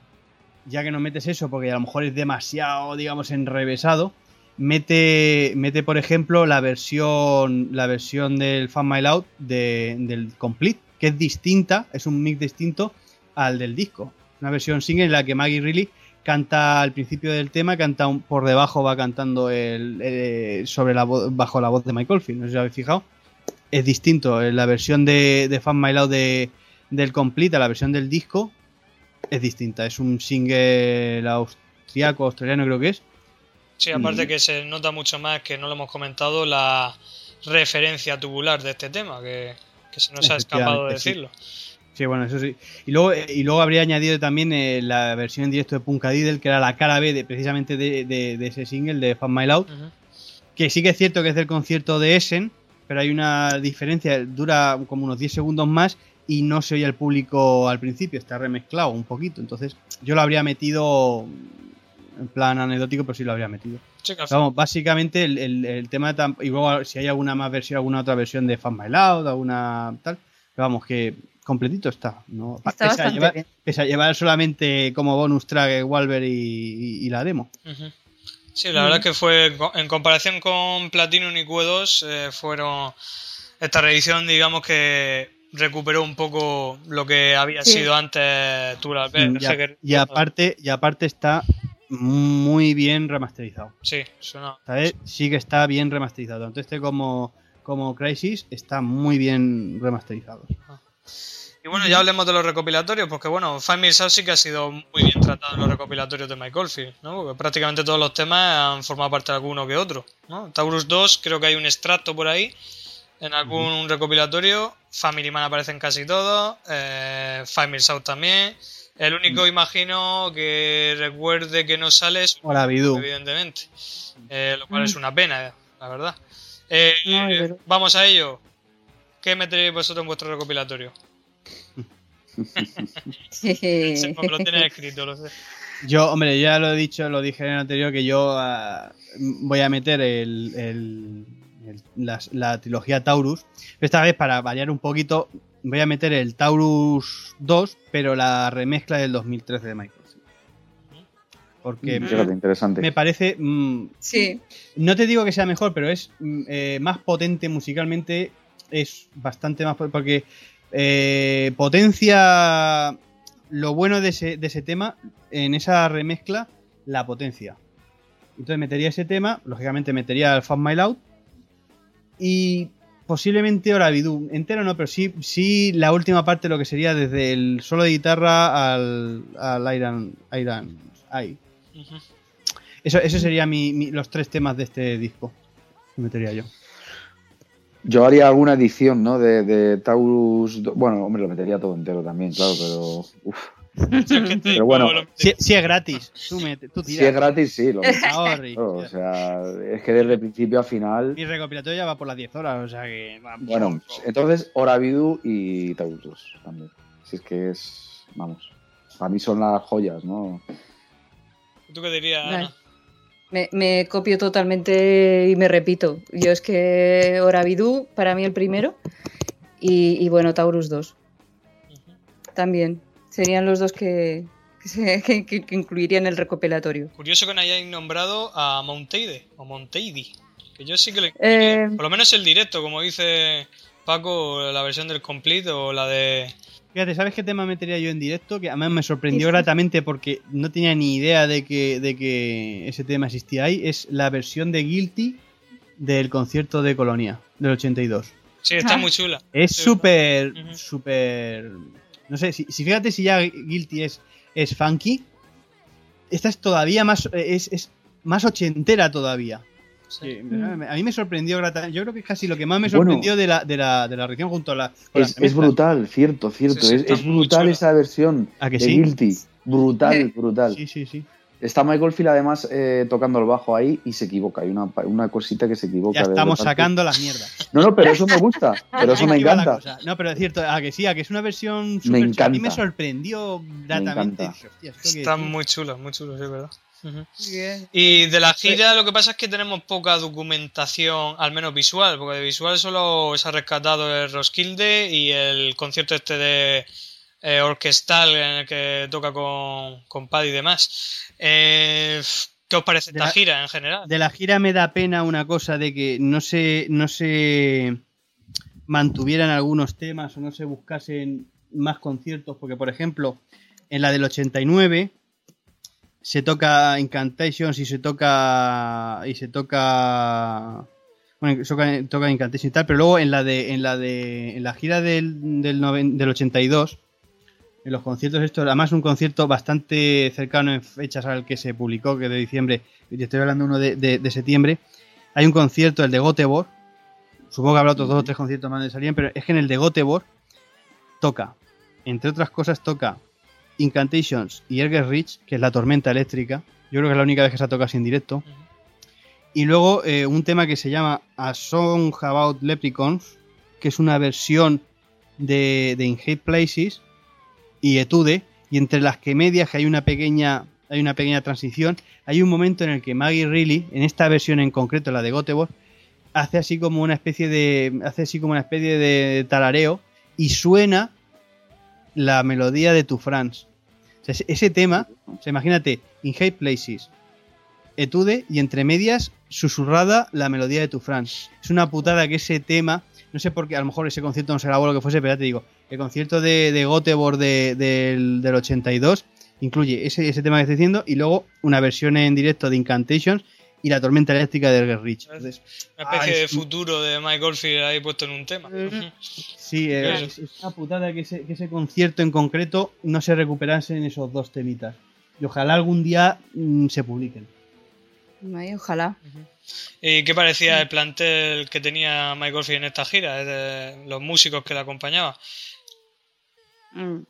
ya que no metes eso porque a lo mejor es demasiado digamos enrevesado mete mete por ejemplo la versión la versión del Fan My Loud de, del Complete que es distinta es un mix distinto al del disco una versión single en la que Maggie Reilly canta al principio del tema, canta un, por debajo, va cantando el, eh, sobre la bajo la voz de Michael Field, no sé si habéis fijado. Es distinto, en la versión de, de Fan My Loud de, del Complete a la versión del disco es distinta, es un single austriaco, australiano creo que es. Sí, aparte que se nota mucho más, que no lo hemos comentado, la referencia tubular de este tema, que, que se nos ha escapado de decirlo. Sí. Sí, bueno, eso sí. Y luego, eh, y luego habría añadido también eh, la versión en directo de Punka Diddle, que era la cara B de, precisamente de, de, de ese single de Fan My Loud. Que sí que es cierto que es del concierto de Essen, pero hay una diferencia, dura como unos 10 segundos más y no se oye al público al principio, está remezclado un poquito. Entonces, yo lo habría metido en plan anecdótico, pero sí lo habría metido. Vamos, básicamente el, el- el tema, tam- y luego si hay alguna más versión, alguna otra versión de Fan My Loud, alguna tal, pero vamos, que completito está. ¿no? Está Pese a bastante llevar- bien. Pese a llevar solamente como bonus track Walver y, y- y la demo. Sí, la verdad es que fue, en comparación con Platinum y Q2, eh, fueron esta reedición, digamos que recuperó un poco lo que había Sí. sido antes. Mm, no y, sé a- qué- y aparte, y aparte está muy bien remasterizado. Sí, suena. ¿sabes? Sí que está bien remasterizado. Tanto este como, como Crisis está muy bien remasterizado. Y bueno, ya hablemos de los recopilatorios, porque bueno, Five Minutes Out sí que ha sido muy bien tratado en los recopilatorios de Mike Oldfield, ¿no? Porque prácticamente todos los temas han formado parte de alguno que otro, ¿no? Taurus 2 creo que hay un extracto por ahí, en algún recopilatorio, Family Man aparece en casi todos, eh, Five Minutes Out también, el único imagino que recuerde que no sale es Hola, Bidú. evidentemente, eh, lo cual es una pena, eh, la verdad. Eh, No, vamos a ello. ¿Qué meteréis vosotros en vuestro recopilatorio? Lo tienes escrito, lo sé. Yo, hombre, ya lo he dicho, lo dije en el anterior, que yo ah, voy a meter el, el- el- la, la trilogía Taurus. Esta vez, para variar un poquito, voy a meter el Taurus 2, pero la remezcla del 2013 de Microsoft. Porque Mm. Interesante. me parece mm, Sí, No te digo que sea mejor, pero es mm, eh, más potente musicalmente. Es bastante más. po- Porque eh, potencia. Lo bueno de ese, de ese tema, en esa remezcla, la potencia. Entonces metería ese tema, lógicamente metería el Fan My Loud. Y posiblemente Oravidú. Entero no, pero sí, sí la última parte, lo que sería desde el solo de guitarra al, al Iron. Iron Eye. Eso, eso serían mi- mi- los tres temas de este disco. que metería yo. Yo haría alguna edición, ¿no? De, de Taurus. Bueno, hombre, lo metería todo entero también, claro, pero. Uf. Pero bueno, Si, si es gratis, tú, mete, tú Si es gratis, sí. Lo *laughs* claro, o sea, es que desde el principio a final. Mi recopilatorio ya va por las 10 horas, o sea que. va Bueno, entonces Oravidu y Taurus 2 también. Si es que es. Vamos. Para mí son las joyas, ¿no? ¿Tú qué dirías, Vale. Ana? me, me copio totalmente y me repito. Yo es que Oravidú, para mí el primero, y, y bueno, Taurus 2 Ujú. también. Serían los dos que, que, se- *laughs* que- que- que incluiría en el recopilatorio. Curioso que no hayáis nombrado a Monteide o Monteidi. Que yo sí que le. Eh, Por lo menos el directo, como dice Paco, la versión del complete o la de. Fíjate, ¿sabes qué tema metería yo en directo? Que además me sorprendió Sí, sí. gratamente porque no tenía ni idea de que, de que ese tema existía ahí. Es la versión de Guilty del concierto de Colonia, del 82. Sí, está Ah. muy chula. Es Sí, súper, Ujú. súper... No sé, si, si fíjate si ya Guilty es, es funky, esta es todavía más, es, es más ochentera todavía. Sí. Me- a mí me sorprendió. Yo creo que es casi lo que más me Bueno. sorprendió de la, de la, de la región junto a la... Es, brutal, cierto, cierto. Sí, sí, es, brutal esa versión ¿A que de sí? Guilty. Brutal, brutal. Sí, sí, sí. Está Michael Field además eh, tocando el bajo ahí y se equivoca. Hay una, una cosita que se equivoca. Ya estamos sacando las mierdas. No, no, pero eso me gusta. *laughs* Pero eso me encanta. No, pero es cierto, a que sí, a que es una versión Me super chula. A mí me encanta. sorprendió gratamente. encanta. Dije, "Hostia, ¿esto qué Están es?". muy chulos, muy chulos, es verdad. Y de la gira lo que pasa es que tenemos poca documentación, al menos visual, porque de visual solo se ha rescatado el Roskilde y el concierto este de eh, orquestal en el que toca con, con Paddy y demás. Eh, ¿Qué os parece esta la- gira en general? De la gira me da pena una cosa de que no se, no se mantuvieran algunos temas o no se buscasen más conciertos, porque por ejemplo, en la del 89 se toca Incantations y se toca y se toca bueno, se toca, toca Incantation y tal, pero luego en la de en la de en la gira del del, noven- del 82 en los conciertos estos, además un concierto bastante cercano en fechas al que se publicó, que es de diciembre, y te estoy hablando uno de, de- de septiembre, hay un concierto, el de Göteborg, supongo que habrá otros dos o tres conciertos más de salían, pero es que en el de Göteborg toca, entre otras cosas toca Incantations y Erger Rich, que es la tormenta eléctrica, yo creo que es la única vez que se ha tocado así en directo, y luego eh, un tema que se llama A Song About Leprechauns, que es una versión de, de In Hate Places y Etude, y entre las que medias que hay una pequeña hay una pequeña transición, hay un momento en el que Maggie Reilly, en esta versión en concreto, la de Göteborg, hace así como una especie de hace así como una especie de tarareo y suena la melodía de Tu France. Ese tema, o sea, imagínate, In Hate Places, Etude y entre medias susurrada la melodía de Tu France. Es una putada que ese tema, no sé por qué, a lo mejor ese concierto no se grabó lo que fuese, pero ya te digo, el concierto de, de Göteborg de- del, del 82 incluye ese, ese tema que estoy diciendo y luego una versión en directo de Incantations y la tormenta eléctrica de Elger Rich. Entonces, Una especie Ay, de futuro de Mike Oldfield ahí puesto en un tema. Ujú. sí, eh, es, es una putada que ese, que ese concierto en concreto no se recuperase en esos dos temitas. Y ojalá algún día mm, se publiquen. Ay, ojalá. ¿Y qué parecía el plantel que tenía Mike Oldfield en esta gira? Es de los músicos que le acompañaban. Mm.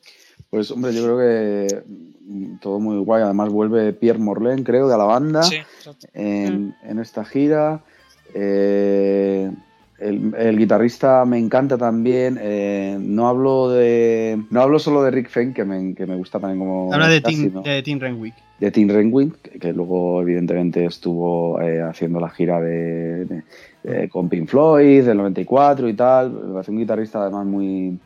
Pues hombre, yo creo que mm, todo muy guay. Además vuelve Pierre Morlaine, creo, de la banda Sí, en, en esta gira. Eh, el, el guitarrista me encanta también. Eh, no hablo de no hablo solo de Rick Fenn, que me, que me gusta también como Habla de Tim, sino de Tim Renwick. de Tim Renwick, que, que luego evidentemente estuvo eh, haciendo la gira de, de- de- con Pink Floyd del 94 y tal. Me parece un guitarrista además muy,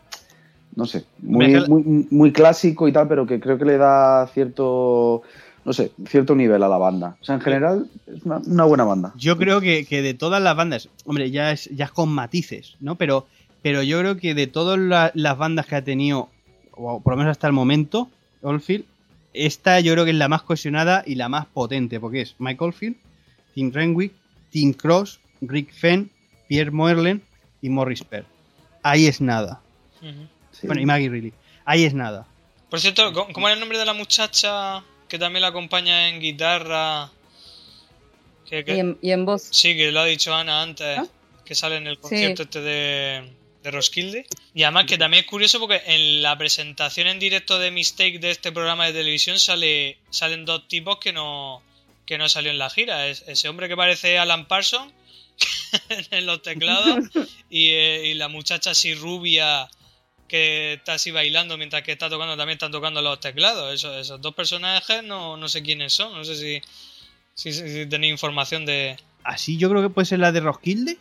no sé, muy, muy, muy clásico y tal, pero que creo que le da cierto, no sé, cierto nivel a la banda. O sea, en general es una, una buena banda. Yo creo que, que de todas las bandas, hombre, ya es, ya es con matices, ¿no? Pero, pero yo creo que de todas la- las bandas que ha tenido, o por lo menos hasta el momento, Oldfield, esta yo creo que es la más cohesionada y la más potente, porque es Mike Oldfield, Tim Renwick, Tim Cross, Rick Fenn, Pierre Moerlen y Morris Perr. Ahí es nada. Bueno, y Maggie Reilly. Ahí es nada. Por cierto, ¿cómo cómo era el nombre de la muchacha que también la acompaña en guitarra? Que- que- Y, en, y en voz. Sí, que lo ha dicho Ana antes, ¿Ah? que sale en el concierto este de, de Roskilde. Y además que también es curioso porque en la presentación en directo de Mistake de este programa de televisión sale salen dos tipos que no que no salió en la gira. Es, ese hombre que parece Alan Parsons *laughs* en los teclados *laughs* y, eh, y la muchacha así rubia que está así bailando mientras que está tocando también están tocando los teclados. Esos, esos dos personajes no, no sé quiénes son. No sé si, si, tenéis información de... Así yo creo que puede ser la de Roskilde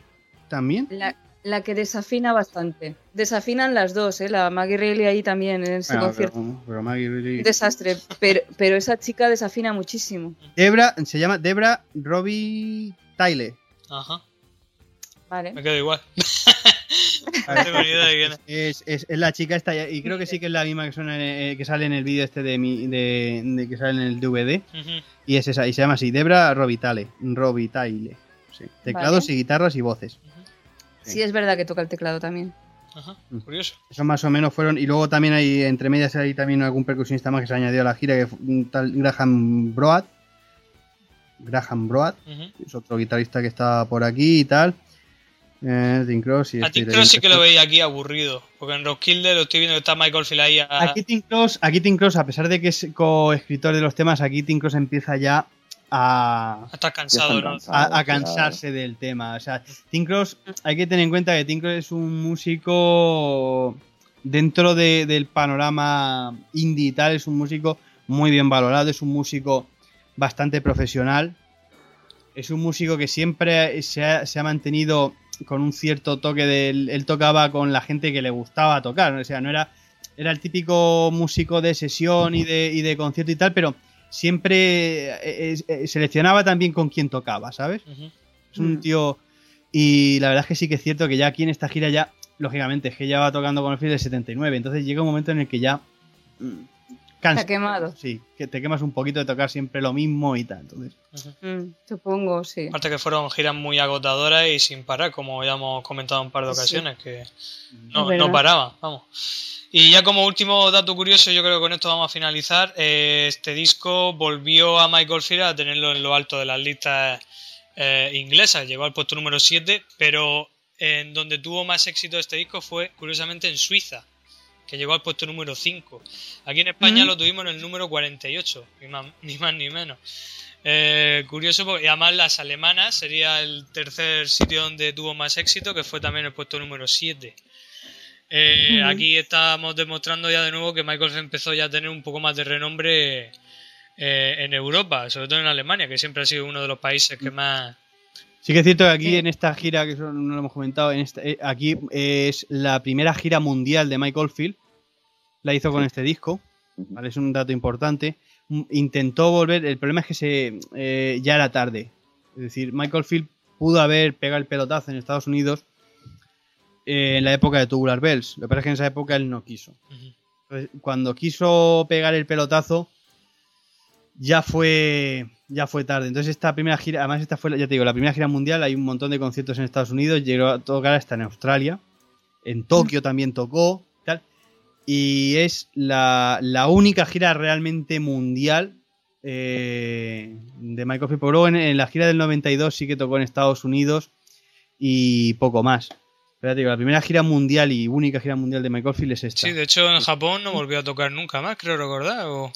también. La, la que desafina bastante. Desafinan las dos, ¿eh? La Maggie Reilly ahí también en ese Bueno, concierto. pero, pero Maggie Reilly- Un desastre. Pero, pero esa chica desafina muchísimo. Debra, se llama Debra Robbie Tyler. Ajá. Vale. Me quedo igual. *laughs* no tengo ni idea de quién es. Es, es- es la chica esta, y creo que sí que es la misma que, suena en- eh, que sale en el vídeo este de, mi, de, de- que sale en el DVD. Y es esa, y se llama así, Debra Robitale. Sí. Teclados Vale. y guitarras y voces. Sí, es verdad que toca el teclado también. Ajá. Mm. Curioso. Eso más o menos fueron. Y luego también hay, entre medias, hay también algún percusionista más que se añadió a la gira, que fue un tal Graham Broad. Graham Broad, es otro guitarrista que está por aquí y tal. Eh, Tim Cross y A estoy Tim Cross sí que lo veía aquí aburrido. Porque en Roskilde lo estoy viendo que está Michael Field ahí. a- Aquí Tim Cross, aquí Tim Cross, a pesar de que es coescritor de los temas, aquí Tim Cross empieza ya a, a estar cansado, a, a claro. cansarse del tema. O sea, Tim Cross, hay que tener en cuenta que Tim Cross es un músico dentro de- del panorama indie y tal, es un músico muy bien valorado, es un músico bastante profesional, es un músico que siempre se ha, se ha mantenido con un cierto toque del... Él tocaba con la gente que le gustaba tocar, o sea, no era... Era el típico músico de sesión y de, y de concierto y tal, pero siempre eh, eh, eh, seleccionaba también con quién tocaba, ¿sabes? Es un Mm. tío. Y la verdad es que sí que es cierto que ya aquí en esta gira ya, lógicamente, es que ya va tocando con el Phil del 79. Entonces llega un momento en el que ya. Mm, cansa. Está quemado. Sí, que te quemas un poquito de tocar siempre lo mismo y tal. Entonces. Mm, supongo, sí. Aparte que fueron giras muy agotadoras y sin parar, como ya hemos comentado en un par de Sí. ocasiones, que no, Es verdad. no paraban, vamos. Y ya como último dato curioso, yo creo que con esto vamos a finalizar. eh, este disco volvió a Michael Field a tenerlo en lo alto de las listas eh, inglesas. Llegó al puesto número 7, pero en donde tuvo más éxito este disco fue curiosamente en Suiza, que llegó al puesto número 5. Aquí en España Mm. lo tuvimos en el número 48, ni más *laughs* ni, más, ni menos. Eh, curioso, porque además las alemanas sería el tercer sitio donde tuvo más éxito, que fue también el puesto número 7. Eh. Aquí estamos demostrando ya de nuevo que Michael empezó ya a tener un poco más de renombre eh, en Europa, sobre todo en Alemania, que siempre ha sido uno de los países que más... sí que es cierto que aquí en esta gira, que eso no lo hemos comentado, en esta- eh, aquí es la primera gira mundial de Michael Field. La hizo con este disco. Es un dato importante. Mm, Intentó volver, el problema es que se eh, ya era tarde. Es decir, Michael Field pudo haber pegado el pelotazo en Estados Unidos eh, en la época de Tubular Bells. Lo que pasa es que en esa época él no quiso. Entonces, cuando quiso pegar el pelotazo, ya fue ya fue tarde. Entonces esta primera gira, además esta fue, ya te digo, la primera gira mundial, hay un montón de conciertos en Estados Unidos, llegó a tocar hasta en Australia, en Tokio también tocó, tal. Y es la, la única gira realmente mundial eh, de Michael Field. Luego en, en la gira del 92 sí que tocó en Estados Unidos y poco más. Pero te digo, la primera gira mundial y única gira mundial de Michael Field es esta. Sí, de hecho en Japón no volvió a tocar nunca más, creo recordar, o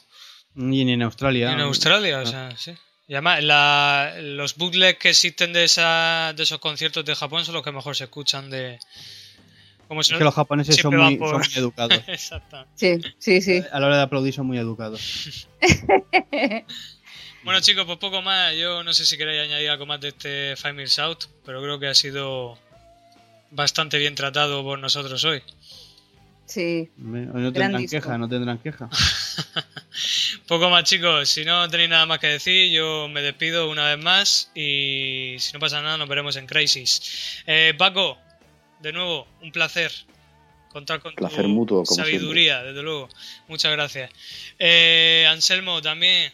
Y en Australia. en Australia, o sea, sí. Y además, la- los bootlegs que existen de, esa, de esos conciertos de Japón son los que mejor se escuchan de... Como si Es no- que los japoneses son muy, por- son muy educados. *laughs* Exacto. Sí, sí, sí. A la hora de aplaudir son muy educados. *laughs* Bueno chicos, pues poco más. Yo no sé si queréis añadir algo más de este Five Miles Out, pero creo que ha sido bastante bien tratado por nosotros hoy. Sí. No Gran tendrán disco. queja, no tendrán queja. *laughs* *laughs* Poco más chicos, si no tenéis nada más que decir, yo me despido una vez más y si no pasa nada nos veremos en Crisis. Eh, Paco, de nuevo, un placer contar con Placer tu mutuo, como sabiduría, desde luego. Muchas gracias. Eh, Anselmo, también,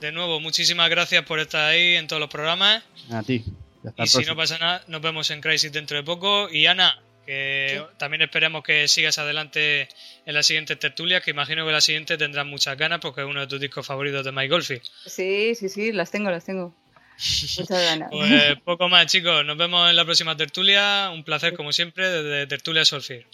de nuevo, muchísimas gracias por estar ahí en todos los programas. A ti. Ya está Y si no pasa nada, nos vemos en Crisis dentro de poco. Y Ana, que también esperemos que sigas adelante en las siguientes tertulias, que imagino que la siguiente tendrás muchas ganas porque es uno de tus discos favoritos de Mike Golfi. Sí, sí, sí, las tengo, las tengo. Muchas *laughs* ganas. Pues poco más, chicos. Nos vemos en la próxima tertulia. Un placer, como siempre, desde Tertulia Solfir.